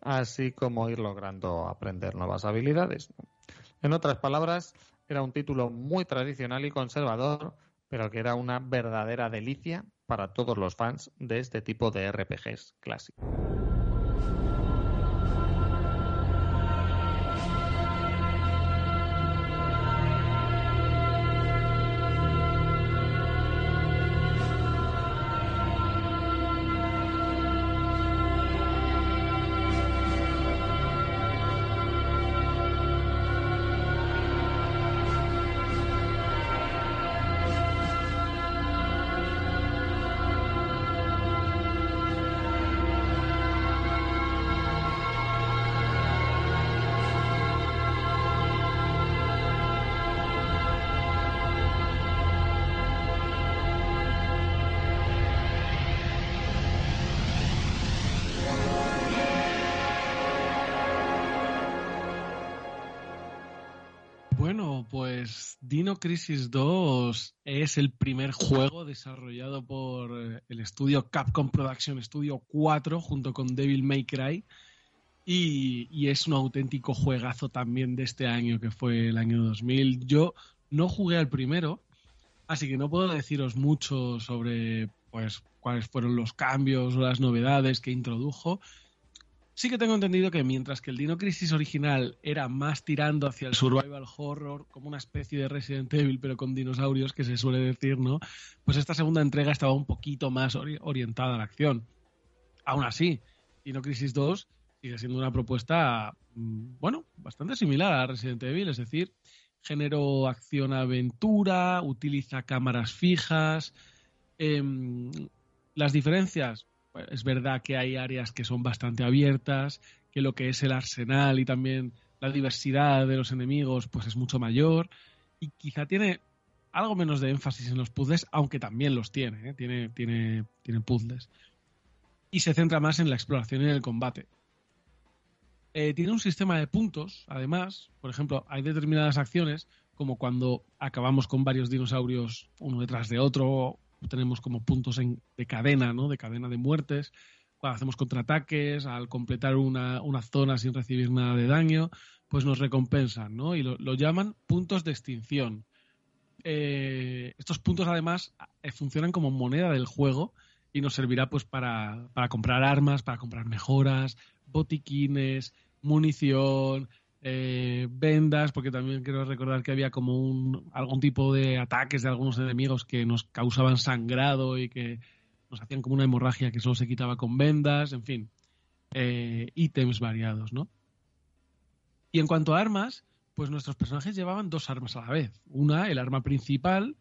así como ir logrando aprender nuevas habilidades. En otras palabras, era un título muy tradicional y conservador, pero que era una verdadera delicia para todos los fans de este tipo de RPGs clásicos. Crisis 2 es el primer juego desarrollado por eh, el estudio Capcom Production Studio 4 junto con Devil May Cry y, es un auténtico juegazo también de este año que fue el año 2000. Yo no jugué al primero, así que no puedo deciros mucho sobre pues cuáles fueron los cambios o las novedades que introdujo, Sí que tengo entendido que mientras que el Dino Crisis original era más tirando hacia el survival horror, como una especie de Resident Evil, pero con dinosaurios, que se suele decir, ¿no? Pues esta segunda entrega estaba un poquito más orientada a la acción. Aún así, Dino Crisis 2 sigue siendo una propuesta, mm, bueno, bastante similar a Resident Evil, es decir, género acción-aventura, utiliza cámaras fijas. Em, las diferencias, es verdad que hay áreas que son bastante abiertas, que lo que es el arsenal y también la diversidad de los enemigos pues es mucho mayor y quizá tiene algo menos de énfasis en los puzzles, aunque también los tiene, ¿eh? tiene, tiene, tiene puzzles. Y se centra más en la exploración y en el combate. Eh, tiene un sistema de puntos, además, por ejemplo, hay determinadas acciones, como cuando acabamos con varios dinosaurios uno detrás de otro, tenemos como puntos de cadena, ¿no? De cadena de muertes, cuando hacemos contraataques, al completar una, zona sin recibir nada de daño, pues nos recompensan, ¿no? Y lo llaman puntos de extinción. Eh, estos puntos además eh, funcionan como moneda del juego y nos servirá pues para, comprar armas, para comprar mejoras, botiquines, munición, eh, vendas, porque también quiero recordar que había como un, algún tipo de ataques de algunos enemigos que nos causaban sangrado y que nos hacían como una hemorragia que solo se quitaba con vendas, en fin, ítems variados, ¿no? Y en cuanto a armas, pues nuestros personajes llevaban dos armas a la vez. Una, el arma principal,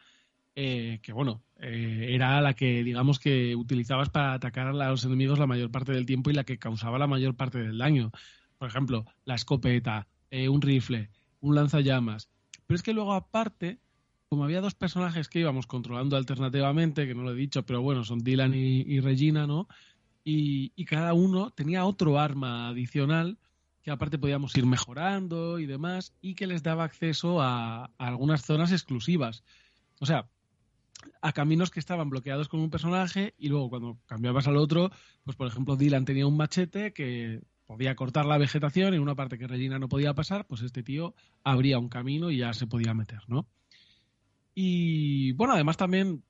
eh, que bueno, eh, era la que digamos que utilizabas para atacar a los enemigos la mayor parte del tiempo y la que causaba la mayor parte del daño. Por ejemplo, la escopeta, eh, un rifle, un lanzallamas. Pero es que luego aparte, como había dos personajes que íbamos controlando alternativamente, que no lo he dicho, pero bueno, son Dylan y, Regina, ¿no? y, cada uno tenía otro arma adicional que aparte podíamos ir mejorando y demás, y que les daba acceso a, algunas zonas exclusivas. O sea, a caminos que estaban bloqueados con un personaje y luego cuando cambiabas al otro, pues por ejemplo Dylan tenía un machete que podía cortar la vegetación en una parte que Regina no podía pasar, pues este tío abría un camino y ya se podía meter, ¿no? Y bueno, además también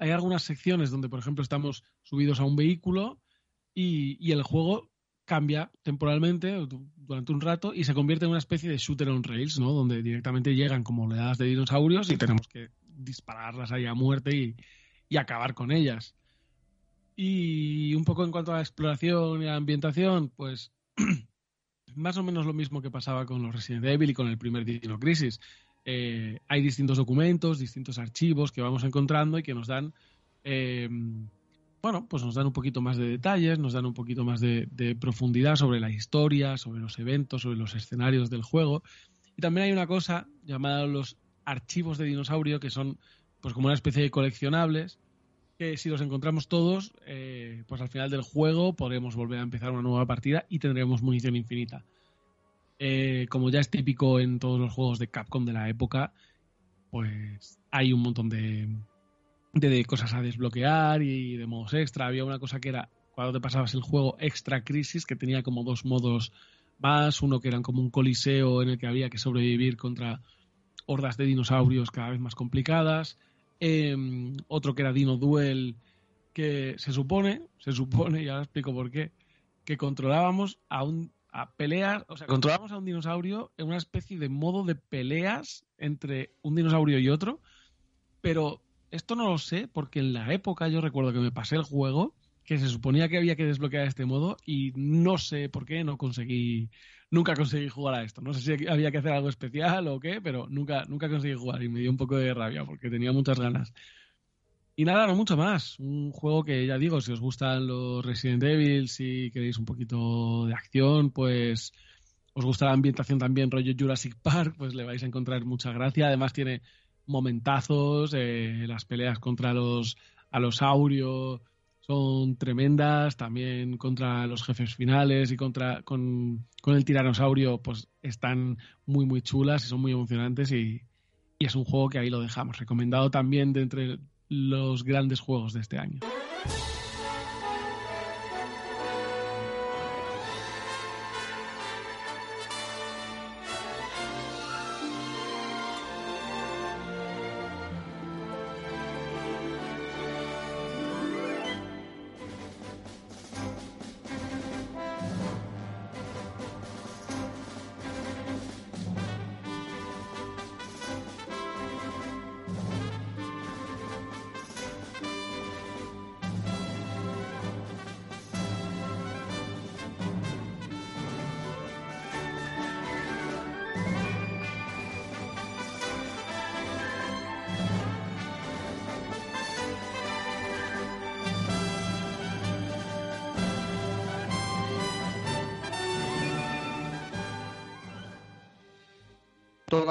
hay algunas secciones donde, por ejemplo, estamos subidos a un vehículo y, el juego cambia temporalmente durante un rato y se convierte en una especie de shooter on rails, ¿no? Donde directamente llegan como oleadas de dinosaurios y tenemos que dispararlas ahí a muerte y acabar con ellas. Y un poco en cuanto a la exploración y a la ambientación, pues más o menos lo mismo que pasaba con los Resident Evil y con el primer Dino Crisis. Eh, hay distintos documentos, distintos archivos que vamos encontrando y que nos dan eh, bueno, pues nos dan un poquito más de detalles, nos dan un poquito más de, profundidad sobre la historia, sobre los eventos, sobre los escenarios del juego. Y también hay una cosa llamada los archivos de dinosaurio, que son pues como una especie de coleccionables, que si los encontramos todos, eh, pues al final del juego podremos volver a empezar una nueva partida y tendremos munición infinita. Eh, como ya es típico en todos los juegos de Capcom de la época, pues hay un montón de, de, cosas a desbloquear y de modos extra. Había una cosa que era cuando te pasabas el juego Extra Crisis, que tenía como dos modos más, uno que eran como un coliseo en el que había que sobrevivir contra hordas de dinosaurios cada vez más complicadas, em, otro que era Dino Duel, que se supone, se supone, y ahora explico por qué, que controlábamos a un a peleas, o sea, controlábamos a un dinosaurio en una especie de modo de peleas entre un dinosaurio y otro, pero esto no lo sé porque en la época yo recuerdo que me pasé el juego, que se suponía que había que desbloquear de este modo y no sé por qué no conseguí, nunca conseguí jugar a esto. No sé si había que hacer algo especial o qué, pero nunca, nunca conseguí jugar y me dio un poco de rabia porque tenía muchas ganas. Y nada, no mucho más. Un juego que ya digo, si os gustan los Resident Evil, si queréis un poquito de acción, pues os gusta la ambientación también rollo Jurassic Park, pues le vais a encontrar mucha gracia. Además tiene momentazos, eh, las peleas contra los alosaurios son tremendas, también contra los jefes finales y contra con, el tiranosaurio pues están muy muy chulas y son muy emocionantes y, y es un juego que ahí lo dejamos, recomendado también de entre los grandes juegos de este año.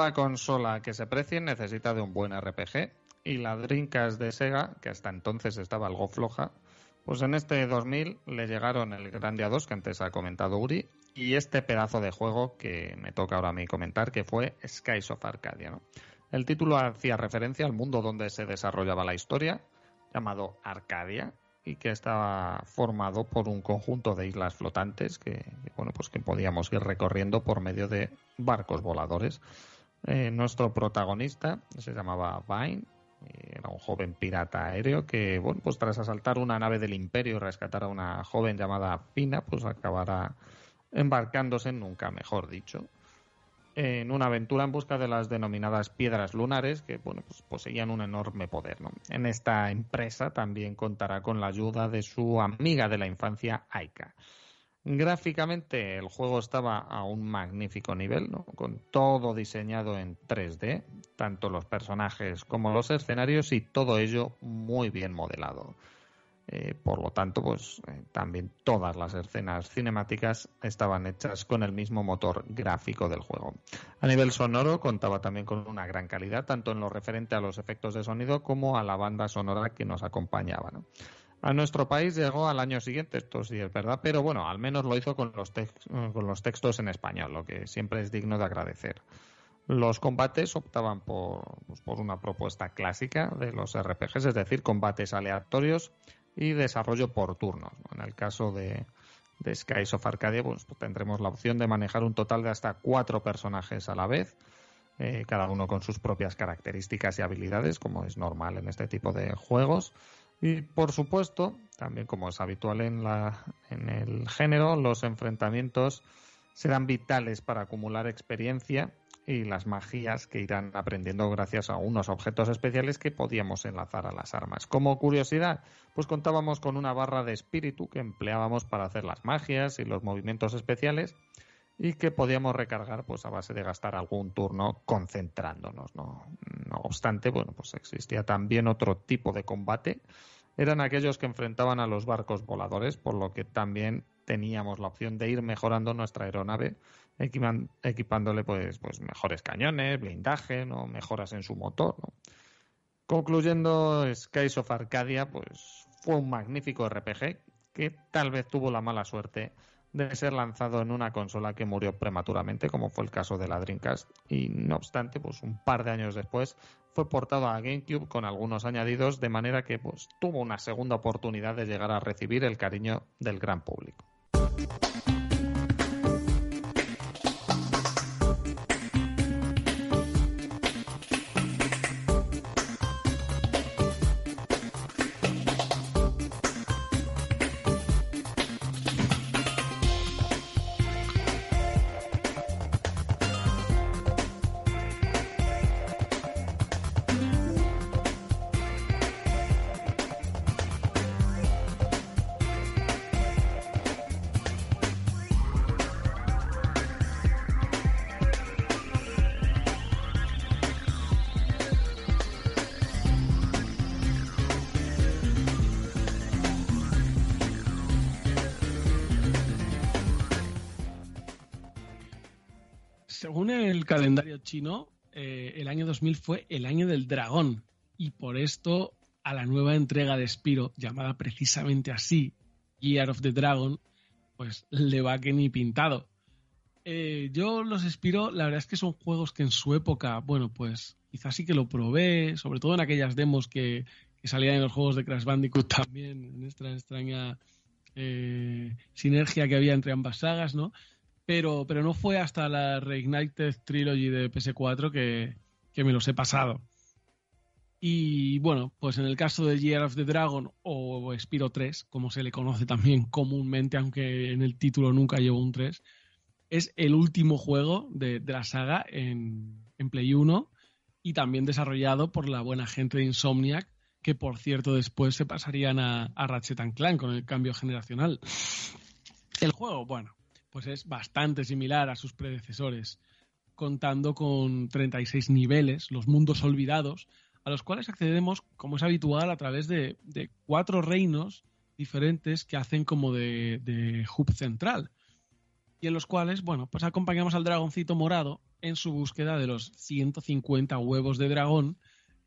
Toda consola que se precie necesita de un buen RPG y la Dreamcast de Sega, que hasta entonces estaba algo floja, pues en este 2000 le llegaron el Grandia 2 que antes ha comentado Uri y este pedazo de juego que me toca ahora a mí comentar que fue Skies of Arcadia. El título hacía referencia al mundo donde se desarrollaba la historia, llamado Arcadia, y que estaba formado por un conjunto de islas flotantes que, bueno, pues que podíamos ir recorriendo por medio de barcos voladores. Eh, nuestro protagonista se llamaba Vine, era un joven pirata aéreo que, bueno, pues tras asaltar una nave del Imperio y rescatar a una joven llamada Pina, pues acabará embarcándose, nunca mejor dicho, en una aventura en busca de las denominadas piedras lunares que bueno, pues poseían un enorme poder. En esta empresa también contará con la ayuda de su amiga de la infancia, Aika. Gráficamente el juego estaba a un magnífico nivel, con todo diseñado en 3D, tanto los personajes como los escenarios y todo ello muy bien modelado. Eh, por lo tanto, pues eh, también todas las escenas cinemáticas estaban hechas con el mismo motor gráfico del juego. A nivel sonoro contaba también con una gran calidad, tanto en lo referente a los efectos de sonido como a la banda sonora que nos acompañaba. A nuestro país llegó al año siguiente, esto sí es verdad, pero bueno, al menos lo hizo con los, con los textos en español, lo que siempre es digno de agradecer. Los combates optaban por, pues, por una propuesta clásica de los RPGs, es decir, combates aleatorios y desarrollo por turnos. En el caso de, de Skies of Arcadia, pues, tendremos la opción de manejar un total de hasta cuatro personajes a la vez, eh, cada uno con sus propias características y habilidades, como es normal en este tipo de juegos. Y por supuesto, también como es habitual en, la, en el género, los enfrentamientos serán vitales para acumular experiencia y las magías que irán aprendiendo gracias a unos objetos especiales que podíamos enlazar a las armas. Como curiosidad, pues contábamos con una barra de espíritu que empleábamos para hacer las magias y los movimientos especiales y que podíamos recargar pues a base de gastar algún turno concentrándonos, ¿no? No obstante, bueno, pues existía también otro tipo de combate. Eran aquellos que enfrentaban a los barcos voladores, por lo que también teníamos la opción de ir mejorando nuestra aeronave, equipándole pues, pues mejores cañones, blindaje, ¿no? mejoras en su motor. Concluyendo, Skies of Arcadia pues, fue un magnífico RPG que tal vez tuvo la mala suerte de ser lanzado en una consola que murió prematuramente, como fue el caso de la Dreamcast, y no obstante, pues un par de años después fue portado a GameCube con algunos añadidos, de manera que pues tuvo una segunda oportunidad de llegar a recibir el cariño del gran público. Chino, eh, el año 2000 fue el año del dragón y por esto a la nueva entrega de Spiro, llamada precisamente así, Year of the Dragon, pues le va que ni pintado. Eh, yo los Spiro, la verdad es que son juegos que en su época, bueno, pues quizás sí que lo probé, sobre todo en aquellas demos que, salían en los juegos de Crash Bandicoot también, en esta extraña eh, sinergia que había entre ambas sagas, ¿no? Pero, pero no fue hasta la Reignited Trilogy de PS4 que, que me los he pasado. Y bueno, pues en el caso de Year of the Dragon o Spiro 3, como se le conoce también comúnmente, aunque en el título nunca llevo un 3, es el último juego de, la saga en, en, Play 1 y también desarrollado por la buena gente de Insomniac, que por cierto después se pasarían a, a Ratchet Clank con el cambio generacional. El juego, bueno, pues es bastante similar a sus predecesores, contando con 36 niveles, los mundos olvidados, a los cuales accedemos, como es habitual, a través de, cuatro reinos diferentes que hacen como de, hub central. y en los cuales, bueno, pues acompañamos al dragoncito morado en su búsqueda de los 150 huevos de dragón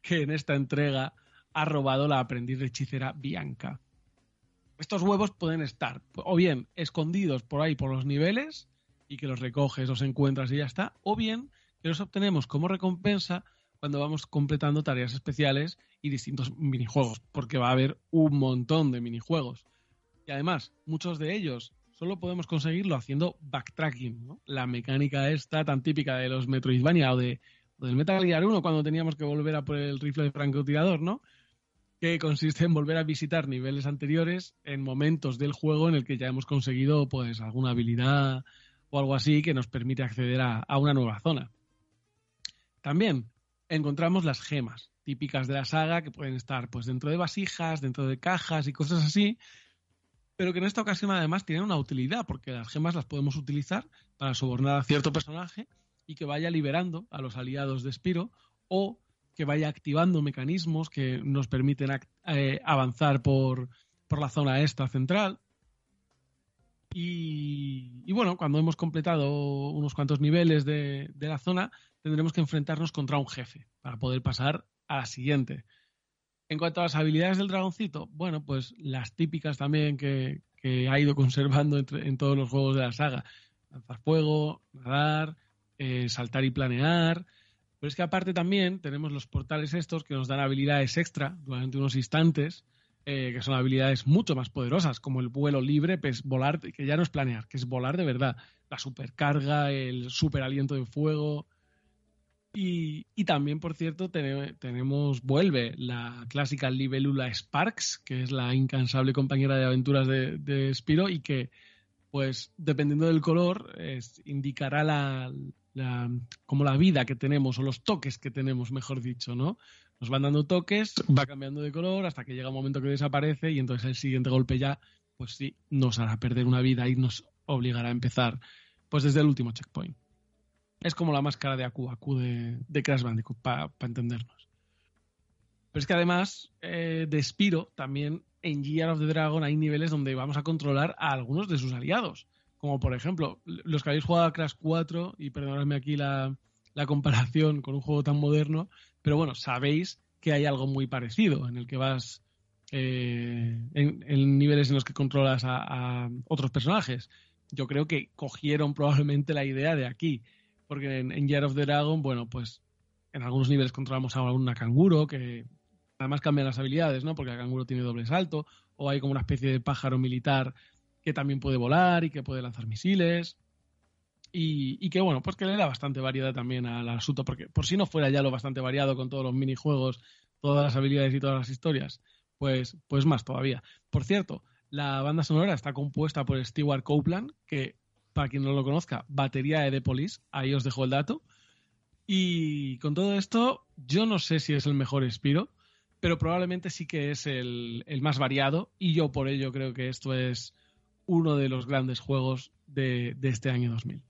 que en esta entrega ha robado la aprendiz de hechicera Bianca. Estos huevos pueden estar o bien escondidos por ahí por los niveles y que los recoges, los encuentras y ya está, o bien que los obtenemos como recompensa cuando vamos completando tareas especiales y distintos minijuegos, porque va a haber un montón de minijuegos. Y además, muchos de ellos solo podemos conseguirlo haciendo backtracking, ¿no? La mecánica esta tan típica de los Metroidvania o, de, o del Metal Gear 1 cuando teníamos que volver a por el rifle de francotirador, ¿no? Que consiste en volver a visitar niveles anteriores en momentos del juego en el que ya hemos conseguido pues alguna habilidad o algo así que nos permite acceder a, una nueva zona. También encontramos las gemas típicas de la saga que pueden estar pues dentro de vasijas, dentro de cajas y cosas así, pero que en esta ocasión además tienen una utilidad porque las gemas las podemos utilizar para sobornar a cierto personaje y que vaya liberando a los aliados de Spiro o que vaya activando mecanismos que nos permiten eh, avanzar por, por la zona esta central y, bueno, cuando hemos completado unos cuantos niveles de, la zona, tendremos que enfrentarnos contra un jefe para poder pasar a la siguiente. En cuanto a las habilidades del dragoncito, bueno, pues las típicas también que, ha ido conservando en todos los juegos de la saga. Lanzar fuego, nadar, eh, saltar y planear. Pero es que aparte también tenemos los portales estos que nos dan habilidades extra durante unos instantes eh, que son habilidades mucho más poderosas, como el vuelo libre, pues volar, que ya no es planear, que es volar de verdad, la supercarga, el super aliento de fuego. Y, también, por cierto, tenemos, vuelve la clásica libélula Sparks, que es la incansable compañera de aventuras de, de Spiro y que, pues, dependiendo del color, indicará la, como la vida que tenemos o los toques que tenemos, mejor dicho, ¿no? Nos van dando toques, va cambiando de color hasta que llega un momento que desaparece y entonces el siguiente golpe ya, pues sí, nos hará perder una vida y nos obligará a empezar pues desde el último checkpoint. Es como la máscara de Aku Aku de, de Crash Bandicoot, para entendernos. Pero es que además eh, de Spiro, también en Gear of the Dragon hay niveles donde vamos a controlar a algunos de sus aliados. Como por ejemplo, los que habéis jugado a Crash 4, y perdonadme aquí la, comparación con un juego tan moderno, pero bueno, sabéis que hay algo muy parecido en el que vas eh, en, niveles en los que controlas a, otros personajes. Yo creo que cogieron probablemente la idea de aquí, porque en, Year of the Dragon, bueno, pues en algunos niveles controlamos a una canguro que además cambian las habilidades, ¿no? Porque el canguro tiene doble salto, o hay como una especie de pájaro militar que también puede volar y que puede lanzar misiles. Y, que bueno, pues que le da bastante variedad también al asunto, porque por si no fuera ya lo bastante variado con todos los minijuegos, todas las habilidades y todas las historias, pues, pues más todavía. Por cierto, la banda sonora está compuesta por Stewart Copeland, que para quien no lo conozca, batería de The Police, ahí os dejo el dato. Y con todo esto, yo no sé si es el mejor Spiro, pero probablemente sí que es el, el más variado, y yo por ello creo que esto es uno de los grandes juegos de, de este año 2000.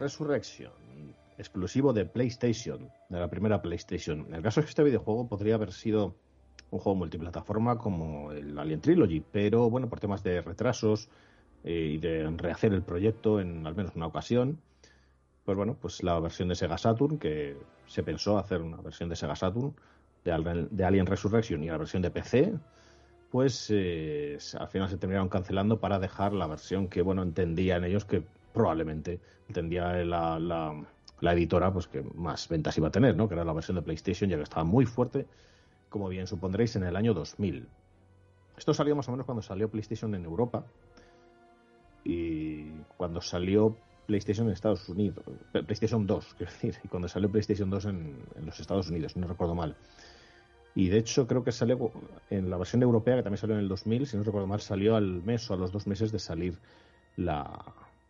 Resurrection, exclusivo de PlayStation, de la primera PlayStation. El caso de que este videojuego podría haber sido un juego multiplataforma como el Alien Trilogy, pero bueno, por temas de retrasos eh, y de rehacer el proyecto en al menos una ocasión, pues bueno, pues la versión de Sega Saturn, que se pensó hacer una versión de Sega Saturn de, de Alien Resurrection y la versión de PC, pues eh, al final se terminaron cancelando para dejar la versión que, bueno, entendían ellos que probablemente tendría la, la, editora pues que más ventas iba a tener, ¿no? Que era la versión de PlayStation, ya que estaba muy fuerte, como bien supondréis, en el año 2000. Esto salió más o menos cuando salió PlayStation en Europa y cuando salió PlayStation en Estados Unidos, PlayStation 2, quiero decir, y cuando salió PlayStation 2 en, en los Estados Unidos, no recuerdo mal. Y de hecho creo que salió en la versión europea, que también salió en el 2000, si no recuerdo mal, salió al mes o a los dos meses de salir la,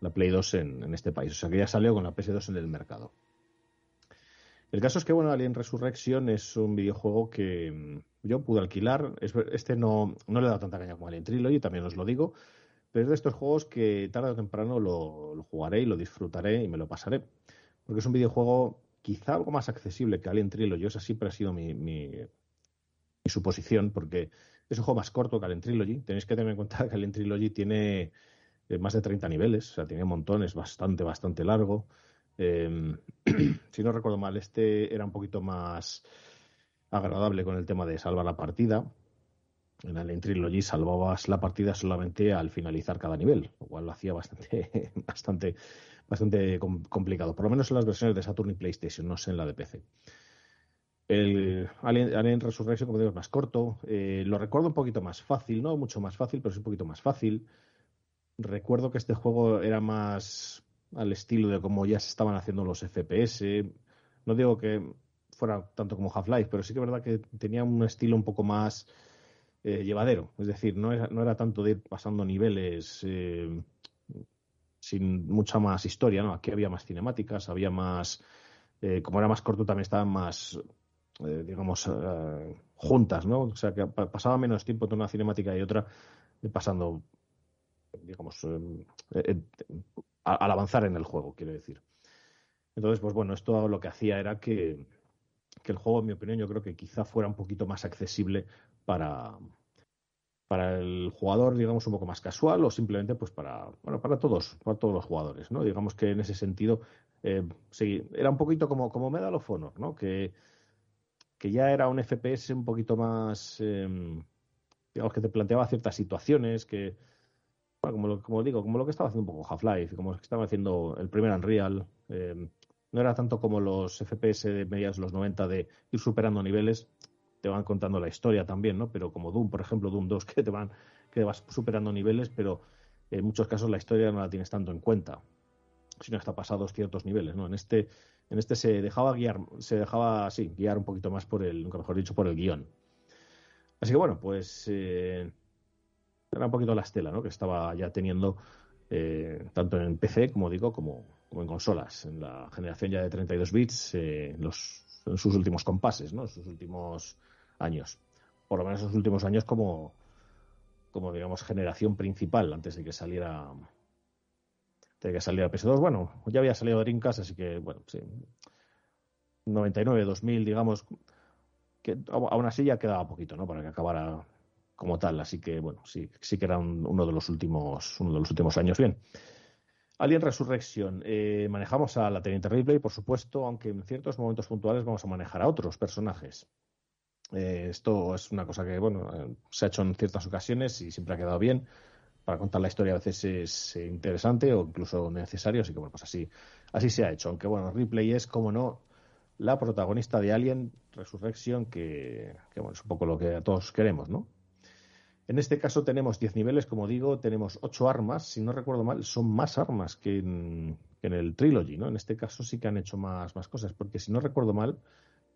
Play 2 en, este país. O sea que ya salió con la PS2 en el mercado. El caso es que, bueno, Alien Resurrection es un videojuego que mm, yo pude alquilar. Este no, no le dado tanta caña como Alien Trilogy, también os lo digo. Pero es de estos juegos que tarde o temprano lo, jugaré y lo disfrutaré y me lo pasaré. Porque es un videojuego quizá algo más accesible que Alien Trilogy. Esa siempre ha sido mi, mi suposición, porque es un juego más corto que Alien Trilogy. Tenéis que tener en cuenta que Alien Trilogy tiene eh, más de 30 niveles, o sea, tiene montones, bastante, bastante largo. Em, si no recuerdo mal, este era un poquito más agradable con el tema de salvar la partida. En Alien Trilogy salvabas la partida solamente al finalizar cada nivel, lo cual lo hacía bastante, bastante, bastante complicado. Por lo menos en las versiones de Saturn y PlayStation, no sé en la de PC. El Alien, Resurrection, como digo, es más corto. Eh, lo recuerdo un poquito más fácil, no mucho más fácil, pero es un poquito más fácil. Recuerdo que este juego era más al estilo de cómo ya se estaban haciendo los FPS. No digo que fuera tanto como Half-Life, pero sí que es verdad que tenía un estilo un poco más eh, llevadero. Es decir, no era, no era tanto de ir pasando niveles eh, sin mucha más historia, ¿no? Aquí había más cinemáticas, había más. como era más corto, también estaban más eh, digamos, eh, juntas, ¿no? O sea, que pasaba menos tiempo entre una cinemática y otra eh, pasando, digamos, al avanzar en el juego, quiero decir. Entonces, pues bueno, esto lo que hacía era que, que el juego, en mi opinión, yo creo que quizá fuera un poquito más accesible para, para el jugador, digamos, un poco más casual o simplemente pues para, bueno, para todos, para todos los jugadores, ¿no? Digamos que en ese sentido, sí, era un poquito como, como Medal of Honor, ¿no? Que que ya era un FPS un poquito más, em, digamos, que te planteaba ciertas situaciones que, bueno, como, como digo, como lo que estaba haciendo un poco Half-Life, como lo que estaba haciendo el primer Unreal, em, no era tanto como los FPS de mediados de los 90 de ir superando niveles, te van contando la historia también, ¿no? Pero como Doom, por ejemplo, Doom 2, que te van, que vas superando niveles, pero en muchos casos la historia no la tienes tanto en cuenta, sino hasta pasados ciertos niveles, ¿no? En este en este se dejaba guiar, se dejaba, sí, guiar un poquito más por el, nunca mejor dicho, por el guion. Así que bueno, pues eh, era un poquito la estela, ¿no? Que estaba ya teniendo eh, tanto en PC, como digo, como, en consolas, en la generación ya de 32 bits, eh, los, en sus últimos compases, ¿no? En sus últimos años. Por lo menos en sus últimos años como, como digamos, generación principal, antes de que saliera de que saliera PS2. Bueno, ya había salido Dreamcast, así que, bueno, sí. 99, 2000, digamos, que aún así ya quedaba poquito, ¿no? Para que acabara como tal. Así que, bueno, sí, sí que era uno de los últimos, uno de los últimos años. Bien. Alien Resurrection. Eh, manejamos a la Teniente Ripley, por supuesto, aunque en ciertos momentos puntuales vamos a manejar a otros personajes. Eh, esto es una cosa que, bueno, eh, se ha hecho en ciertas ocasiones y siempre ha quedado bien para contar la historia a veces es eh, interesante o incluso necesario, así que bueno, pues así, así se ha hecho. Aunque bueno, Ripley es, como no, la protagonista de Alien Resurrection, que, bueno, es un poco lo que todos queremos, ¿no? En este caso tenemos 10 niveles, como digo, tenemos 8 armas, si no recuerdo mal, son más armas que en, el Trilogy, ¿no? En este caso sí que han hecho más, más cosas, porque si no recuerdo mal,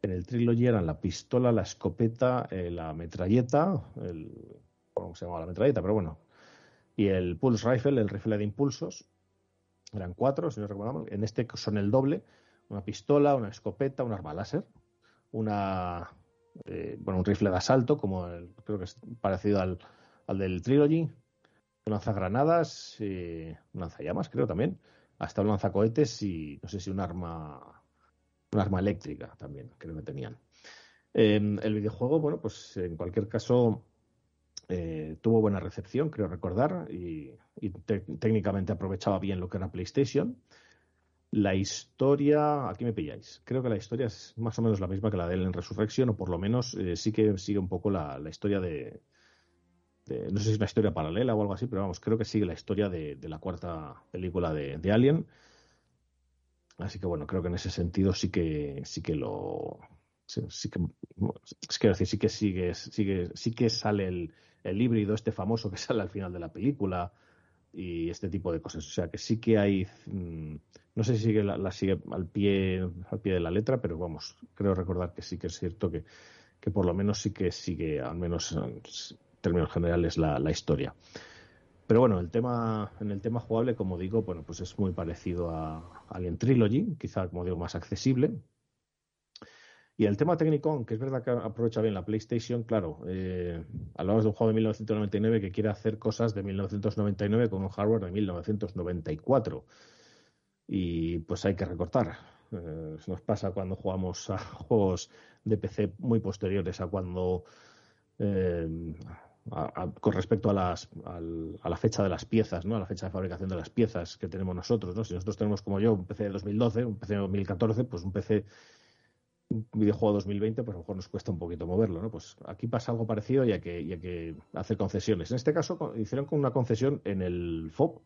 en el Trilogy eran la pistola, la escopeta, eh, la metralleta, el, ¿cómo se llama la metralleta? Pero bueno, y el Pulse Rifle, el rifle de impulsos, eran cuatro, si no recordamos. En este son el doble: una pistola, una escopeta, un arma láser, una, eh, bueno, un rifle de asalto, como el, creo que es parecido al, al del Trilogy, un lanzagranadas, un lanzallamas, creo también, hasta un lanzacohetes y no sé si un arma, un arma eléctrica también, creo que tenían. el videojuego, bueno, pues en cualquier caso eh, tuvo buena recepción, creo recordar, y, técnicamente aprovechaba bien lo que era PlayStation. La historia, aquí me pilláis, creo que la historia es más o menos la misma que la de él en Resurrection, o por lo menos eh, sí que sigue un poco la, historia de, no sé si es una historia paralela o algo así, pero vamos, creo que sigue la historia de, la cuarta película de, Alien. Así que bueno, creo que en ese sentido sí que sí que lo sí, que es que decir sí que sigue, sigue sí que sale el, el híbrido este famoso que sale al final de la película y este tipo de cosas. O sea que sí que hay, mm, no sé si sigue la, sigue al pie, al pie de la letra, pero vamos, creo recordar que sí que es cierto que, que por lo menos sí que sigue, al menos en términos generales, la, la historia. Pero bueno, el tema, en el tema jugable, como digo, bueno, pues es muy parecido a Alien Trilogy, quizá, como digo, más accesible, y el tema técnico, aunque es verdad que aprovecha bien la PlayStation, claro, eh, hablamos de un juego de 1999 que quiere hacer cosas de 1999 con un hardware de 1994. Y pues hay que recortar. Eh, nos pasa cuando jugamos a juegos de PC muy posteriores a cuando. Eh, con respecto a, las, a la fecha de las piezas, ¿no? a la fecha de fabricación de las piezas que tenemos nosotros. ¿no? Si nosotros tenemos como yo un PC de 2012, un PC de 2014, pues un PC un videojuego 2020, pues a lo mejor nos cuesta un poquito moverlo, ¿no? Pues aquí pasa algo parecido y hay que, y que hacer concesiones. En este caso hicieron con una concesión en el FOB,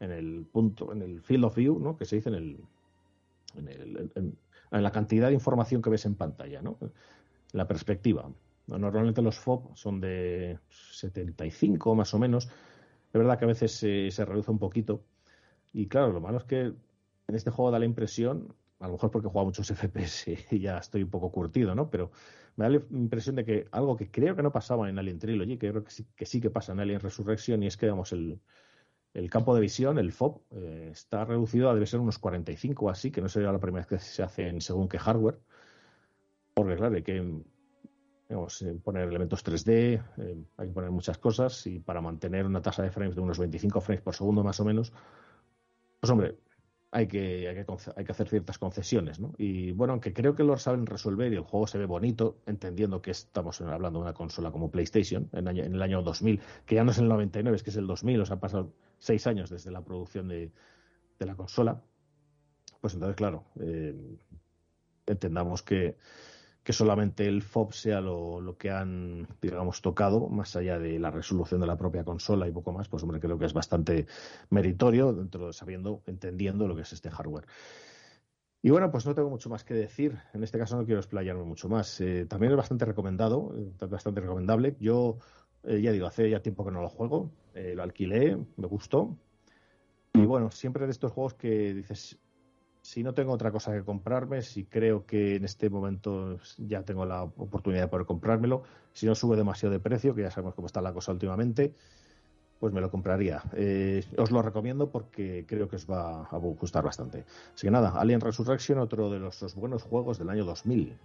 en el punto, en el field of view, ¿no? Que se dice en el, en, el, en, la cantidad de información que ves en pantalla, ¿no? La perspectiva. Normalmente los FOB son de 75 más o menos. Es verdad que a veces se reduce un poquito. Y claro, lo malo es que en este juego da la impresión a lo mejor porque jugado muchos FPS y ya estoy un poco curtido, ¿no? Pero me da la impresión de que algo que creo que no pasaba en Alien Trilogy, que creo que sí que, sí que pasa en Alien Resurrection, y es que, digamos, el, el campo de visión, el FOB, eh, está reducido a debe ser unos 45 o así, que no sería la primera vez que se hace en según qué hardware. Porque, claro, hay que digamos, eh, poner elementos 3D, eh, hay que poner muchas cosas, y para mantener una tasa de frames de unos 25 frames por segundo más o menos, pues hombre, hay que, hay que, hacer ciertas concesiones, ¿no? Y bueno, aunque creo que lo saben resolver y el juego se ve bonito, entendiendo que estamos hablando de una consola como PlayStation en, el año 2000, que ya no es el 99, es que es el 2000, o sea, han pasado seis años desde la producción de, la consola, pues entonces, claro, eh, entendamos que, que solamente el FOB sea lo, que han, digamos, tocado, más allá de la resolución de la propia consola y poco más, pues hombre, creo que es bastante meritorio dentro de sabiendo, entendiendo lo que es este hardware. Y bueno, pues no tengo mucho más que decir. En este caso no quiero explayarme mucho más. Eh, también es bastante recomendado, eh, bastante recomendable. Yo, eh, ya digo, hace ya tiempo que no lo juego. lo alquilé, me gustó. Y bueno, siempre de estos juegos que dices, si no tengo otra cosa que comprarme, si creo que en este momento ya tengo la oportunidad de poder comprármelo, si no sube demasiado de precio, que ya sabemos cómo está la cosa últimamente, pues me lo compraría. Eh, os lo recomiendo porque creo que os va a gustar bastante. Así que nada, Alien Resurrection, otro de los buenos juegos del año 2000.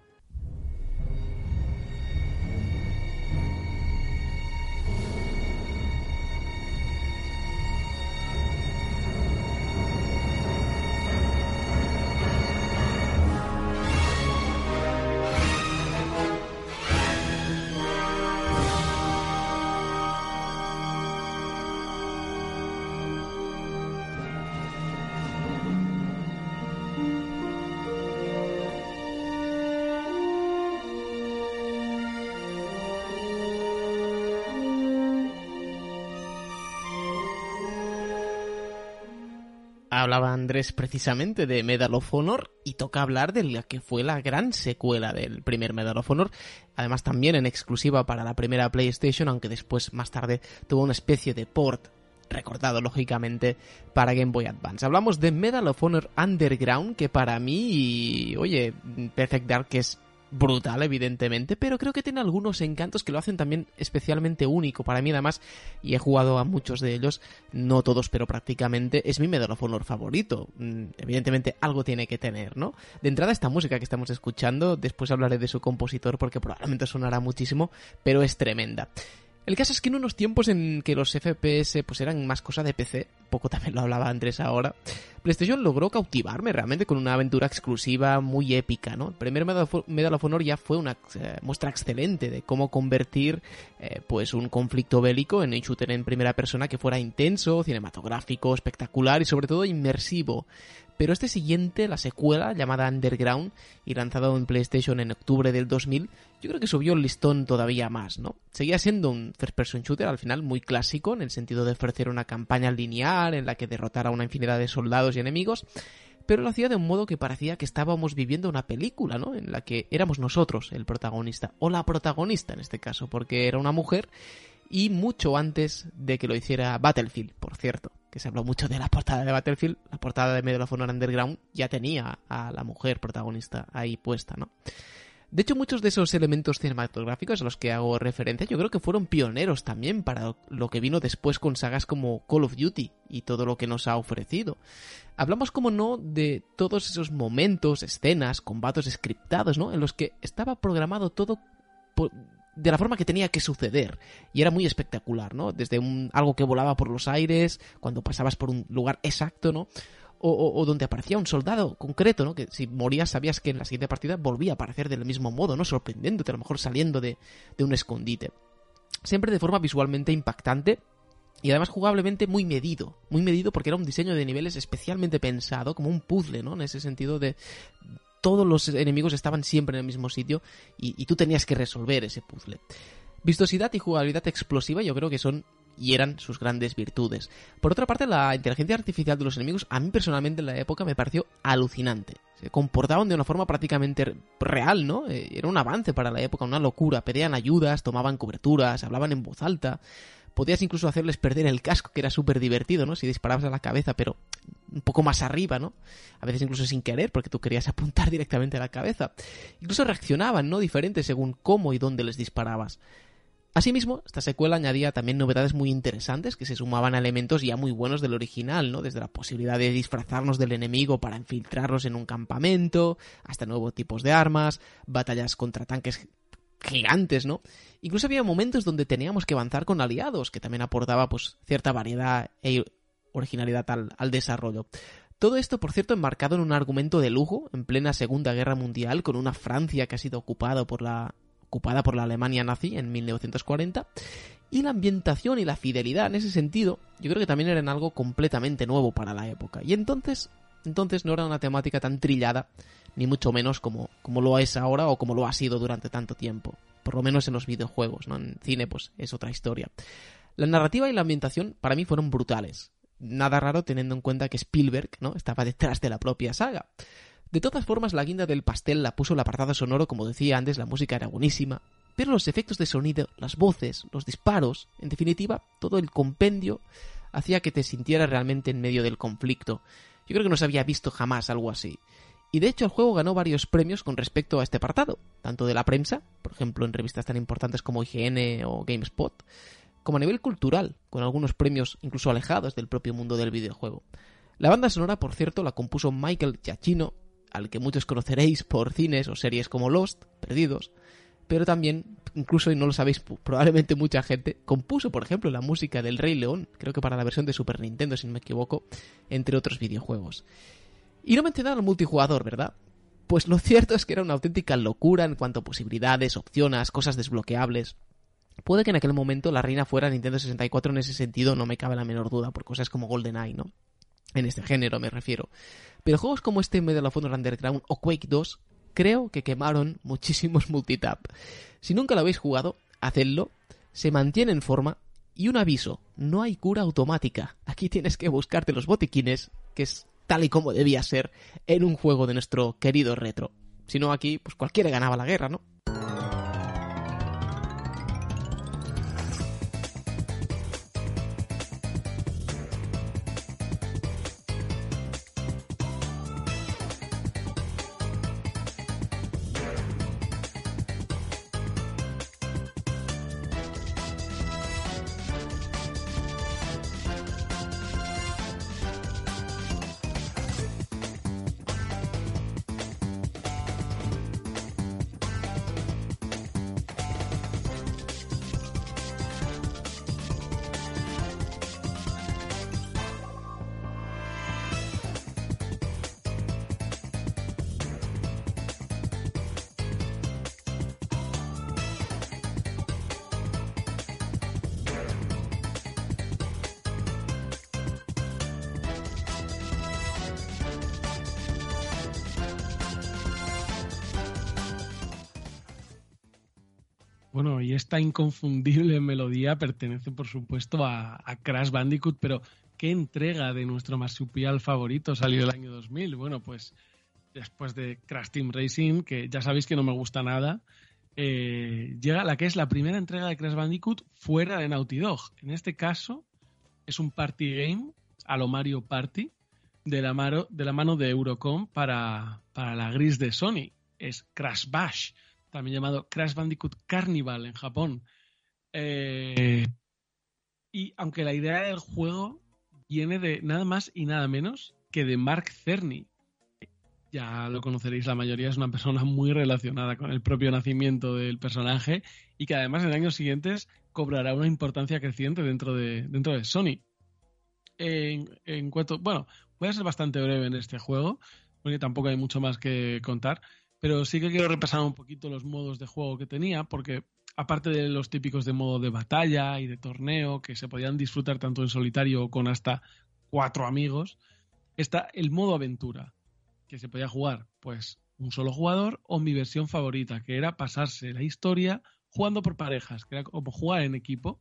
Hablaba Andrés precisamente de Medal of Honor y toca hablar de la que fue la gran secuela del primer Medal of Honor, además también en exclusiva para la primera PlayStation, aunque después más tarde tuvo una especie de port recordado lógicamente para Game Boy Advance. Hablamos de Medal of Honor Underground, que para mí, oye, Perfect Dark es brutal, evidentemente, pero creo que tiene algunos encantos que lo hacen también especialmente único para mí, además, y he jugado a muchos de ellos, no todos, pero prácticamente, es mi Medal of Honor favorito. Mm, evidentemente, algo tiene que tener, ¿no? De entrada, esta música que estamos escuchando, después hablaré de su compositor porque probablemente sonará muchísimo, pero es tremenda. El caso es que en unos tiempos en que los FPS pues eran más cosa de PC, poco también lo hablaba Andrés ahora, PlayStation logró cautivarme realmente con una aventura exclusiva muy épica, ¿no? El primer Medal of Honor ya fue una eh, muestra excelente de cómo convertir eh, pues un conflicto bélico en un shooter en primera persona que fuera intenso, cinematográfico, espectacular y sobre todo inmersivo. Pero este siguiente, la secuela llamada Underground y lanzado en PlayStation en octubre del 2000, yo creo que subió el listón todavía más, ¿no? Seguía siendo un first person shooter al final muy clásico en el sentido de ofrecer una campaña lineal en la que derrotara a una infinidad de soldados y enemigos, pero lo hacía de un modo que parecía que estábamos viviendo una película, ¿no? En la que éramos nosotros el protagonista, o la protagonista en este caso, porque era una mujer y mucho antes de que lo hiciera Battlefield, por cierto, que se habló mucho de la portada de Battlefield, la portada de Medal of Honor Underground ya tenía a la mujer protagonista ahí puesta, ¿no? De hecho, muchos de esos elementos cinematográficos a los que hago referencia yo creo que fueron pioneros también para lo que vino después con sagas como Call of Duty y todo lo que nos ha ofrecido. Hablamos, como no, de todos esos momentos, escenas, combates scriptados, ¿no? En los que estaba programado todo de la forma que tenía que suceder. Y era muy espectacular, ¿no? Desde un, algo que volaba por los aires, cuando pasabas por un lugar exacto, ¿no? O, donde aparecía un soldado concreto, ¿no? Que si morías sabías que en la siguiente partida volvía a aparecer del mismo modo, ¿no? Sorprendiéndote, a lo mejor saliendo de, de un escondite. Siempre de forma visualmente impactante, y además jugablemente muy medido, muy medido porque era un diseño de niveles especialmente pensado, como un puzzle, ¿no? En ese sentido de todos los enemigos estaban siempre en el mismo sitio y, tú tenías que resolver ese puzzle. Vistosidad y jugabilidad explosiva yo creo que son y eran sus grandes virtudes. Por otra parte, la inteligencia artificial de los enemigos a mí personalmente en la época me pareció alucinante. Se comportaban de una forma prácticamente real, ¿no? Eh, era un avance para la época, una locura. Pedían ayudas, tomaban coberturas, hablaban en voz alta podías incluso hacerles perder el casco, que era súper divertido, ¿no? Si disparabas a la cabeza, pero un poco más arriba, ¿no? A veces incluso sin querer, porque tú querías apuntar directamente a la cabeza. Incluso reaccionaban, ¿no? Diferentes según cómo y dónde les disparabas. Asimismo, esta secuela añadía también novedades muy interesantes que se sumaban a elementos ya muy buenos del original, ¿no? Desde la posibilidad de disfrazarnos del enemigo para infiltrarnos en un campamento, hasta nuevos tipos de armas, batallas contra tanques gigantes, ¿no? Incluso había momentos donde teníamos que avanzar con aliados, que también aportaba pues cierta variedad e originalidad al, desarrollo. Todo esto, por cierto, enmarcado en un argumento de lujo, en plena Segunda Guerra Mundial, con una Francia que ha sido ocupada por la, ocupada por la Alemania nazi en 1940, y la ambientación y la fidelidad en ese sentido, yo creo que también eran algo completamente nuevo para la época. Y entonces, entonces no era una temática tan trillada ni mucho menos como, como lo es ahora o como lo ha sido durante tanto tiempo. Por lo menos en los videojuegos, ¿no? En cine, pues es otra historia. La narrativa y la ambientación para mí fueron brutales. Nada raro teniendo en cuenta que Spielberg, ¿no? Estaba detrás de la propia saga. De todas formas, la guinda del pastel la puso el apartado sonoro, como decía antes, la música era buenísima, pero los efectos de sonido, las voces, los disparos, en definitiva, todo el compendio hacía que te sintieras realmente en medio del conflicto. Yo creo que no se había visto jamás algo así. Y de hecho el juego ganó varios premios con respecto a este apartado, tanto de la prensa, por ejemplo en revistas tan importantes como IGN o GameSpot, como a nivel cultural, con algunos premios incluso alejados del propio mundo del videojuego. La banda sonora, por cierto, la compuso Michael Giacchino, al que muchos conoceréis por cines o series como Lost, Perdidos, pero también, incluso y no lo sabéis probablemente mucha gente, compuso, por ejemplo, la música del Rey León, creo que para la versión de Super Nintendo, si no me equivoco, entre otros videojuegos. Y no mencionar al multijugador, ¿verdad? Pues lo cierto es que era una auténtica locura en cuanto a posibilidades, opciones, cosas desbloqueables. Puede que en aquel momento la reina fuera Nintendo 64 en ese sentido, no me cabe la menor duda, por cosas como GoldenEye, ¿no? En este género me refiero. Pero juegos como este Medal of Honor Underground o Quake 2 creo que quemaron muchísimos multitap. Si nunca lo habéis jugado, hacedlo, se mantiene en forma y un aviso, no hay cura automática. Aquí tienes que buscarte los botiquines, que es tal y como debía ser en un juego de nuestro querido retro. Si no aquí, pues cualquiera ganaba la guerra, ¿no? Inconfundible melodía pertenece, por supuesto, a, Crash Bandicoot, pero ¿qué entrega de nuestro marsupial favorito salió el año 2000? Bueno, pues después de Crash Team Racing, que ya sabéis que no me gusta nada, eh, llega la que es la primera entrega de Crash Bandicoot fuera de Naughty Dog. En este caso, es un party game a lo Mario Party de la, mano, de, Eurocom para la gris de Sony. Es Crash Bash, también llamado Crash Bandicoot Carnival en Japón. Eh, y aunque la idea del juego viene de nada más y nada menos que de Mark Cerny, ya lo conoceréis la mayoría, es una persona muy relacionada con el propio nacimiento del personaje y que además en años siguientes cobrará una importancia creciente dentro de, dentro de Sony. En, en cuanto, bueno, voy a ser bastante breve en este juego, porque tampoco hay mucho más que contar, pero sí que quiero repasar un poquito los modos de juego que tenía, porque aparte de los típicos de modo de batalla y de torneo, que se podían disfrutar tanto en solitario o con hasta cuatro amigos, está el modo aventura que se podía jugar, pues un solo jugador o mi versión favorita, que era pasarse la historia jugando por parejas, que era como jugar en equipo.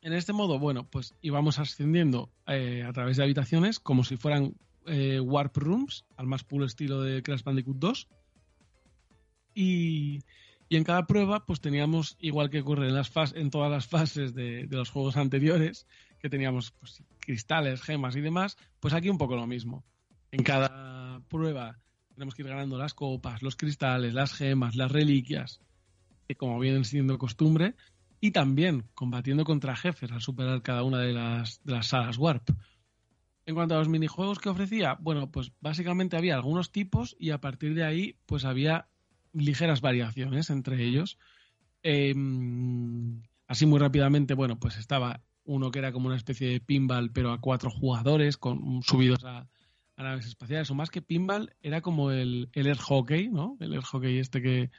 En este modo, bueno, pues íbamos ascendiendo eh, a través de habitaciones como si fueran eh, Warp Rooms, al más puro estilo de Crash Bandicoot 2. Y, y en cada prueba, pues teníamos, igual que ocurre en, las en todas las fases de, de los juegos anteriores, que teníamos pues, cristales, gemas y demás, pues aquí un poco lo mismo. En cada prueba tenemos que ir ganando las copas, los cristales, las gemas, las reliquias, que como vienen siendo costumbre, y también combatiendo contra jefes al superar cada una de las, de las salas Warp. En cuanto a los minijuegos que ofrecía, bueno, pues básicamente había algunos tipos y a partir de ahí pues había ligeras variaciones entre ellos. Em, así muy rápidamente, bueno, pues estaba uno que era como una especie de pinball pero a cuatro jugadores con subidos a, a naves espaciales. O más que pinball, era como el, el air hockey, ¿no? El air hockey este que,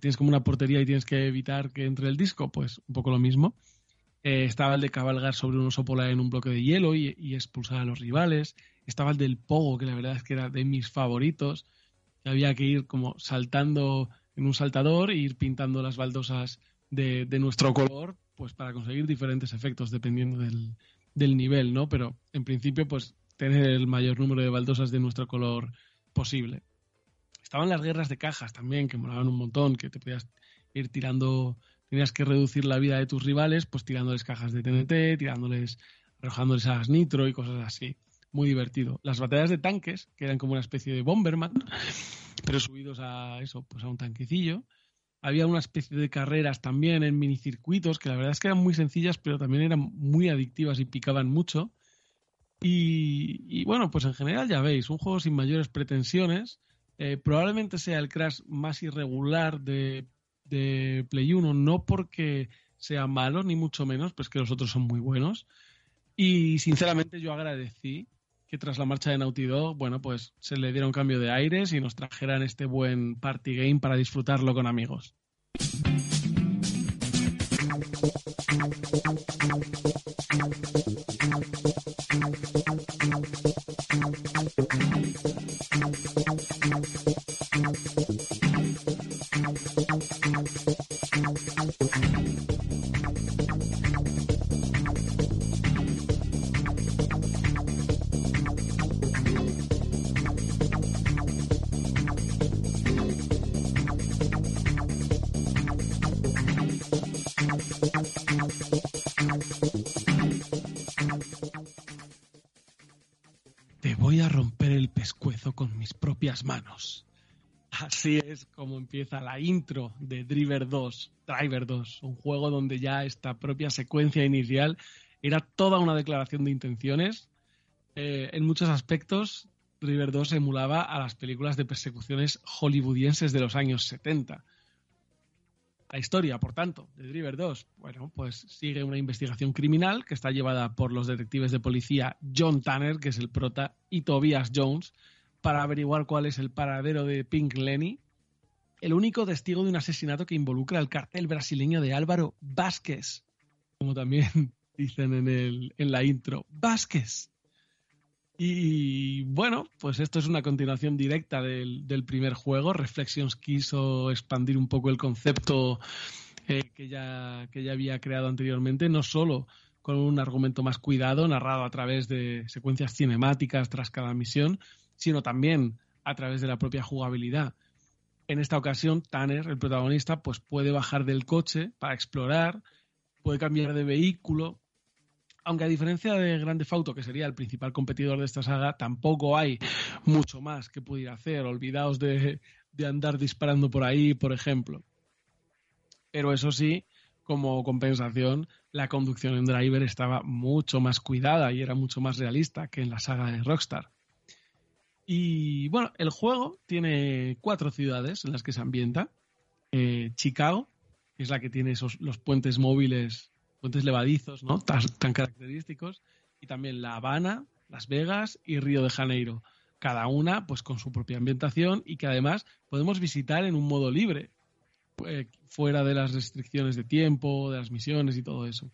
tienes como una portería y tienes que evitar que entre el disco, pues un poco lo mismo. Eh, estaba el de cabalgar sobre un oso polar en un bloque de hielo y, expulsar a los rivales. Estaba el del pogo, que la verdad es que era de mis favoritos. Había que ir como saltando en un saltador e ir pintando las baldosas de, de nuestro color, pues para conseguir diferentes efectos dependiendo del, del nivel, ¿no? Pero en principio, pues tener el mayor número de baldosas de nuestro color posible. Estaban las guerras de cajas también, que molaban un montón, que te podías ir tirando, tenías que reducir la vida de tus rivales, pues tirándoles cajas de TNT, tirándoles, arrojándoles a nitro y cosas así. Muy divertido. Las batallas de tanques, que eran como una especie de Bomberman, pero subidos a eso, pues a un tanquecillo. Había una especie de carreras también en minicircuitos, que la verdad es que eran muy sencillas, pero también eran muy adictivas y picaban mucho. Y, bueno, pues en general ya veis, un juego sin mayores pretensiones. Eh, probablemente sea el Crash más irregular de, Play 1, no porque sea malo, ni mucho menos, pues que los otros son muy buenos. Y sinceramente yo agradecí que tras la marcha de Naughty Dog, bueno, pues se le diera un cambio de aires y nos trajeran este buen party game para disfrutarlo con amigos. Así es como empieza la intro de Driver 2, Driver 2, un juego donde ya esta propia secuencia inicial era toda una declaración de intenciones. Eh, en muchos aspectos, Driver 2 emulaba a las películas de persecuciones hollywoodienses de los años 70. La historia, por tanto, de Driver 2, bueno, pues sigue una investigación criminal que está llevada por los detectives de policía John Tanner, que es el prota, y Tobias Jones, para averiguar cuál es el paradero de Pink Lenny, el único testigo de un asesinato que involucra al cartel brasileño de Álvaro Vázquez, como también dicen en, el, en la intro, Vázquez. Y bueno, pues esto es una continuación directa del, primer juego. Reflections quiso expandir un poco el concepto eh, que, ya, que ya había creado anteriormente, no solo con un argumento más cuidado, narrado a través de secuencias cinemáticas tras cada misión, sino también a través de la propia jugabilidad. En esta ocasión, Tanner, el protagonista, pues puede bajar del coche para explorar, puede cambiar de vehículo, aunque a diferencia de Grande Fauto, que sería el principal competidor de esta saga, tampoco hay mucho más que pudiera hacer. Olvidaos de, de andar disparando por ahí, por ejemplo. Pero eso sí, como compensación, la conducción en Driver estaba mucho más cuidada y era mucho más realista que en la saga de Rockstar. Y bueno, el juego tiene cuatro ciudades en las que se ambienta. Eh, Chicago, que es la que tiene esos, los puentes móviles, puentes levadizos, ¿no? Tan, característicos. Y también La Habana, Las Vegas y Río de Janeiro. Cada una, pues con su propia ambientación y que además podemos visitar en un modo libre. Eh, fuera de las restricciones de tiempo, de las misiones y todo eso.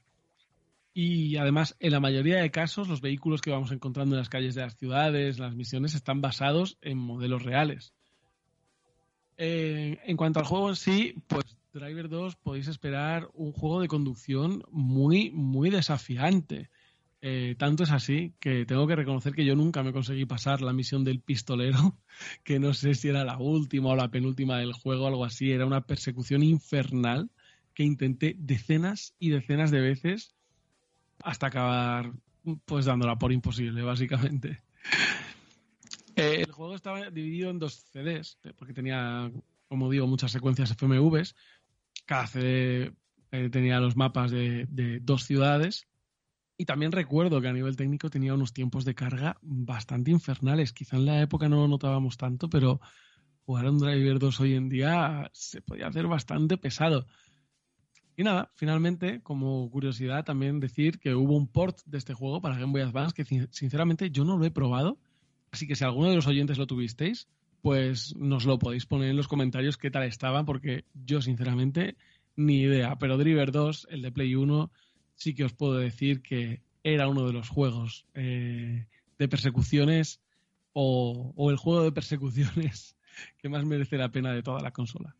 Y además, en la mayoría de casos, los vehículos que vamos encontrando en las calles de las ciudades, las misiones, están basados en modelos reales. Eh, en cuanto al juego en sí, pues Driver 2 podéis esperar un juego de conducción muy, muy desafiante. Eh, tanto es así que tengo que reconocer que yo nunca me conseguí pasar la misión del pistolero, que no sé si era la última o la penúltima del juego, algo así. Era una persecución infernal que intenté decenas y decenas de veces hasta acabar pues dándola por imposible, básicamente. Eh, el juego estaba dividido en dos CDs, porque tenía, como digo, muchas secuencias FMVs. Cada CD eh, tenía los mapas de dos ciudades y también recuerdo que a nivel técnico tenía unos tiempos de carga bastante infernales. Quizá en la época no lo notábamos tanto, pero jugar a un Driver 2 hoy en día se podía hacer bastante pesado. Y nada, finalmente, como curiosidad, también decir que hubo un port de este juego para Game Boy Advance que sinceramente yo no lo he probado. Así que si alguno de los oyentes lo tuvisteis, pues nos lo podéis poner en los comentarios qué tal estaba, porque yo sinceramente ni idea. Pero Driver 2, el de Play 1, sí que os puedo decir que era uno de los juegos eh, de persecuciones o, o el juego de persecuciones que más merece la pena de toda la consola.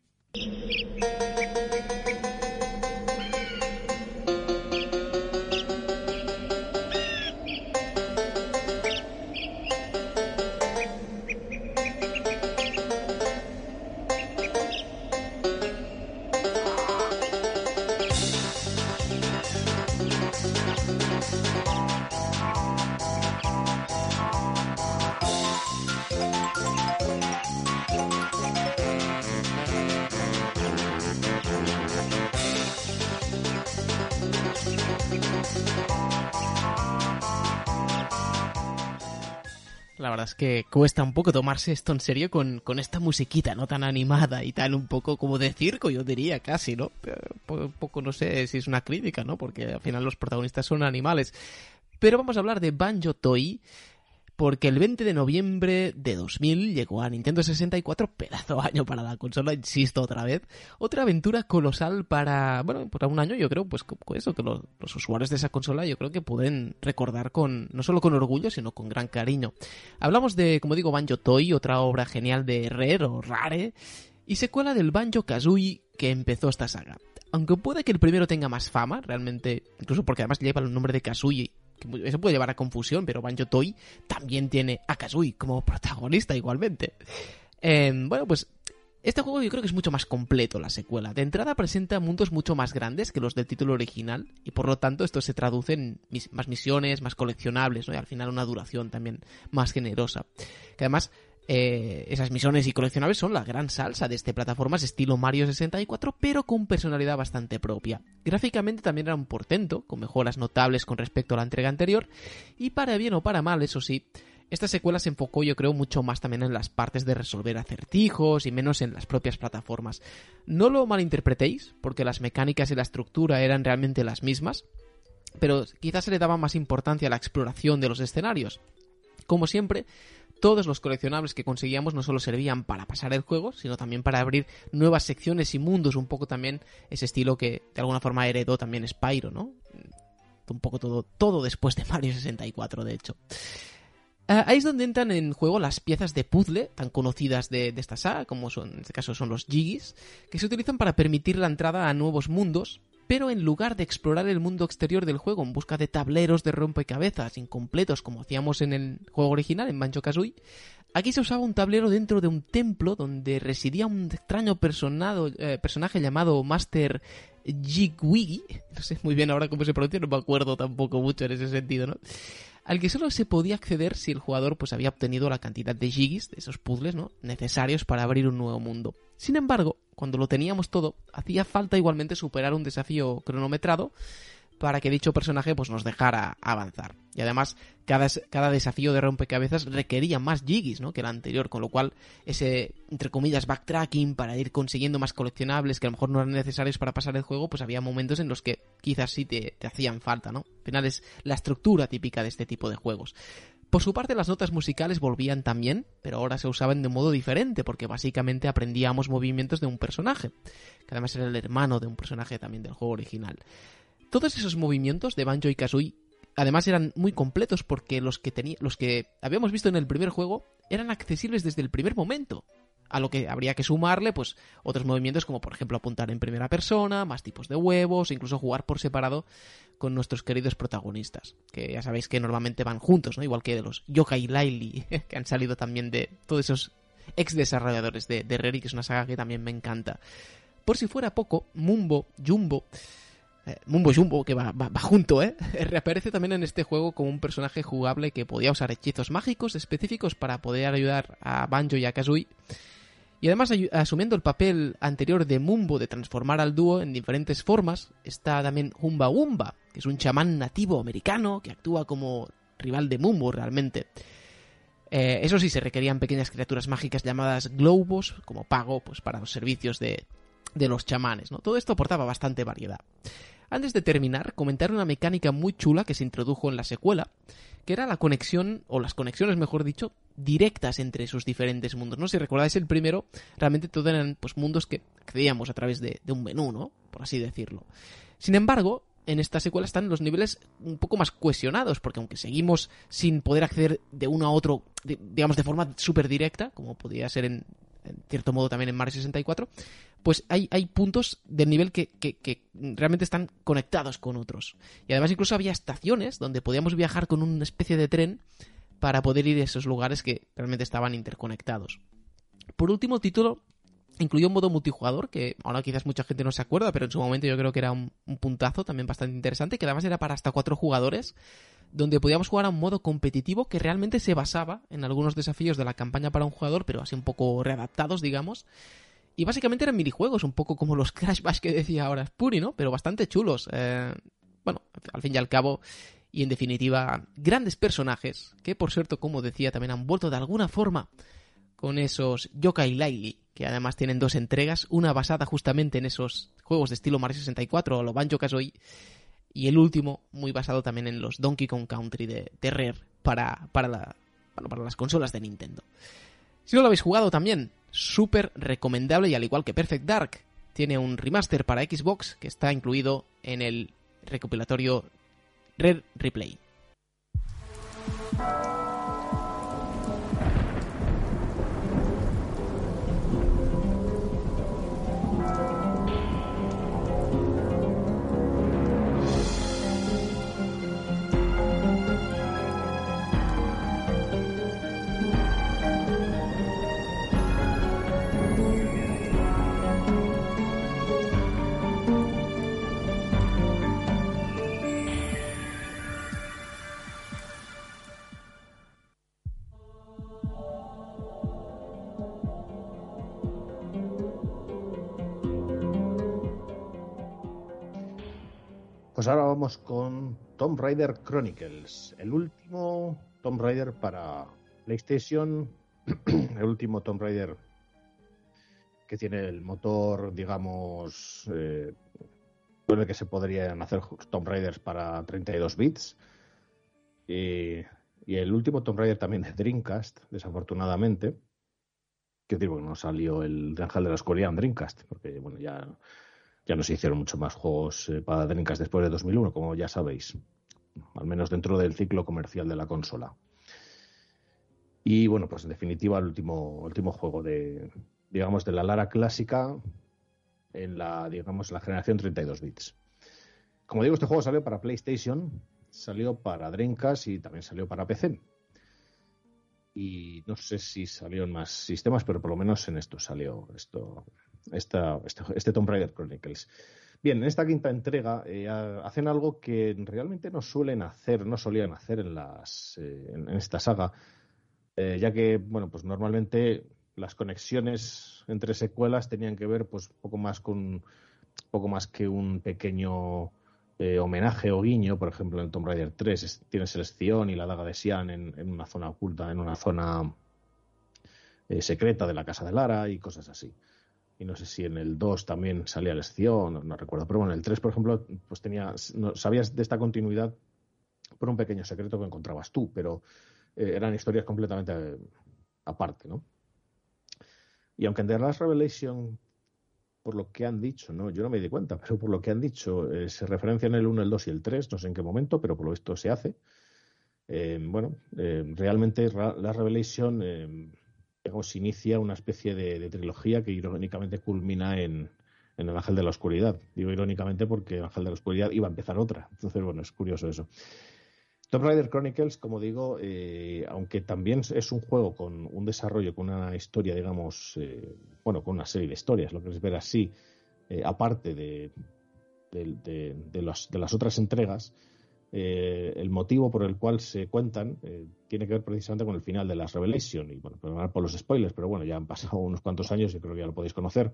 La verdad es que cuesta un poco tomarse esto en serio con, con esta musiquita, ¿no? Tan animada y tal, un poco como de circo, yo diría, casi, ¿no? Un poco, no sé si es una crítica, ¿no? Porque al final los protagonistas son animales. Pero vamos a hablar de Banjo Toy, porque el 20 de noviembre de 2000 llegó a Nintendo 64, pedazo año para la consola, insisto otra vez, otra aventura colosal para, bueno, para un año yo creo, pues con eso, que los, usuarios de esa consola yo creo que pueden recordar con, no solo con orgullo, sino con gran cariño. Hablamos de, como digo, Banjo Toy, otra obra genial de Rare o Rare, y secuela del Banjo Kazooie que empezó esta saga. Aunque puede que el primero tenga más fama, realmente, incluso porque además lleva el nombre de Eso puede llevar a confusión, pero Banjo Toy también tiene a Kazooie como protagonista igualmente. Em, bueno, pues este juego yo creo que es mucho más completo la secuela. De entrada presenta mundos mucho más grandes que los del título original y por lo tanto esto se traduce en más misiones, más coleccionables ¿no? y al final una duración también más generosa. Que además eh, esas misiones y coleccionables son la gran salsa de este plataformas estilo Mario 64, pero con personalidad bastante propia. Gráficamente también era un portento, con mejoras notables con respecto a la entrega anterior, y para bien o para mal, eso sí, esta secuela se enfocó yo creo mucho más también en las partes de resolver acertijos y menos en las propias plataformas. No lo malinterpretéis, porque las mecánicas y la estructura eran realmente las mismas, pero quizás se le daba más importancia a la exploración de los escenarios. Como siempre, todos los coleccionables que conseguíamos no solo servían para pasar el juego, sino también para abrir nuevas secciones y mundos, un poco también ese estilo que de alguna forma heredó también Spyro, ¿no? Un poco todo, todo después de Mario 64, de hecho. Ah, ahí es donde entran en juego las piezas de puzzle tan conocidas de, esta saga, como son, en este caso son los Jiggies, que se utilizan para permitir la entrada a nuevos mundos, pero en lugar de explorar el mundo exterior del juego en busca de tableros de rompecabezas incompletos como hacíamos en el juego original, en Banjo Kazooie, aquí se usaba un tablero dentro de un templo donde residía un extraño eh, personaje llamado Master Jigwiggy, no sé muy bien ahora cómo se pronuncia, no me acuerdo tampoco mucho en ese sentido, ¿no? Al que solo se podía acceder si el jugador pues había obtenido la cantidad de jiggies, de esos puzzles, ¿no? necesarios para abrir un nuevo mundo. Sin embargo, cuando lo teníamos todo, hacía falta igualmente superar un desafío cronometrado para que dicho personaje pues nos dejara avanzar. Y además, cada, cada desafío de rompecabezas requería más jiggies, ¿no? Que el anterior, con lo cual ese, entre comillas, backtracking para ir consiguiendo más coleccionables que a lo mejor no eran necesarios para pasar el juego, pues había momentos en los que quizás sí te, te hacían falta, ¿no? Al final es la estructura típica de este tipo de juegos. Por su parte, las notas musicales volvían también, pero ahora se usaban de modo diferente, porque básicamente aprendíamos movimientos de un personaje, que además era el hermano de un personaje también del juego original. Todos esos movimientos de Banjo y Kazooie además eran muy completos porque los que tenía, los que habíamos visto en el primer juego eran accesibles desde el primer momento. A lo que habría que sumarle, pues, otros movimientos como por ejemplo apuntar en primera persona, más tipos de huevos, incluso jugar por separado con nuestros queridos protagonistas. Que ya sabéis que normalmente van juntos, ¿no? Igual que de los Yokai Laili, que han salido también de todos esos ex desarrolladores de, de Rary, que es una saga que también me encanta. Por si fuera poco, Mumbo, Jumbo, Mumbo Jumbo, que va, junto, ¿eh? Reaparece también en este juego como un personaje jugable que podía usar hechizos mágicos específicos para poder ayudar a Banjo y a Kazooie. Y además, asumiendo el papel anterior de Mumbo de transformar al dúo en diferentes formas, está también Humba Wumba, que es un chamán nativo americano que actúa como rival de Mumbo realmente. Eh, eso sí, se requerían pequeñas criaturas mágicas llamadas globos como pago pues, para los servicios de, de los chamanes. ¿no? Todo esto aportaba bastante variedad. Antes de terminar, comentar una mecánica muy chula que se introdujo en la secuela, que era la conexión, o las conexiones mejor dicho, directas entre esos diferentes mundos. ¿no? Si recordáis el primero, realmente todos eran pues, mundos que accedíamos a través de, un menú, ¿no? Por así decirlo. Sin embargo, en esta secuela están los niveles un poco más cuestionados, porque aunque seguimos sin poder acceder de uno a otro, digamos, de forma súper directa, como podía ser en, en cierto modo también en Mario 64, pues hay, hay puntos del nivel que, que, realmente están conectados con otros. Y además incluso había estaciones donde podíamos viajar con una especie de tren para poder ir a esos lugares que realmente estaban interconectados. Por último, título incluyó un modo multijugador, que ahora quizás mucha gente no se acuerda, pero en su momento yo creo que era un, un puntazo también bastante interesante, que además era para hasta cuatro jugadores, donde podíamos jugar a un modo competitivo que realmente se basaba en algunos desafíos de la campaña para un jugador, pero así un poco readaptados, digamos. Y básicamente eran minijuegos, un poco como los Crash Bash que decía ahora Spuri, ¿no? Pero bastante chulos. Eh, bueno, al fin y al cabo, y en definitiva, grandes personajes que, por cierto, como decía, también han vuelto de alguna forma con esos Yokai Laili, que además tienen dos entregas, una basada justamente en esos juegos de estilo Mario 64 o lo Banjo Kazooie, y el último, muy basado también en los Donkey Kong Country de, Terrer para, para, para las consolas de Nintendo. Si no lo habéis jugado también, súper recomendable y al igual que Perfect Dark, tiene un remaster para Xbox que está incluido en el recopilatorio Red Replay. Pues ahora vamos con Tomb Raider Chronicles, el último Tomb Raider para PlayStation, el último Tomb Raider que tiene el motor, digamos, eh, que se podrían hacer Tomb Raiders para 32 bits. Y, el último Tomb Raider también de Dreamcast, desafortunadamente. Que digo, no salió el Ángel de la Escuela en Dreamcast, porque bueno, ya ya no se hicieron mucho más juegos eh, para Dreamcast después de 2001, como ya sabéis, al menos dentro del ciclo comercial de la consola. Y bueno, pues en definitiva el último, último juego de, digamos, de la Lara clásica en la, digamos, la generación 32 bits. Como digo, este juego salió para PlayStation, salió para Dreamcast y también salió para PC. Y no sé si salió en más sistemas, pero por lo menos en esto salió esto, esta, este, este Tomb Raider Chronicles. Bien, en esta quinta entrega eh, hacen algo que realmente no suelen hacer, no solían hacer en, las, eh, en, esta saga, eh, ya que, bueno, pues normalmente las conexiones entre secuelas tenían que ver, pues, poco más con, poco más que un pequeño homenaje o guiño, por ejemplo, en Tomb Raider 3 tienes el Esción y la daga de Sian en, en, una zona oculta, en una zona secreta de la casa de Lara y cosas así y no sé si en el 2 también salía la Esción, no, recuerdo, pero bueno, en el 3, por ejemplo, pues tenía, no, sabías de esta continuidad por un pequeño secreto que encontrabas tú, pero eh, eran historias completamente eh, aparte, ¿no? Y aunque en The Last Revelation, por lo que han dicho, ¿no? Yo no me di cuenta, pero por lo que han dicho, eh, se referencian el 1, el 2 y el 3, no sé en qué momento, pero por lo visto se hace. bueno, realmente Last Revelation se inicia una especie de, trilogía que irónicamente culmina en, El Ángel de la Oscuridad. Digo irónicamente porque El Ángel de la Oscuridad iba a empezar otra. Entonces, bueno, es curioso eso. Tomb Raider Chronicles, como digo, eh, aunque también es un juego con un desarrollo, con una historia, digamos, eh, bueno, con una serie de historias, lo que es ver así, eh, aparte de, de, las otras entregas, eh, el motivo por el cual se cuentan eh, tiene que ver precisamente con el final de las Revelation. Y bueno, perdonad por los spoilers, pero bueno, ya han pasado unos cuantos años y creo que ya lo podéis conocer.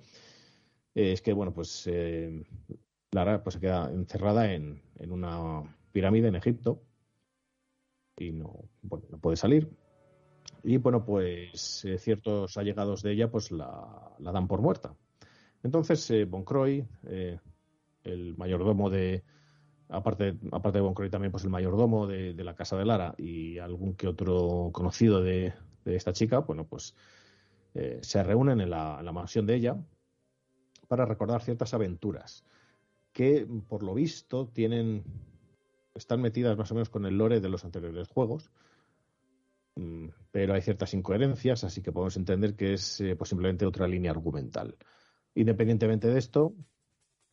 Eh, es que, bueno, pues Lara pues, se queda encerrada en, una pirámide en Egipto y no, no puede salir. Y bueno, pues ciertos allegados de ella pues la, la dan por muerta. Entonces, Von Croy, el mayordomo de, aparte, aparte de Boncroy también pues el mayordomo de, la casa de Lara y algún que otro conocido de, esta chica, bueno, pues eh, se reúnen en la, mansión de ella para recordar ciertas aventuras que, por lo visto, tienen están metidas más o menos con el lore de los anteriores juegos, mm, pero hay ciertas incoherencias, así que podemos entender que es eh, posiblemente otra línea argumental. Independientemente de esto,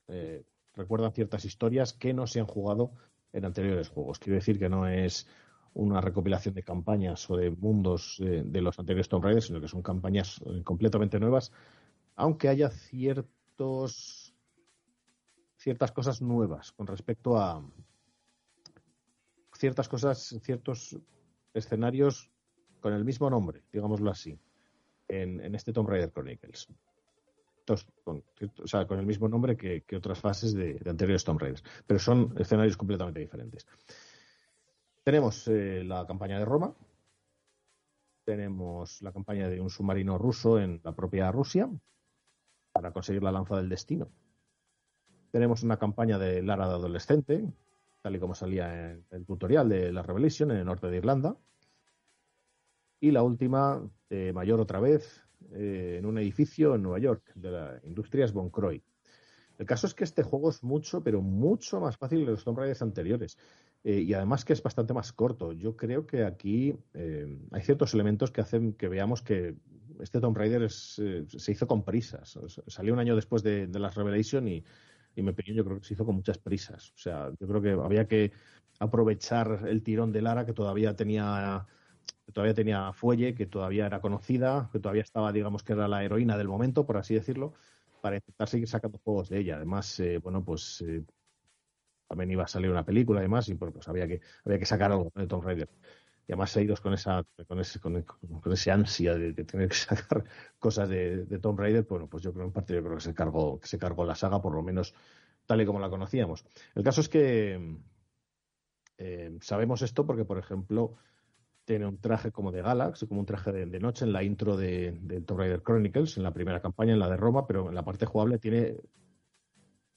eh, recuerdan ciertas historias que no se han jugado en anteriores juegos. Quiero decir que no es una recopilación de campañas o de mundos de, los anteriores Tomb Raider, sino que son campañas eh, completamente nuevas, aunque haya ciertos ciertas cosas nuevas con respecto a ciertas cosas, ciertos escenarios con el mismo nombre, digámoslo así, en, en este Tomb Raider Chronicles con, el mismo nombre que, otras fases de, anteriores Tomb Raiders, pero son escenarios completamente diferentes. Tenemos eh, la campaña de Roma, tenemos la campaña de un submarino ruso en la propia Rusia para conseguir la lanza del destino. Tenemos una campaña de Lara de adolescente, tal y como salía en el tutorial de la Revelation en el norte de Irlanda. Y la última, de mayor otra vez, eh, en un edificio en Nueva York de la Industrias Von Croy. El caso es que este juego es mucho, pero mucho más fácil que los Tomb Raiders anteriores. Eh, y además que es bastante más corto. Yo creo que aquí eh, hay ciertos elementos que hacen que veamos que este Tomb Raider se hizo con prisas. salió un año después de, las Revelation y, y me yo creo que se hizo con muchas prisas. O sea, yo creo que había que aprovechar el tirón de Lara que todavía tenía todavía tenía fuelle, que todavía era conocida, que todavía estaba, digamos, que era la heroína del momento, por así decirlo, para intentar seguir sacando juegos de ella. Además, eh, bueno, pues eh, también iba a salir una película, además, y pues había que, había que sacar algo de Tomb Raider. Y además seguidos con esa, con ese, con, ese ansia de, tener que sacar cosas de, de, Tomb Raider, bueno, pues yo creo en parte yo creo que se cargó, se cargó la saga, por lo menos tal y como la conocíamos. El caso es que eh, sabemos esto porque, por ejemplo, tiene un traje como de Galax, como un traje de, noche en la intro de, Tomb Raider Chronicles, en la primera campaña, en la de Roma, pero en la parte jugable tiene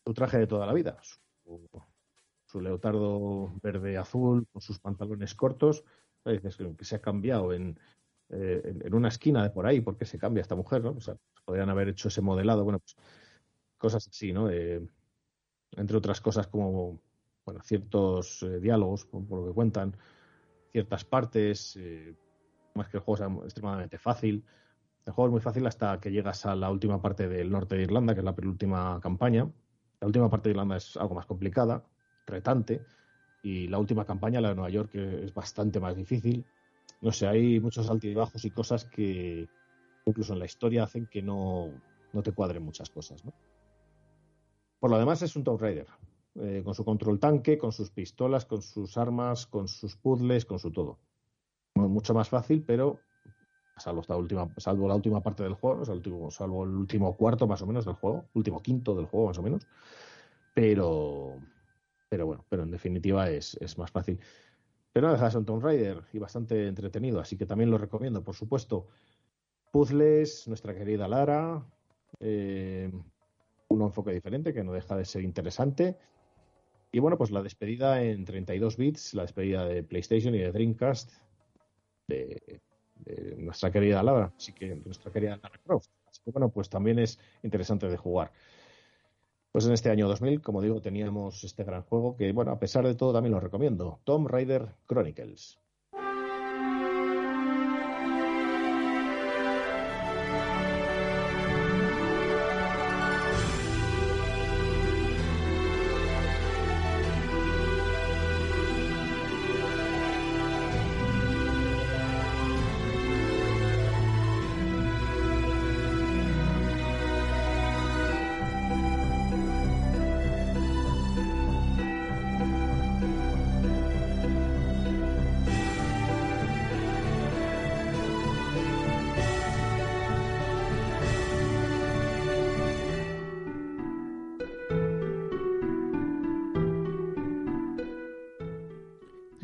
su traje de toda la vida, su, leotardo verde-azul con sus pantalones cortos, que se ha cambiado eh, en, en, una esquina de por ahí, ¿por qué se cambia esta mujer? ¿no? Podrían haber hecho ese modelado, bueno, pues cosas así, ¿no? entre otras cosas como, bueno, ciertos eh, diálogos, por lo que cuentan, ciertas partes, eh, más que el juego sea extremadamente fácil. El juego es muy fácil hasta que llegas a la última parte del norte de Irlanda, que es la penúltima campaña. La última parte de Irlanda es algo más complicada, retante, y la última campaña, la de Nueva York, es bastante más difícil. No sé, hay muchos altibajos y cosas que incluso en la historia hacen que no, no te cuadren muchas cosas. ¿no? Por lo demás es un Tomb Raider, eh, con su control tanque, con sus pistolas, con sus armas, con sus puzzles, con su todo. Mucho más fácil, pero salvo, esta última, salvo la última parte del juego, salvo el último cuarto más o menos del juego, último quinto del juego más o menos. Pero, pero bueno, pero en definitiva es, es más fácil. Pero de ser un Tomb Raider y bastante entretenido, así que también lo recomiendo, por supuesto. Puzzles, nuestra querida Lara, eh, un enfoque diferente que no deja de ser interesante. Y bueno, pues la despedida en 32 bits, la despedida de PlayStation y de Dreamcast de, nuestra querida Lara, así que nuestra querida Lara Croft. Así que bueno, pues también es interesante de jugar. Pues en este año 2000, como digo, teníamos este gran juego que, bueno, a pesar de todo también lo recomiendo, Tomb Raider Chronicles.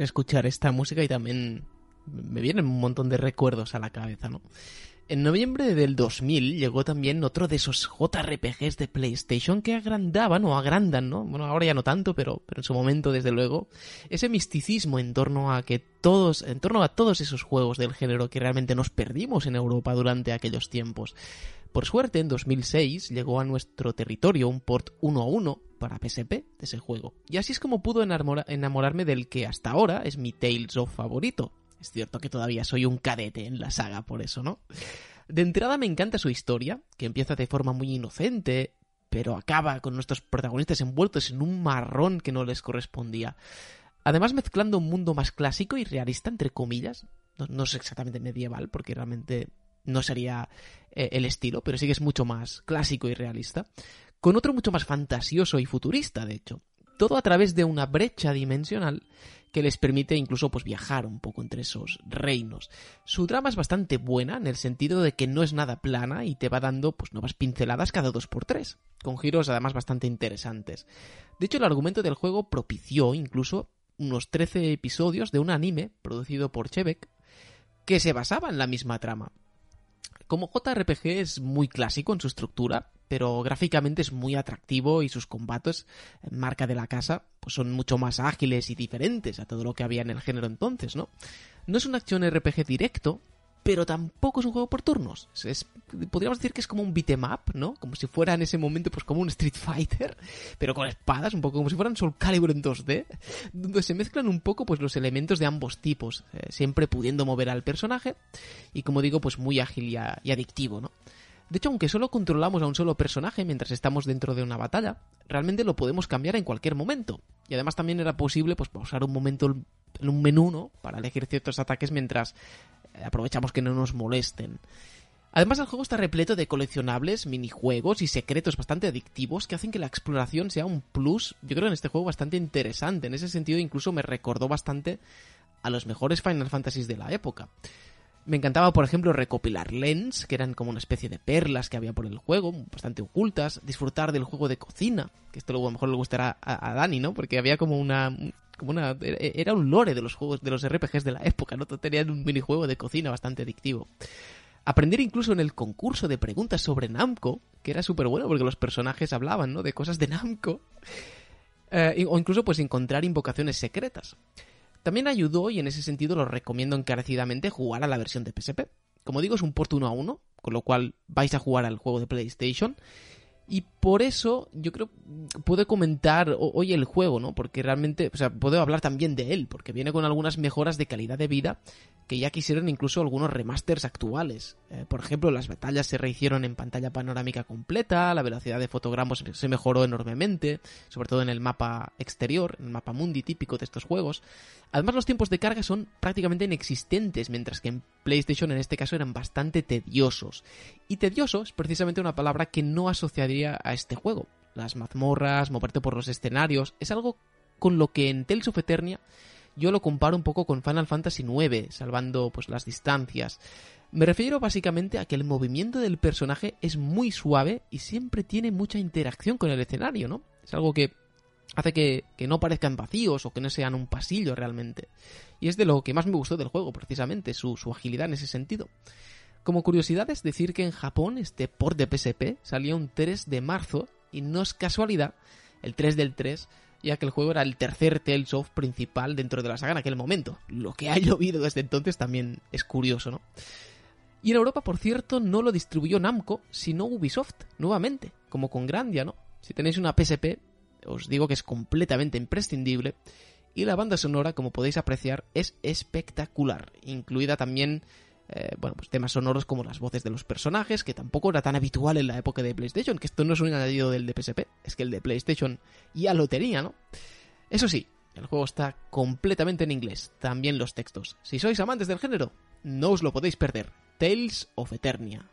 Escuchar esta música y también me vienen un montón de recuerdos a la cabeza, ¿no? En noviembre del 2000 llegó también otro de esos JRPGs de PlayStation que agrandaban o agrandan, ¿no? Bueno, ahora ya no tanto, pero, pero en su momento, desde luego, ese misticismo en torno a que todos, en torno a todos esos juegos del género que realmente nos perdimos en Europa durante aquellos tiempos. Por suerte, en 2006 llegó a nuestro territorio un port 1 a 1 para PSP de ese juego. Y así es como pudo enamorarme del que hasta ahora es mi Tales of favorito. Es cierto que todavía soy un cadete en la saga por eso, ¿no? De entrada me encanta su historia, que empieza de forma muy inocente, pero acaba con nuestros protagonistas envueltos en un marrón que no les correspondía. Además mezclando un mundo más clásico y realista, entre comillas, no, no es exactamente medieval, porque realmente no sería eh, el estilo, pero sí que es mucho más clásico y realista, con otro mucho más fantasioso y futurista, de hecho. Todo a través de una brecha dimensional que les permite incluso pues viajar un poco entre esos reinos. Su trama es bastante buena en el sentido de que no es nada plana y te va dando pues nuevas pinceladas cada dos por tres, con giros además bastante interesantes. De hecho, el argumento del juego propició incluso unos 13 episodios de un anime producido por Chebek que se basaba en la misma trama. Como JRPG es muy clásico en su estructura, pero gráficamente es muy atractivo y sus combates, marca de la casa, pues son mucho más ágiles y diferentes a todo lo que había en el género entonces, ¿no? No es una acción RPG directo, pero tampoco es un juego por turnos. Es, podríamos decir que es como un beat'em up, ¿no? Como si fuera en ese momento pues como un Street Fighter, pero con espadas, un poco como si fueran Soul Calibur en 2D, donde se mezclan un poco pues los elementos de ambos tipos, eh, siempre pudiendo mover al personaje y como digo pues muy ágil y, y adictivo, ¿no? De hecho, aunque solo controlamos a un solo personaje mientras estamos dentro de una batalla, realmente lo podemos cambiar en cualquier momento. Y además también era posible pues pausar un momento en un menú, ¿no? Para elegir ciertos ataques mientras aprovechamos que no nos molesten. Además el juego está repleto de coleccionables, minijuegos y secretos bastante adictivos que hacen que la exploración sea un plus, yo creo en este juego bastante interesante. En ese sentido incluso me recordó bastante a los mejores Final Fantasies de la época. Me encantaba, por ejemplo, recopilar lens, que eran como una especie de perlas que había por el juego, bastante ocultas, disfrutar del juego de cocina, que esto luego a lo mejor le gustará a, Dani, ¿no? Porque había como una, como una era un lore de los juegos de los RPGs de la época, ¿no? Tenían un minijuego de cocina bastante adictivo. Aprender incluso en el concurso de preguntas sobre Namco, que era súper bueno porque los personajes hablaban, ¿no? De cosas de Namco. Eh, o incluso pues encontrar invocaciones secretas. También ayudó, y en ese sentido lo recomiendo encarecidamente, jugar a la versión de PSP. Como digo, es un port 1 a 1, con lo cual vais a jugar al juego de PlayStation. Y por eso yo creo puedo comentar hoy el juego, ¿no? Porque realmente, o sea, puedo hablar también de él, porque viene con algunas mejoras de calidad de vida que ya quisieron incluso algunos remasters actuales. Eh, por ejemplo, las batallas se rehicieron en pantalla panorámica completa, la velocidad de fotogramas se mejoró enormemente, sobre todo en el mapa exterior, en el mapa mundi típico de estos juegos. Además, los tiempos de carga son prácticamente inexistentes, mientras que en PlayStation en este caso eran bastante tediosos. Y tedioso es precisamente una palabra que no asociaría a este juego. Las mazmorras, moverte por los escenarios, es algo con lo que en Tales of Eternia yo lo comparo un poco con Final Fantasy IX, salvando pues las distancias. Me refiero básicamente a que el movimiento del personaje es muy suave y siempre tiene mucha interacción con el escenario, ¿no? Es algo que hace que, no parezcan vacíos o que no sean un pasillo realmente. Y es de lo que más me gustó del juego, precisamente, su, su agilidad en ese sentido. Como curiosidad es decir que en Japón este port de PSP salió un 3 de marzo y no es casualidad, el 3 del 3, ya que el juego era el tercer Tales of principal dentro de la saga en aquel momento. Lo que ha llovido desde entonces también es curioso, ¿no? Y en Europa, por cierto, no lo distribuyó Namco, sino Ubisoft, nuevamente, como con Grandia, ¿no? Si tenéis una PSP, os digo que es completamente imprescindible. Y la banda sonora, como podéis apreciar, es espectacular, incluida también eh, bueno, pues temas sonoros como las voces de los personajes, que tampoco era tan habitual en la época de PlayStation, que esto no es un añadido del de PSP, es que el de PlayStation ya lo tenía, ¿no? Eso sí, el juego está completamente en inglés, también los textos. Si sois amantes del género, no os lo podéis perder. Tales of Eternia.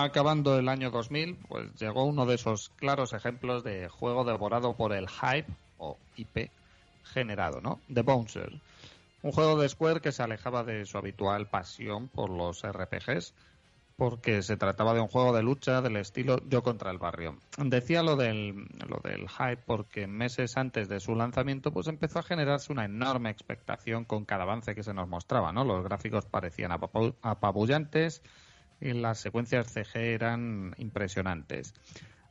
Acabando el año 2000, pues llegó uno de esos claros ejemplos de juego devorado por el hype o IP generado, ¿no? The Bouncer. Un juego de Square que se alejaba de su habitual pasión por los RPGs, porque se trataba de un juego de lucha del estilo Yo contra el barrio. Decía lo del, lo del hype porque meses antes de su lanzamiento pues empezó a generarse una enorme expectación con cada avance que se nos mostraba, ¿no? Los gráficos parecían apabullantes, y las secuencias CG eran impresionantes.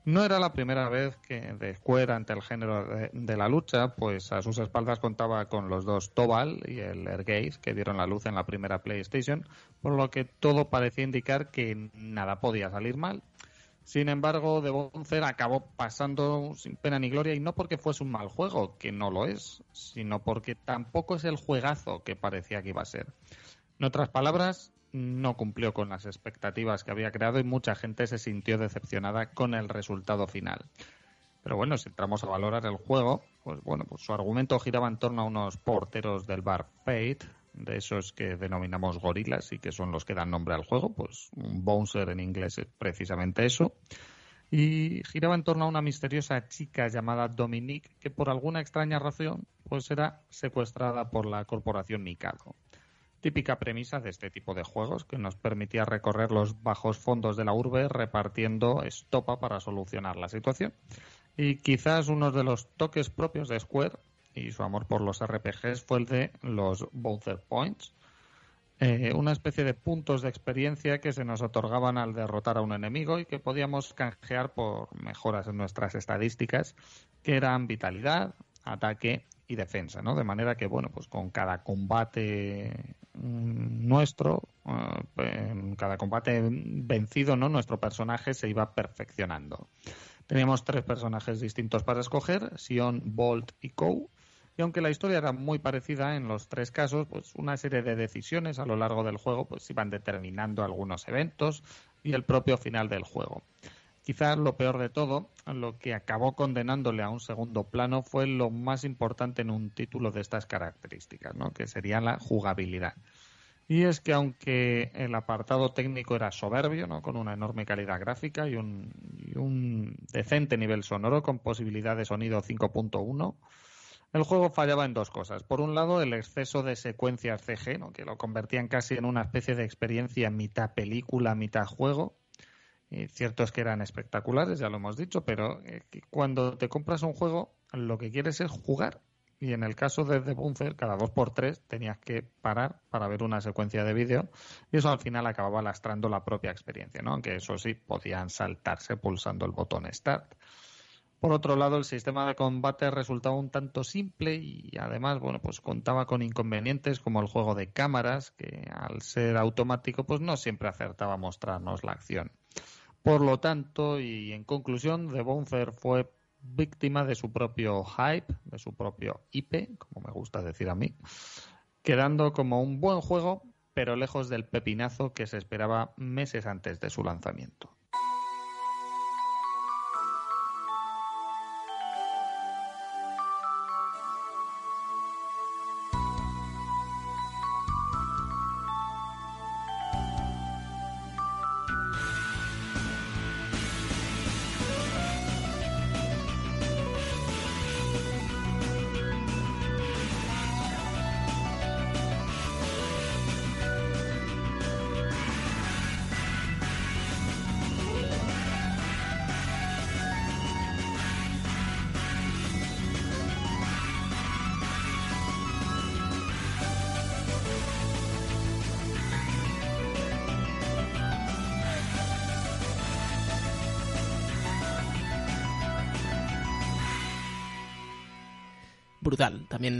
No era la primera vez que de Square ante el género de, la lucha, pues a sus espaldas contaba con los dos Tobal y el Ergaze que dieron la luz en la primera PlayStation, por lo que todo parecía indicar que nada podía salir mal. Sin embargo, The Bonzer acabó pasando sin pena ni gloria y no porque fuese un mal juego, que no lo es, sino porque tampoco es el juegazo que parecía que iba a ser. En otras palabras, no cumplió con las expectativas que había creado y mucha gente se sintió decepcionada con el resultado final. Pero bueno, si entramos a valorar el juego, pues bueno, pues su argumento giraba en torno a unos porteros del bar Fate, de esos que denominamos gorilas y que son los que dan nombre al juego, pues un bouncer en inglés es precisamente eso. Y giraba en torno a una misteriosa chica llamada Dominique que por alguna extraña razón pues era secuestrada por la corporación Mikado típica premisa de este tipo de juegos que nos permitía recorrer los bajos fondos de la urbe repartiendo estopa para solucionar la situación. Y quizás uno de los toques propios de Square y su amor por los RPGs fue el de los Bowser Points, eh, una especie de puntos de experiencia que se nos otorgaban al derrotar a un enemigo y que podíamos canjear por mejoras en nuestras estadísticas, que eran vitalidad, ataque y defensa, ¿no? De manera que, bueno, pues con cada combate nuestro, eh, en cada combate vencido, ¿no? Nuestro personaje se iba perfeccionando. Teníamos tres personajes distintos para escoger, Sion, Bolt y Kou. Y aunque la historia era muy parecida en los tres casos, pues una serie de decisiones a lo largo del juego pues iban determinando algunos eventos y el propio final del juego. Quizás lo peor de todo, lo que acabó condenándole a un segundo plano fue lo más importante en un título de estas características, ¿no? que sería la jugabilidad. Y es que aunque el apartado técnico era soberbio, ¿no? con una enorme calidad gráfica y un, decente nivel sonoro con posibilidad de sonido 5.1, el juego fallaba en dos cosas. Por un lado, el exceso de secuencias CG, ¿no? que lo convertían casi en una especie de experiencia mitad película, mitad juego. Y cierto es que eran espectaculares, ya lo hemos dicho, pero eh, cuando te compras un juego, lo que quieres es jugar. Y en el caso de The Bouncer, cada dos por tres tenías que parar para ver una secuencia de vídeo y eso al final acababa lastrando la propia experiencia, ¿no? Aunque eso sí, podían saltarse pulsando el botón Start. Por otro lado, el sistema de combate resultaba un tanto simple y además, bueno, pues contaba con inconvenientes como el juego de cámaras, que al ser automático, pues no siempre acertaba a mostrarnos la acción. Por lo tanto, y en conclusión, The Bouncer fue víctima de su propio hype, de su propio IP, como me gusta decir a mí, quedando como un buen juego, pero lejos del pepinazo que se esperaba meses antes de su lanzamiento.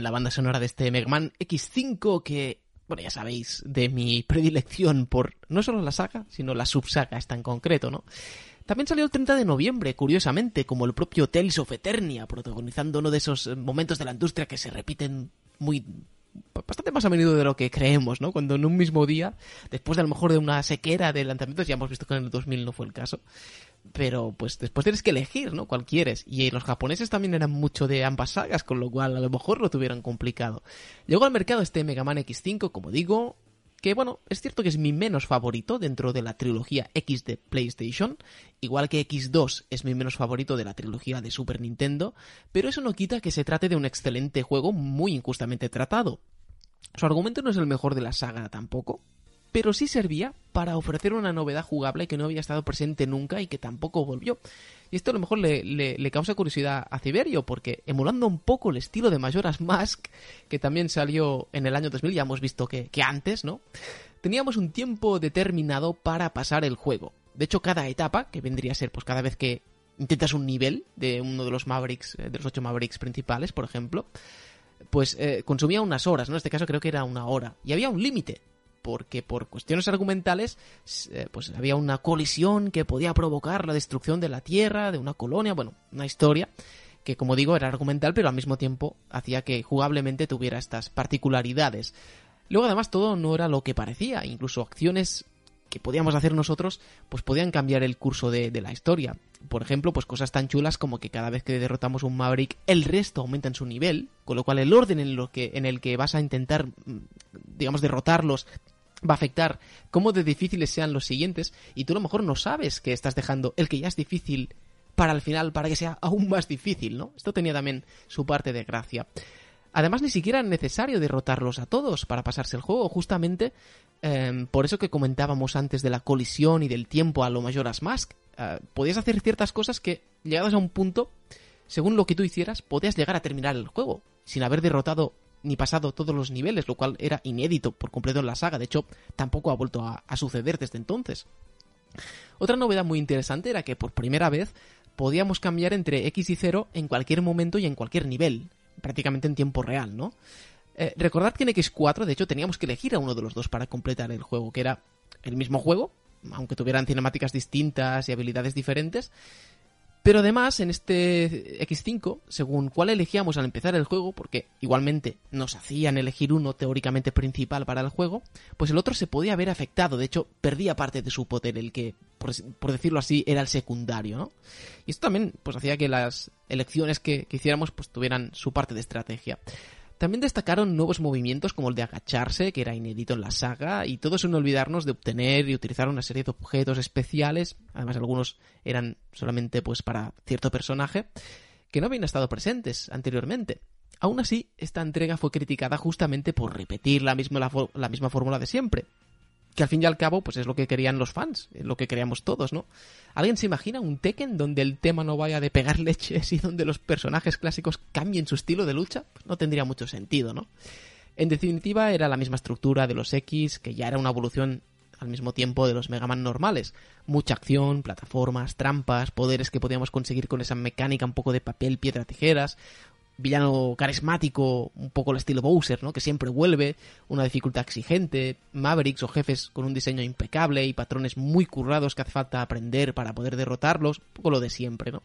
La banda sonora de este Mega Man X5 que, bueno, ya sabéis, de mi predilección por no solo la saga, sino la subsaga esta en concreto, ¿no? También salió el 30 de noviembre, curiosamente, como el propio Tales of Eternia, protagonizando uno de esos momentos de la industria que se repiten muy bastante más a menudo de lo que creemos, ¿no? Cuando en un mismo día, después de a lo mejor de una sequera de lanzamientos, ya hemos visto que en el 2000 no fue el caso, pero pues después tienes que elegir, ¿no? Cuál quieres. Y los japoneses también eran mucho de ambas sagas, con lo cual a lo mejor lo tuvieron complicado. Llegó al mercado este Mega Man X5, como digo, que bueno, es cierto que es mi menos favorito dentro de la trilogía X de PlayStation, igual que X2 es mi menos favorito de la trilogía de Super Nintendo, pero eso no quita que se trate de un excelente juego muy injustamente tratado. Su argumento no es el mejor de la saga tampoco, pero sí servía para ofrecer una novedad jugable que no había estado presente nunca y que tampoco volvió. Y esto a lo mejor le, causa curiosidad a Ciberio, porque emulando un poco el estilo de Majora's Mask, que también salió en el año 2000, ya hemos visto que, que antes, ¿no? Teníamos un tiempo determinado para pasar el juego. De hecho, cada etapa, que vendría a ser pues cada vez que intentas un nivel de uno de los Mavericks, eh, de los ocho Mavericks principales, por ejemplo, pues eh, consumía unas horas, ¿no? En este caso creo que era una hora. Y había un límite porque por cuestiones argumentales eh, pues había una colisión que podía provocar la destrucción de la Tierra, de una colonia, bueno, una historia que como digo era argumental pero al mismo tiempo hacía que jugablemente tuviera estas particularidades. Luego además todo no era lo que parecía, incluso acciones que podíamos hacer nosotros pues podían cambiar el curso de, de, la historia. Por ejemplo, pues cosas tan chulas como que cada vez que derrotamos un Maverick, el resto aumenta en su nivel, con lo cual el orden en, lo que, en el que vas a intentar, mm, digamos, derrotarlos va a afectar cómo de difíciles sean los siguientes y tú a lo mejor no sabes que estás dejando el que ya es difícil para el final, para que sea aún más difícil, ¿no? Esto tenía también su parte de gracia. Además, ni siquiera es necesario derrotarlos a todos para pasarse el juego, justamente em, por eso que comentábamos antes de la colisión y del tiempo a lo Majora's Mask. Uh, podías hacer ciertas cosas que, llegadas a un punto, según lo que tú hicieras, podías llegar a terminar el juego, sin haber derrotado ni pasado todos los niveles, lo cual era inédito por completo en la saga. De hecho, tampoco ha vuelto a, suceder desde entonces. Otra novedad muy interesante era que por primera vez podíamos cambiar entre X y 0 en cualquier momento y en cualquier nivel, prácticamente en tiempo real, ¿no? Eh, recordad que en X4, de hecho, teníamos que elegir a uno de los dos para completar el juego, que era el mismo juego, aunque tuvieran cinemáticas distintas y habilidades diferentes, pero además, en este X5, según cuál elegíamos al empezar el juego, porque igualmente nos hacían elegir uno teóricamente principal para el juego, pues el otro se podía ver afectado. De hecho, perdía parte de su poder, el que, por, decirlo así, era el secundario, ¿no? Y esto también, pues hacía que las elecciones que, que pues tuvieran su parte de estrategia. También destacaron nuevos movimientos como el de agacharse, que era inédito en la saga, y todo sin olvidarnos de obtener y utilizar una serie de objetos especiales, además algunos eran solamente pues para cierto personaje, que no habían estado presentes anteriormente. Aún así, esta entrega fue criticada justamente por repetir la misma, la, la misma fórmula de siempre, que al fin y al cabo pues es lo que querían los fans, es lo que queríamos todos, ¿no? ¿Alguien se imagina un Tekken donde el tema no vaya de pegar leches y donde los personajes clásicos cambien su estilo de lucha? Pues no tendría mucho sentido, ¿no? En definitiva era la misma estructura de los X, que ya era una evolución al mismo tiempo de los Mega Man normales. Mucha acción, plataformas, trampas, poderes que podíamos conseguir con esa mecánica un poco de papel, piedra, tijeras, villano carismático, un poco el estilo Bowser, ¿no? Que siempre vuelve, una dificultad exigente, Mavericks o jefes con un diseño impecable y patrones muy currados que hace falta aprender para poder derrotarlos, un poco lo de siempre, ¿no?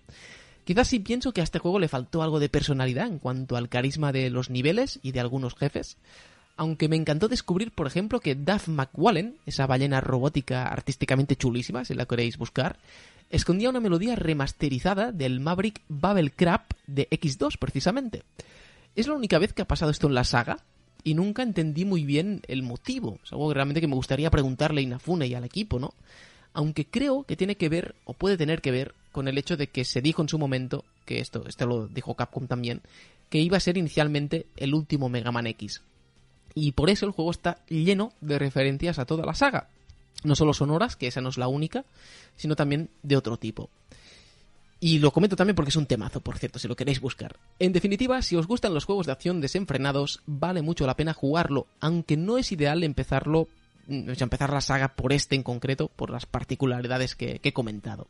Quizás sí pienso que a este juego le faltó algo de personalidad en cuanto al carisma de los niveles y de algunos jefes, aunque me encantó descubrir, por ejemplo, que Duff McWallen, esa ballena robótica artísticamente chulísima, si la queréis buscar, escondía una melodía remasterizada del Maverick Bubble Crab de X2, precisamente. Es la única vez que ha pasado esto en la saga, y nunca entendí muy bien el motivo. Es algo realmente que me gustaría preguntarle a Inafune y al equipo, ¿no? Aunque creo que tiene que ver, o puede tener que ver, con el hecho de que se dijo en su momento, que esto, esto lo dijo Capcom también, que iba a ser inicialmente el último Mega Man X. Y por eso el juego está lleno de referencias a toda la saga no solo sonoras, que esa no es la única, sino también de otro tipo. Y lo comento también porque es un temazo, por cierto, si lo queréis buscar. En definitiva, si os gustan los juegos de acción desenfrenados, vale mucho la pena jugarlo, aunque no es ideal empezarlo, mm, empezar la saga por este en concreto, por las particularidades que, que he comentado.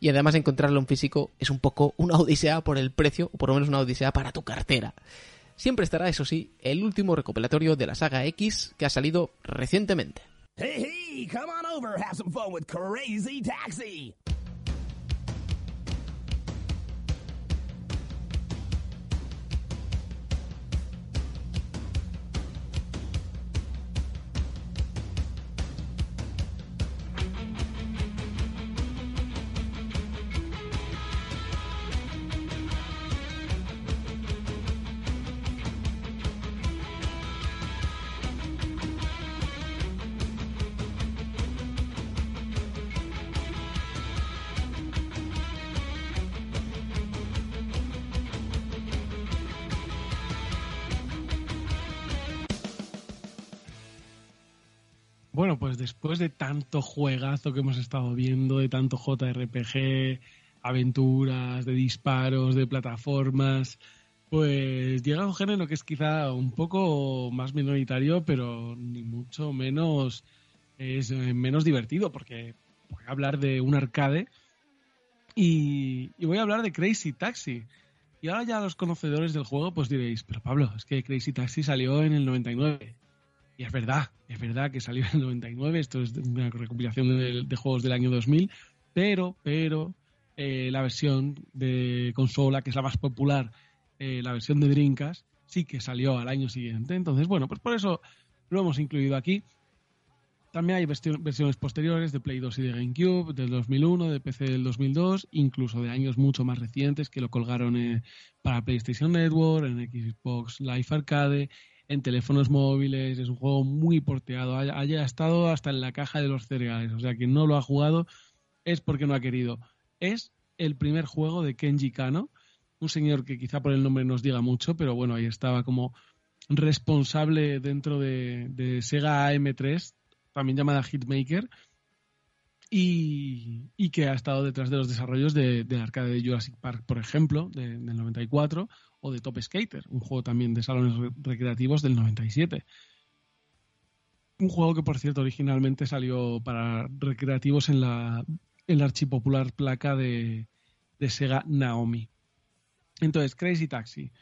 Y además encontrarlo en físico es un poco una odisea por el precio, o por lo menos una odisea para tu cartera. Siempre estará, eso sí, el último recopilatorio de la saga X que ha salido recientemente. Hey, hey, come on over, have some fun with Crazy Taxi! Bueno, pues después de tanto juegazo que hemos estado viendo, de tanto JRPG, aventuras, de disparos, de plataformas, pues llega un género que es quizá un poco más minoritario, pero ni mucho menos es eh, menos divertido, porque voy a hablar de un arcade y, y voy a hablar de Crazy Taxi. Y ahora ya los conocedores del juego pues diréis, pero Pablo, es que Crazy Taxi salió en el 99 y es verdad, es verdad que salió en el 99, esto es una recopilación de, juegos del año 2000, pero, pero eh, la versión de consola, que es la más popular, eh, la versión de Dreamcast, sí que salió al año siguiente. Entonces, bueno, pues por eso lo hemos incluido aquí. También hay versiones posteriores de Play 2 y de GameCube, del 2001, de PC del 2002, incluso de años mucho más recientes que lo colgaron eh, para PlayStation Network, en Xbox Live Arcade, en teléfonos móviles, es un juego muy porteado, haya, estado hasta en la caja de los cereales, o sea, que no lo ha jugado es porque no ha querido. Es el primer juego de Kenji Kano, un señor que quizá por el nombre nos diga mucho, pero bueno, ahí estaba como responsable dentro de, Sega AM3, también llamada Hitmaker, y, que ha estado detrás de los desarrollos de, de arcade de Jurassic Park, por ejemplo, del 94, o de Top Skater, un juego también de salones recreativos del 97. Un juego que, por cierto, originalmente salió para recreativos en la, en la archipopular placa de, de Sega Naomi. Entonces, Crazy Taxi.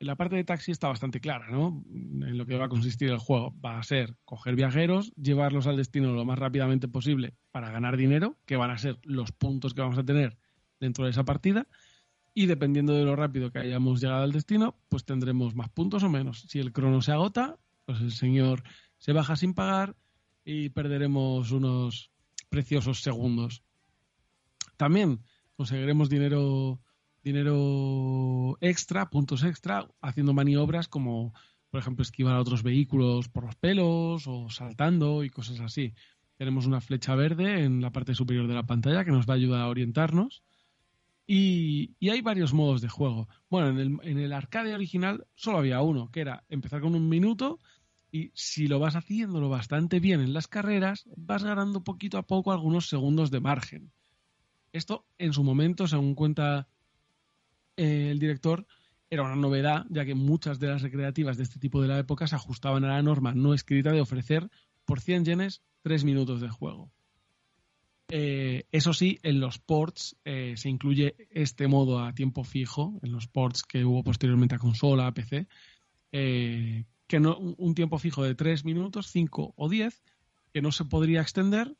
La parte de taxi está bastante clara, ¿no? En lo que va a consistir el juego. Va a ser coger viajeros, llevarlos al destino lo más rápidamente posible para ganar dinero, que van a ser los puntos que vamos a tener dentro de esa partida, y dependiendo de lo rápido que hayamos llegado al destino, pues tendremos más puntos o menos. Si el crono se agota, pues el señor se baja sin pagar y perderemos unos preciosos segundos. También conseguiremos dinero dinero extra, puntos extra, haciendo maniobras como, por ejemplo, esquivar a otros vehículos por los pelos o saltando y cosas así. Tenemos una flecha verde en la parte superior de la pantalla que nos va a ayudar a orientarnos. Y, hay varios modos de juego. Bueno, en el, en el arcade original solo había uno, que era empezar con un minuto y si lo vas haciéndolo bastante bien en las carreras, vas ganando poquito a poco algunos segundos de margen. Esto, en su momento, según cuenta eh, el director, era una novedad, ya que muchas de las recreativas de este tipo de la época se ajustaban a la norma no escrita de ofrecer por 100 yenes 3 minutos de juego. Eh, eso sí, en los ports eh, se incluye este modo a tiempo fijo, en los ports que hubo posteriormente a consola, a PC, que no, un tiempo fijo de 3 minutos, 5 o 10, que no se podría extender.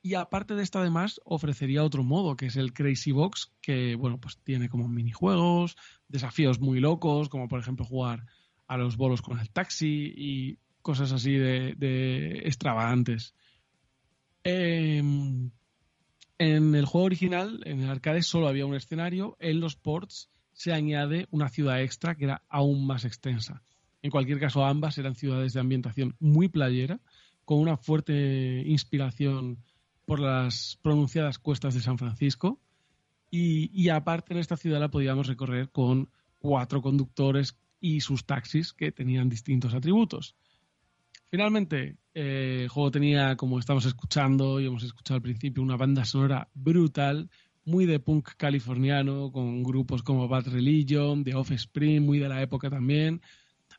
Y aparte de esto, además, ofrecería otro modo, que es el Crazy Box, que, bueno, pues tiene como minijuegos, desafíos muy locos, como por ejemplo jugar a los bolos con el taxi y cosas así de, extravagantes. Em, en el juego original, en el arcade, solo había un escenario. En los ports se añade una ciudad extra que era aún más extensa. En cualquier caso, ambas eran ciudades de ambientación muy playera, con una fuerte inspiración por las pronunciadas cuestas de San Francisco. Y, aparte en esta ciudad la podíamos recorrer con cuatro conductores y sus taxis que tenían distintos atributos. Finalmente, eh, el juego tenía, como estamos escuchando y hemos escuchado al principio, una banda sonora brutal, muy de punk californiano, con grupos como Bad Religion, The Offspring, muy de la época también,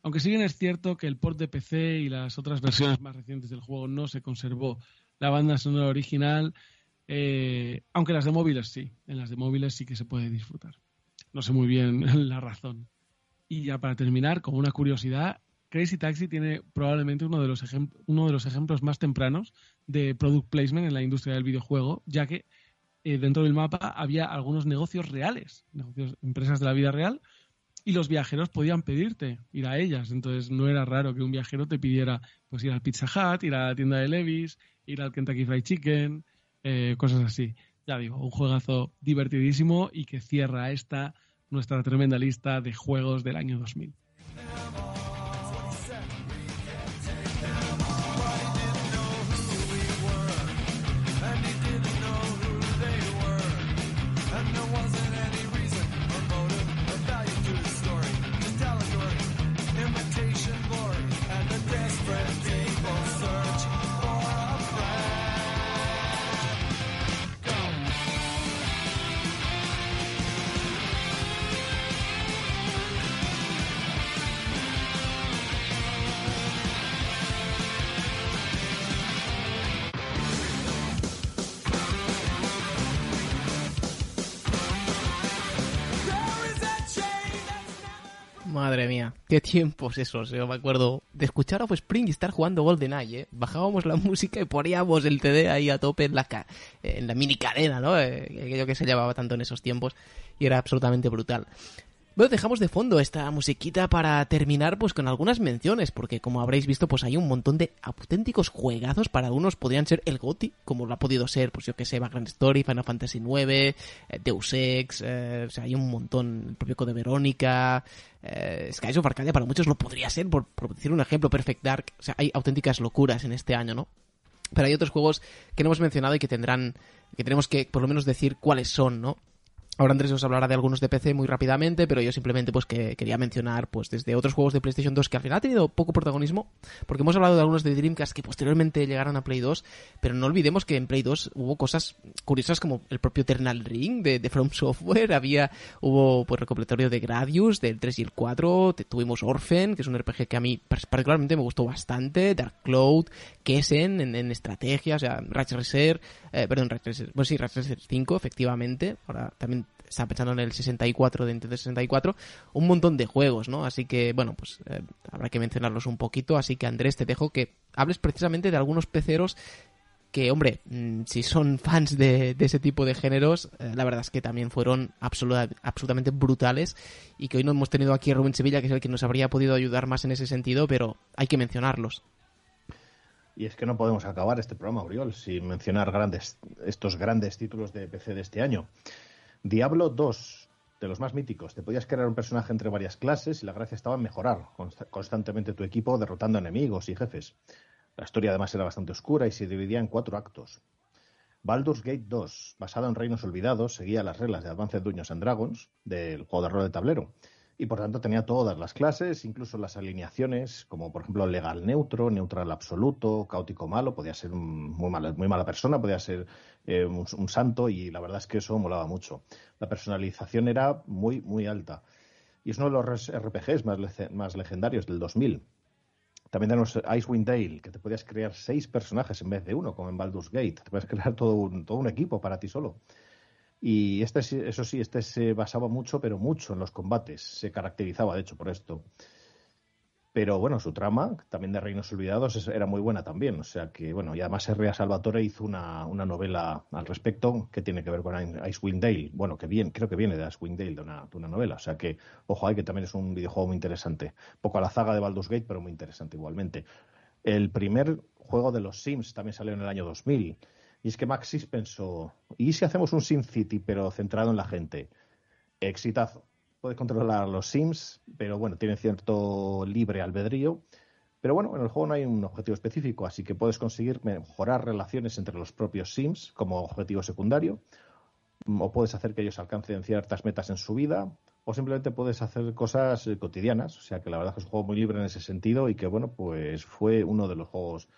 aunque si bien es cierto que el port de PC y las otras versiones más recientes del juego no se conservó la banda sonora original, eh, aunque las de móviles sí, en las de móviles sí que se puede disfrutar. No sé muy bien la razón. Y ya para terminar, con una curiosidad, Crazy Taxi tiene probablemente uno de los, uno de los ejemplos más tempranos de product placement en la industria del videojuego, ya que eh, dentro del mapa había algunos negocios reales, negocios, empresas de la vida real, y los viajeros podían pedirte ir a ellas. Entonces no era raro que un viajero te pidiera pues ir al Pizza Hut, ir a la tienda de Levis, ir al Kentucky Fried Chicken, eh, cosas así. Ya digo, un juegazo divertidísimo y que cierra esta nuestra tremenda lista de juegos del año 2000. Madre mía, qué tiempos esos. Yo me acuerdo de escuchar a Offspring y estar jugando GoldenEye, ¿eh? Bajábamos la música y poníamos el TD ahí a tope en la, en la mini cadena, ¿no? Eh, aquello que se llevaba tanto en esos tiempos y era absolutamente brutal. Bueno, dejamos de fondo esta musiquita para terminar pues con algunas menciones, porque como habréis visto, pues hay un montón de auténticos juegazos, para algunos podrían ser el GOTI, como lo ha podido ser, pues yo que sé, Background Story, Final Fantasy IX, eh, Deus Ex, eh, o sea, hay un montón, el propio Code Verónica, eh, Skies of Arcadia para muchos lo podría ser, por, por decir un ejemplo, Perfect Dark, o sea, hay auténticas locuras en este año, ¿no? Pero hay otros juegos que no hemos mencionado y que tendrán, que tenemos que por lo menos decir cuáles son, ¿no? Ahora Andrés os hablará de algunos de PC muy rápidamente, pero yo simplemente pues que quería mencionar pues desde otros juegos de PlayStation 2 que al final han tenido poco protagonismo, porque hemos hablado de algunos de Dreamcast que posteriormente llegaron a Play 2, pero no olvidemos que en Play 2 hubo cosas curiosas como el propio Eternal Ring de, From Software, había hubo pues recopilatorio de Gradius del 3 y el 4, tuvimos Orphan, que es un RPG que a mí particularmente me gustó bastante, Dark Cloud, Kessen en, en estrategia, o sea, Ratchet Reserve, eh, perdón, Ratchet Reserve, bueno sí, Ratchet Reserve 5 efectivamente, ahora también estaba pensando en el 64 de Nintendo 64, un montón de juegos, ¿no? Así que, bueno, pues eh, habrá que mencionarlos un poquito. Así que, Andrés, te dejo que hables precisamente de algunos peceros que, hombre, mm, si son fans de, ese tipo de géneros, eh, la verdad es que también fueron absolutamente brutales y que hoy no hemos tenido aquí a Rubén Sevilla, que es el que nos habría podido ayudar más en ese sentido, pero hay que mencionarlos. Y es que no podemos acabar este programa, Oriol, sin mencionar grandes, estos grandes títulos de PC de este año. Diablo 2, de los más míticos. Te podías crear un personaje entre varias clases y la gracia estaba en mejorar constantemente tu equipo derrotando enemigos y jefes. La historia además era bastante oscura y se dividía en cuatro actos. Baldur's Gate 2, basado en Reinos Olvidados, seguía las reglas de Advanced Dungeons and Dragons del juego de rol de tablero y por tanto tenía todas las clases, incluso las alineaciones, como por ejemplo legal neutro, neutral absoluto, caótico malo, podía ser muy mala, muy mala persona, podía ser eh, un, santo y la verdad es que eso molaba mucho. La personalización era muy, muy alta. Y es uno de los RPGs más, más legendarios del 2000. También tenemos Icewind Dale, que te podías crear seis personajes en vez de uno, como en Baldur's Gate. Te puedes crear todo un, todo un equipo para ti solo. Y este, eso sí, este se basaba mucho, pero mucho en los combates. Se caracterizaba, de hecho, por esto. Pero bueno, su trama, también de Reinos Olvidados, era muy buena también. O sea que, bueno, y además Herria Salvatore hizo una, una novela al respecto que tiene que ver con Icewind Dale. Bueno, que bien, creo que viene de Icewind Dale, de una, de una novela. O sea que, ojo, hay que también es un videojuego muy interesante. Poco a la zaga de Baldur's Gate, pero muy interesante igualmente. El primer juego de los Sims también salió en el año 2000 y es que Maxis pensó, ¿y si hacemos un Sim City pero centrado en la gente? Exitazo. Puedes controlar los Sims, pero bueno, tienen cierto libre albedrío. Pero bueno, en el juego no hay un objetivo específico, así que puedes conseguir mejorar relaciones entre los propios Sims como objetivo secundario, o puedes hacer que ellos alcancen ciertas metas en su vida, o simplemente puedes hacer cosas eh, cotidianas. O sea que la verdad es que es un juego muy libre en ese sentido y que bueno, pues fue uno de los juegos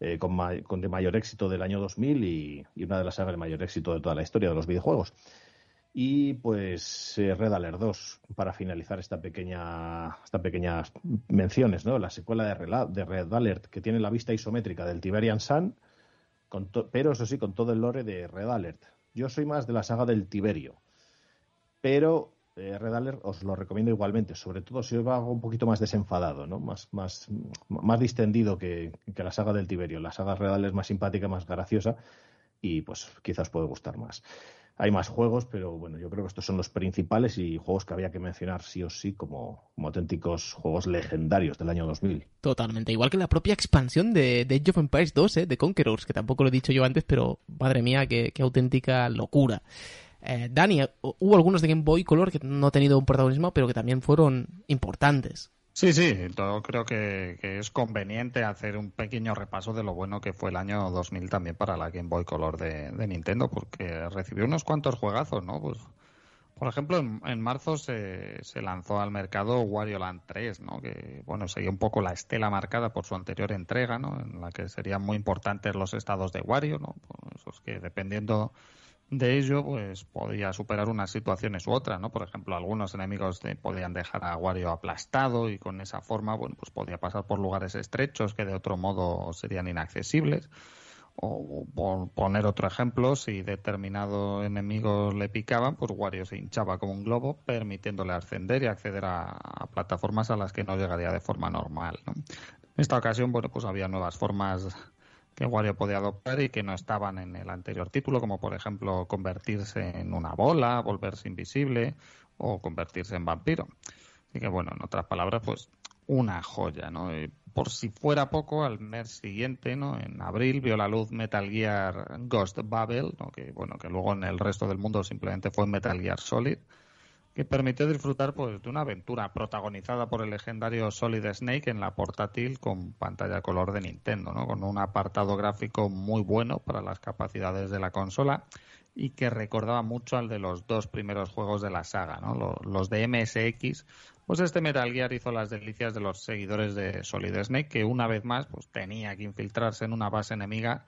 eh, con, de mayor éxito del año 2000 y, una de las sagas de mayor éxito de toda la historia de los videojuegos. Y pues eh, Red Alert 2, para finalizar esta pequeña, estas pequeñas menciones, ¿no? La secuela de Red Alert, que tiene la vista isométrica del Tiberian Sun, pero eso sí, con todo el lore de Red Alert. Yo soy más de la saga del Tiberio, pero eh, Red Alert os lo recomiendo igualmente, sobre todo si os va un poquito más desenfadado, ¿no? más, más, más distendido que, la saga del Tiberio. La saga Red Alert es más simpática, más graciosa y pues quizás puede gustar más. Hay más juegos, pero bueno, yo creo que estos son los principales y juegos que había que mencionar sí o sí como, auténticos juegos legendarios del año 2000. Totalmente, igual que la propia expansión de, de Age of Empires 2, ¿eh? de Conquerors, que tampoco lo he dicho yo antes, pero madre mía, qué, qué auténtica locura. Eh, Dani, hubo algunos de Game Boy Color que no han tenido un protagonismo, pero que también fueron importantes. Sí, sí, yo creo que, es conveniente hacer un pequeño repaso de lo bueno que fue el año 2000 también para la Game Boy Color de, Nintendo, porque recibió unos cuantos juegazos, ¿no? Pues, por ejemplo, en, marzo se, lanzó al mercado Wario Land 3, ¿no? Que, bueno, seguía un poco la estela marcada por su anterior entrega, ¿no? En la que serían muy importantes los estados de Wario, ¿no? Pues esos que dependiendo de ello, pues podía superar unas situaciones u otras, ¿no? Por ejemplo, algunos enemigos podían dejar a Wario aplastado y con esa forma, bueno, pues podía pasar por lugares estrechos que de otro modo serían inaccesibles. O por poner otro ejemplo, si determinado enemigo le picaban, pues Wario se hinchaba como un globo, permitiéndole ascender y acceder a, a plataformas a las que no llegaría de forma normal. ¿no? En esta ocasión, bueno, pues había nuevas formas que Wario podía adoptar y que no estaban en el anterior título, como por ejemplo convertirse en una bola, volverse invisible o convertirse en vampiro. Así que bueno, en otras palabras, pues una joya, ¿no? por si fuera poco, al mes siguiente, ¿no? En abril vio la luz Metal Gear Ghost Babel, ¿no? Que bueno, que luego en el resto del mundo simplemente fue Metal Gear Solid que permitió disfrutar pues, de una aventura protagonizada por el legendario Solid Snake en la portátil con pantalla color de Nintendo, ¿no? con un apartado gráfico muy bueno para las capacidades de la consola y que recordaba mucho al de los dos primeros juegos de la saga, ¿no? los, de MSX. Pues este Metal Gear hizo las delicias de los seguidores de Solid Snake, que una vez más pues, tenía que infiltrarse en una base enemiga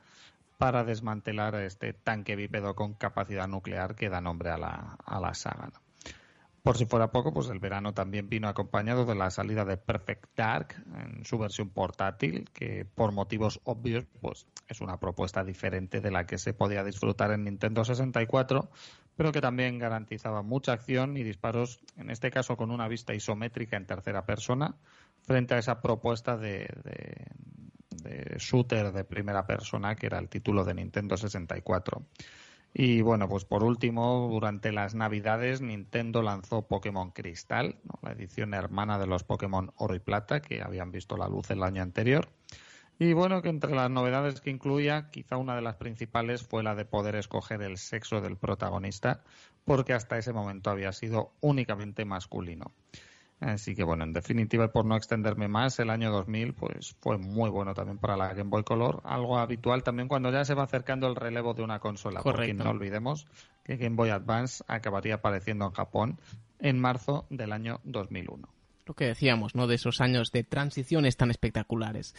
para desmantelar este tanque bípedo con capacidad nuclear que da nombre a la, a la saga. Por si fuera poco, pues el verano también vino acompañado de la salida de Perfect Dark en su versión portátil, que por motivos obvios, pues es una propuesta diferente de la que se podía disfrutar en Nintendo 64, pero que también garantizaba mucha acción y disparos, en este caso con una vista isométrica en tercera persona, frente a esa propuesta de, de shooter de primera persona que era el título de Nintendo 64. Y bueno, pues por último, durante las Navidades, Nintendo lanzó Pokémon Cristal, la edición hermana de los Pokémon Oro y Plata, que habían visto la luz el año anterior. Y bueno, que entre las novedades que incluía, quizá una de las principales fue la de poder escoger el sexo del protagonista, porque hasta ese momento había sido únicamente masculino. Así que bueno, en definitiva, por no extenderme más, el año 2000 pues fue muy bueno también para la Game Boy Color, algo habitual también cuando ya se va acercando el relevo de una consola, porque no olvidemos que Game Boy Advance acabaría apareciendo en Japón en marzo del año 2001 lo que decíamos, ¿no? De esos años de transiciones tan espectaculares.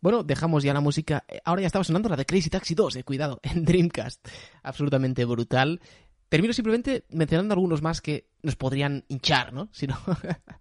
Bueno, dejamos ya la música. Ahora ya estaba sonando la de Crazy Taxi 2, eh, cuidado, en Dreamcast. Absolutamente brutal. Termino simplemente mencionando algunos más que nos podrían hinchar, ¿no? Si no,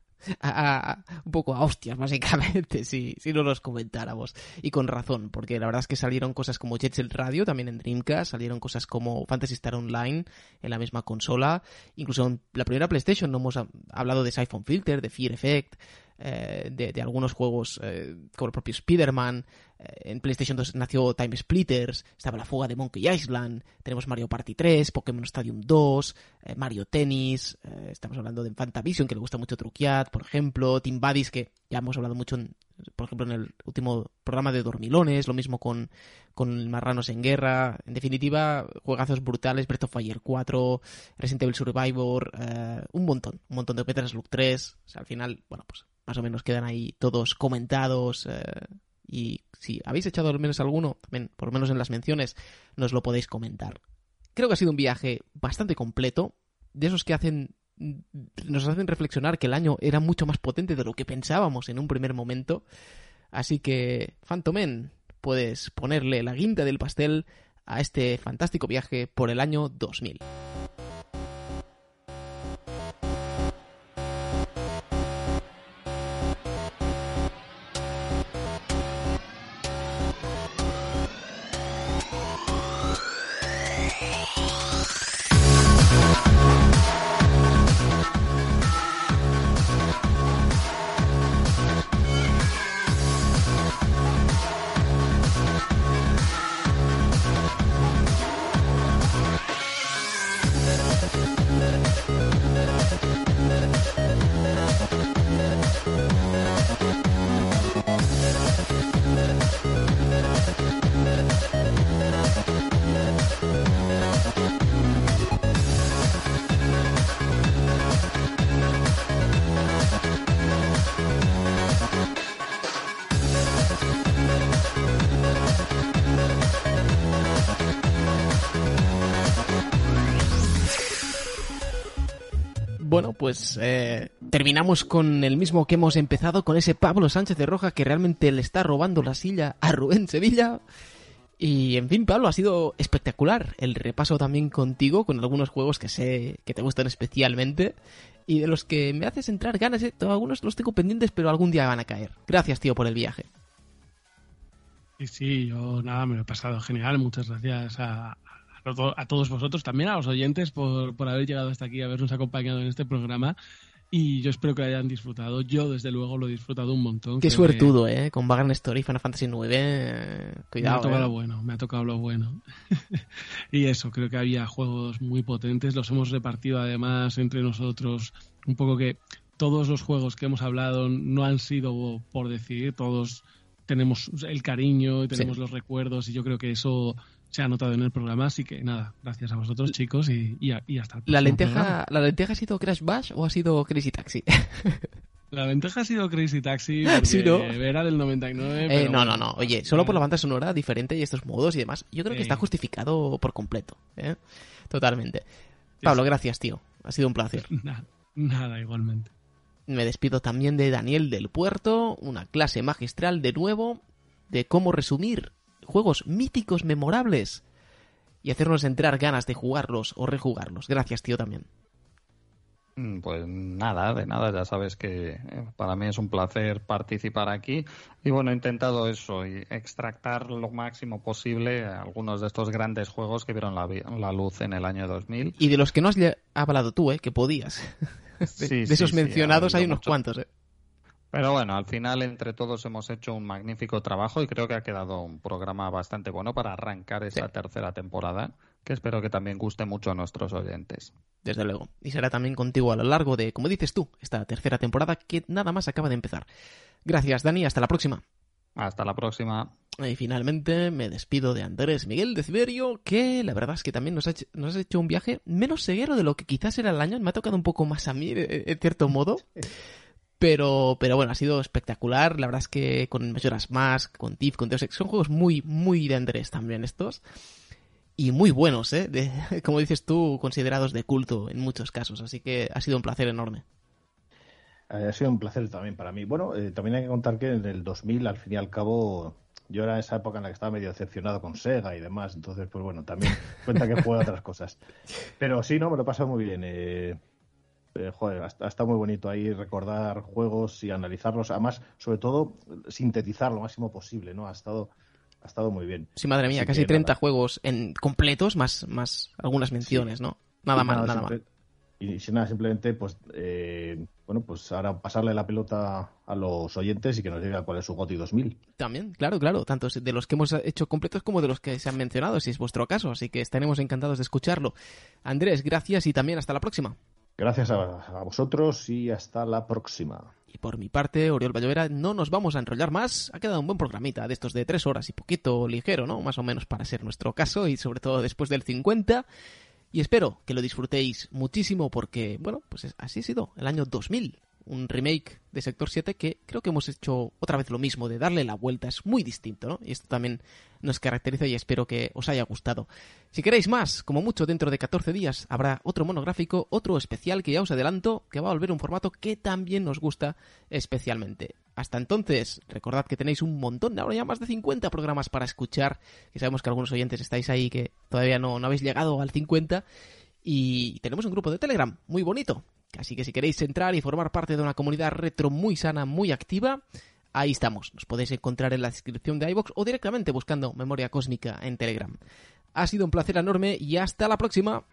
un poco a hostias, básicamente, si, si no los comentáramos. Y con razón, porque la verdad es que salieron cosas como Jet Set Radio, también en Dreamcast, salieron cosas como Fantasy Star Online en la misma consola, incluso en la primera PlayStation no hemos hablado de Siphon Filter, de Fear Effect, eh, de, algunos juegos eh, como el propio Spider-Man. Eh, en PlayStation 2 nació Time Splitters, estaba la fuga de Monkey Island, tenemos Mario Party 3, Pokémon Stadium 2, Mario Tennis, estamos hablando de Fantavision, que le gusta mucho truquear, por ejemplo, Team Buddies, que ya hemos hablado mucho, por ejemplo, en el último programa de Dormilones, lo mismo con, con Marranos en Guerra, en definitiva, juegazos brutales, Breath of Fire 4, Resident Evil Survivor, un montón, un montón de Metal Slug 3, o sea, al final, bueno, pues más o menos quedan ahí todos comentados. Eh, y si habéis echado al menos alguno, también, por lo menos en las menciones, nos lo podéis comentar. Creo que ha sido un viaje bastante completo, de esos que hacen nos hacen reflexionar que el año era mucho más potente de lo que pensábamos en un primer momento. Así que, Phantomen, puedes ponerle la guinda del pastel a este fantástico viaje por el año 2000. Pues eh, terminamos con el mismo que hemos empezado, con ese Pablo Sánchez de Roja que realmente le está robando la silla a Rubén Sevilla. Y en fin, Pablo, ha sido espectacular el repaso también contigo con algunos juegos que sé que te gustan especialmente y de los que me haces entrar ganas. ¿eh? Algunos los tengo pendientes, pero algún día van a caer. Gracias, tío, por el viaje. Sí, sí, yo nada, me lo he pasado genial. Muchas gracias a, a todos vosotros, también a los oyentes por, por haber llegado hasta aquí, habernos acompañado en este programa. Y yo espero que lo hayan disfrutado. Yo, desde luego, lo he disfrutado un montón. Qué suertudo, ¿eh? Con Vagrant Story, Final Fantasy IX. Eh, cuidado. Me ha tocado ¿eh? lo bueno, me ha tocado lo bueno. y eso, creo que había juegos muy potentes. Los hemos repartido además entre nosotros. Un poco que todos los juegos que hemos hablado no han sido por decidir, todos tenemos el cariño y tenemos los recuerdos. Y yo creo que eso se ha notado en el programa, así que nada, gracias a vosotros chicos y, y, hasta el ¿La lenteja, ¿La lenteja ha sido Crash Bash o ha sido Crazy Taxi? La lenteja ha sido Crazy Taxi porque era del 99. Eh, no, no, no. Oye, solo por la banda sonora diferente y estos modos y demás, yo creo que está justificado por completo. ¿eh? Totalmente. Pablo, gracias, tío. Ha sido un placer. Nada, nada, igualmente. Me despido también de Daniel del Puerto, una clase magistral de nuevo de cómo resumir juegos míticos memorables y hacernos entrar ganas de jugarlos o rejugarlos. Gracias, tío, también. Mm, pues nada, de nada, ya sabes que eh, para mí es un placer participar aquí y bueno, he intentado eso y extractar lo máximo posible algunos de estos grandes juegos que vieron la, luz en el año 2000. Y de los que no has hablado tú, ¿eh? que podías. de, esos mencionados hay unos cuantos. ¿eh? Pero bueno, al final entre todos hemos hecho un magnífico trabajo y creo que ha quedado un programa bastante bueno para arrancar esa tercera temporada, que espero que también guste mucho a nuestros oyentes. Desde luego. Y será también contigo a lo largo de, como dices tú, esta tercera temporada que nada más acaba de empezar. Gracias, Dani. Hasta la próxima. Hasta la próxima. Y finalmente me despido de Andrés Miguel de Ciberio, que la verdad es que también nos ha, hecho, nos ha hecho un viaje menos ceguero de lo que quizás era el año. Me ha tocado un poco más a mí, en cierto modo. Pero, pero bueno, ha sido espectacular. La verdad es que con Majora's Mask, con Tiff, con Deus Ex, son juegos muy, muy de Andrés también estos. Y muy buenos, ¿eh? De, como dices tú, considerados de culto en muchos casos. Así que ha sido un placer enorme. Ha sido un placer también para mí. Bueno, eh, también hay que contar que en el 2000, al fin y al cabo, yo era esa época en la que estaba medio decepcionado con Sega y demás. Entonces, pues bueno, también cuenta que juega otras cosas. Pero sí, no, me lo he pasado muy bien. Eh, eh, joder, ha estado muy bonito ahí recordar juegos y analizarlos. Además, sobre todo, sintetizar lo máximo posible, ¿no? Ha estado, ha estado muy bien. Sí, madre mía, Así casi que 30 nada. juegos en completos, más, más algunas menciones, ¿no? Nada mal, nada simple- mal. Y sin nada, simplemente, pues, eh, bueno, pues ahora pasarle la pelota a los oyentes y que nos digan cuál es su GOTI 2000. También, claro, claro, tanto de los que hemos hecho completos como de los que se han mencionado, si es vuestro caso, así que estaremos encantados de escucharlo. Andrés, gracias y también hasta la próxima. Gracias a, vosotros y hasta la próxima. Y por mi parte, Oriol Vallovera, no nos vamos a enrollar más. Ha quedado un buen programita de estos de tres horas y poquito ligero, ¿no? Más o menos para ser nuestro caso y sobre todo después del 50. Y espero que lo disfrutéis muchísimo porque, bueno, pues es- así ha sido el año 2000. Un remake de Sector 7 que creo que hemos hecho otra vez lo mismo, de darle la vuelta. Es muy distinto, ¿no? Y esto también nos caracteriza y espero que os haya gustado. Si queréis más, como mucho dentro de 14 días habrá otro monográfico, otro especial que ya os adelanto, que va a volver un formato que también nos gusta especialmente. Hasta entonces, recordad que tenéis un montón, ahora ya más de 50 programas para escuchar, que sabemos que algunos oyentes estáis ahí que todavía no, no habéis llegado al 50, y tenemos un grupo de Telegram muy bonito. Así que si queréis entrar y formar parte de una comunidad retro muy sana, muy activa, ahí estamos. Nos podéis encontrar en la descripción de iBox o directamente buscando Memoria Cósmica en Telegram. Ha sido un placer enorme y hasta la próxima.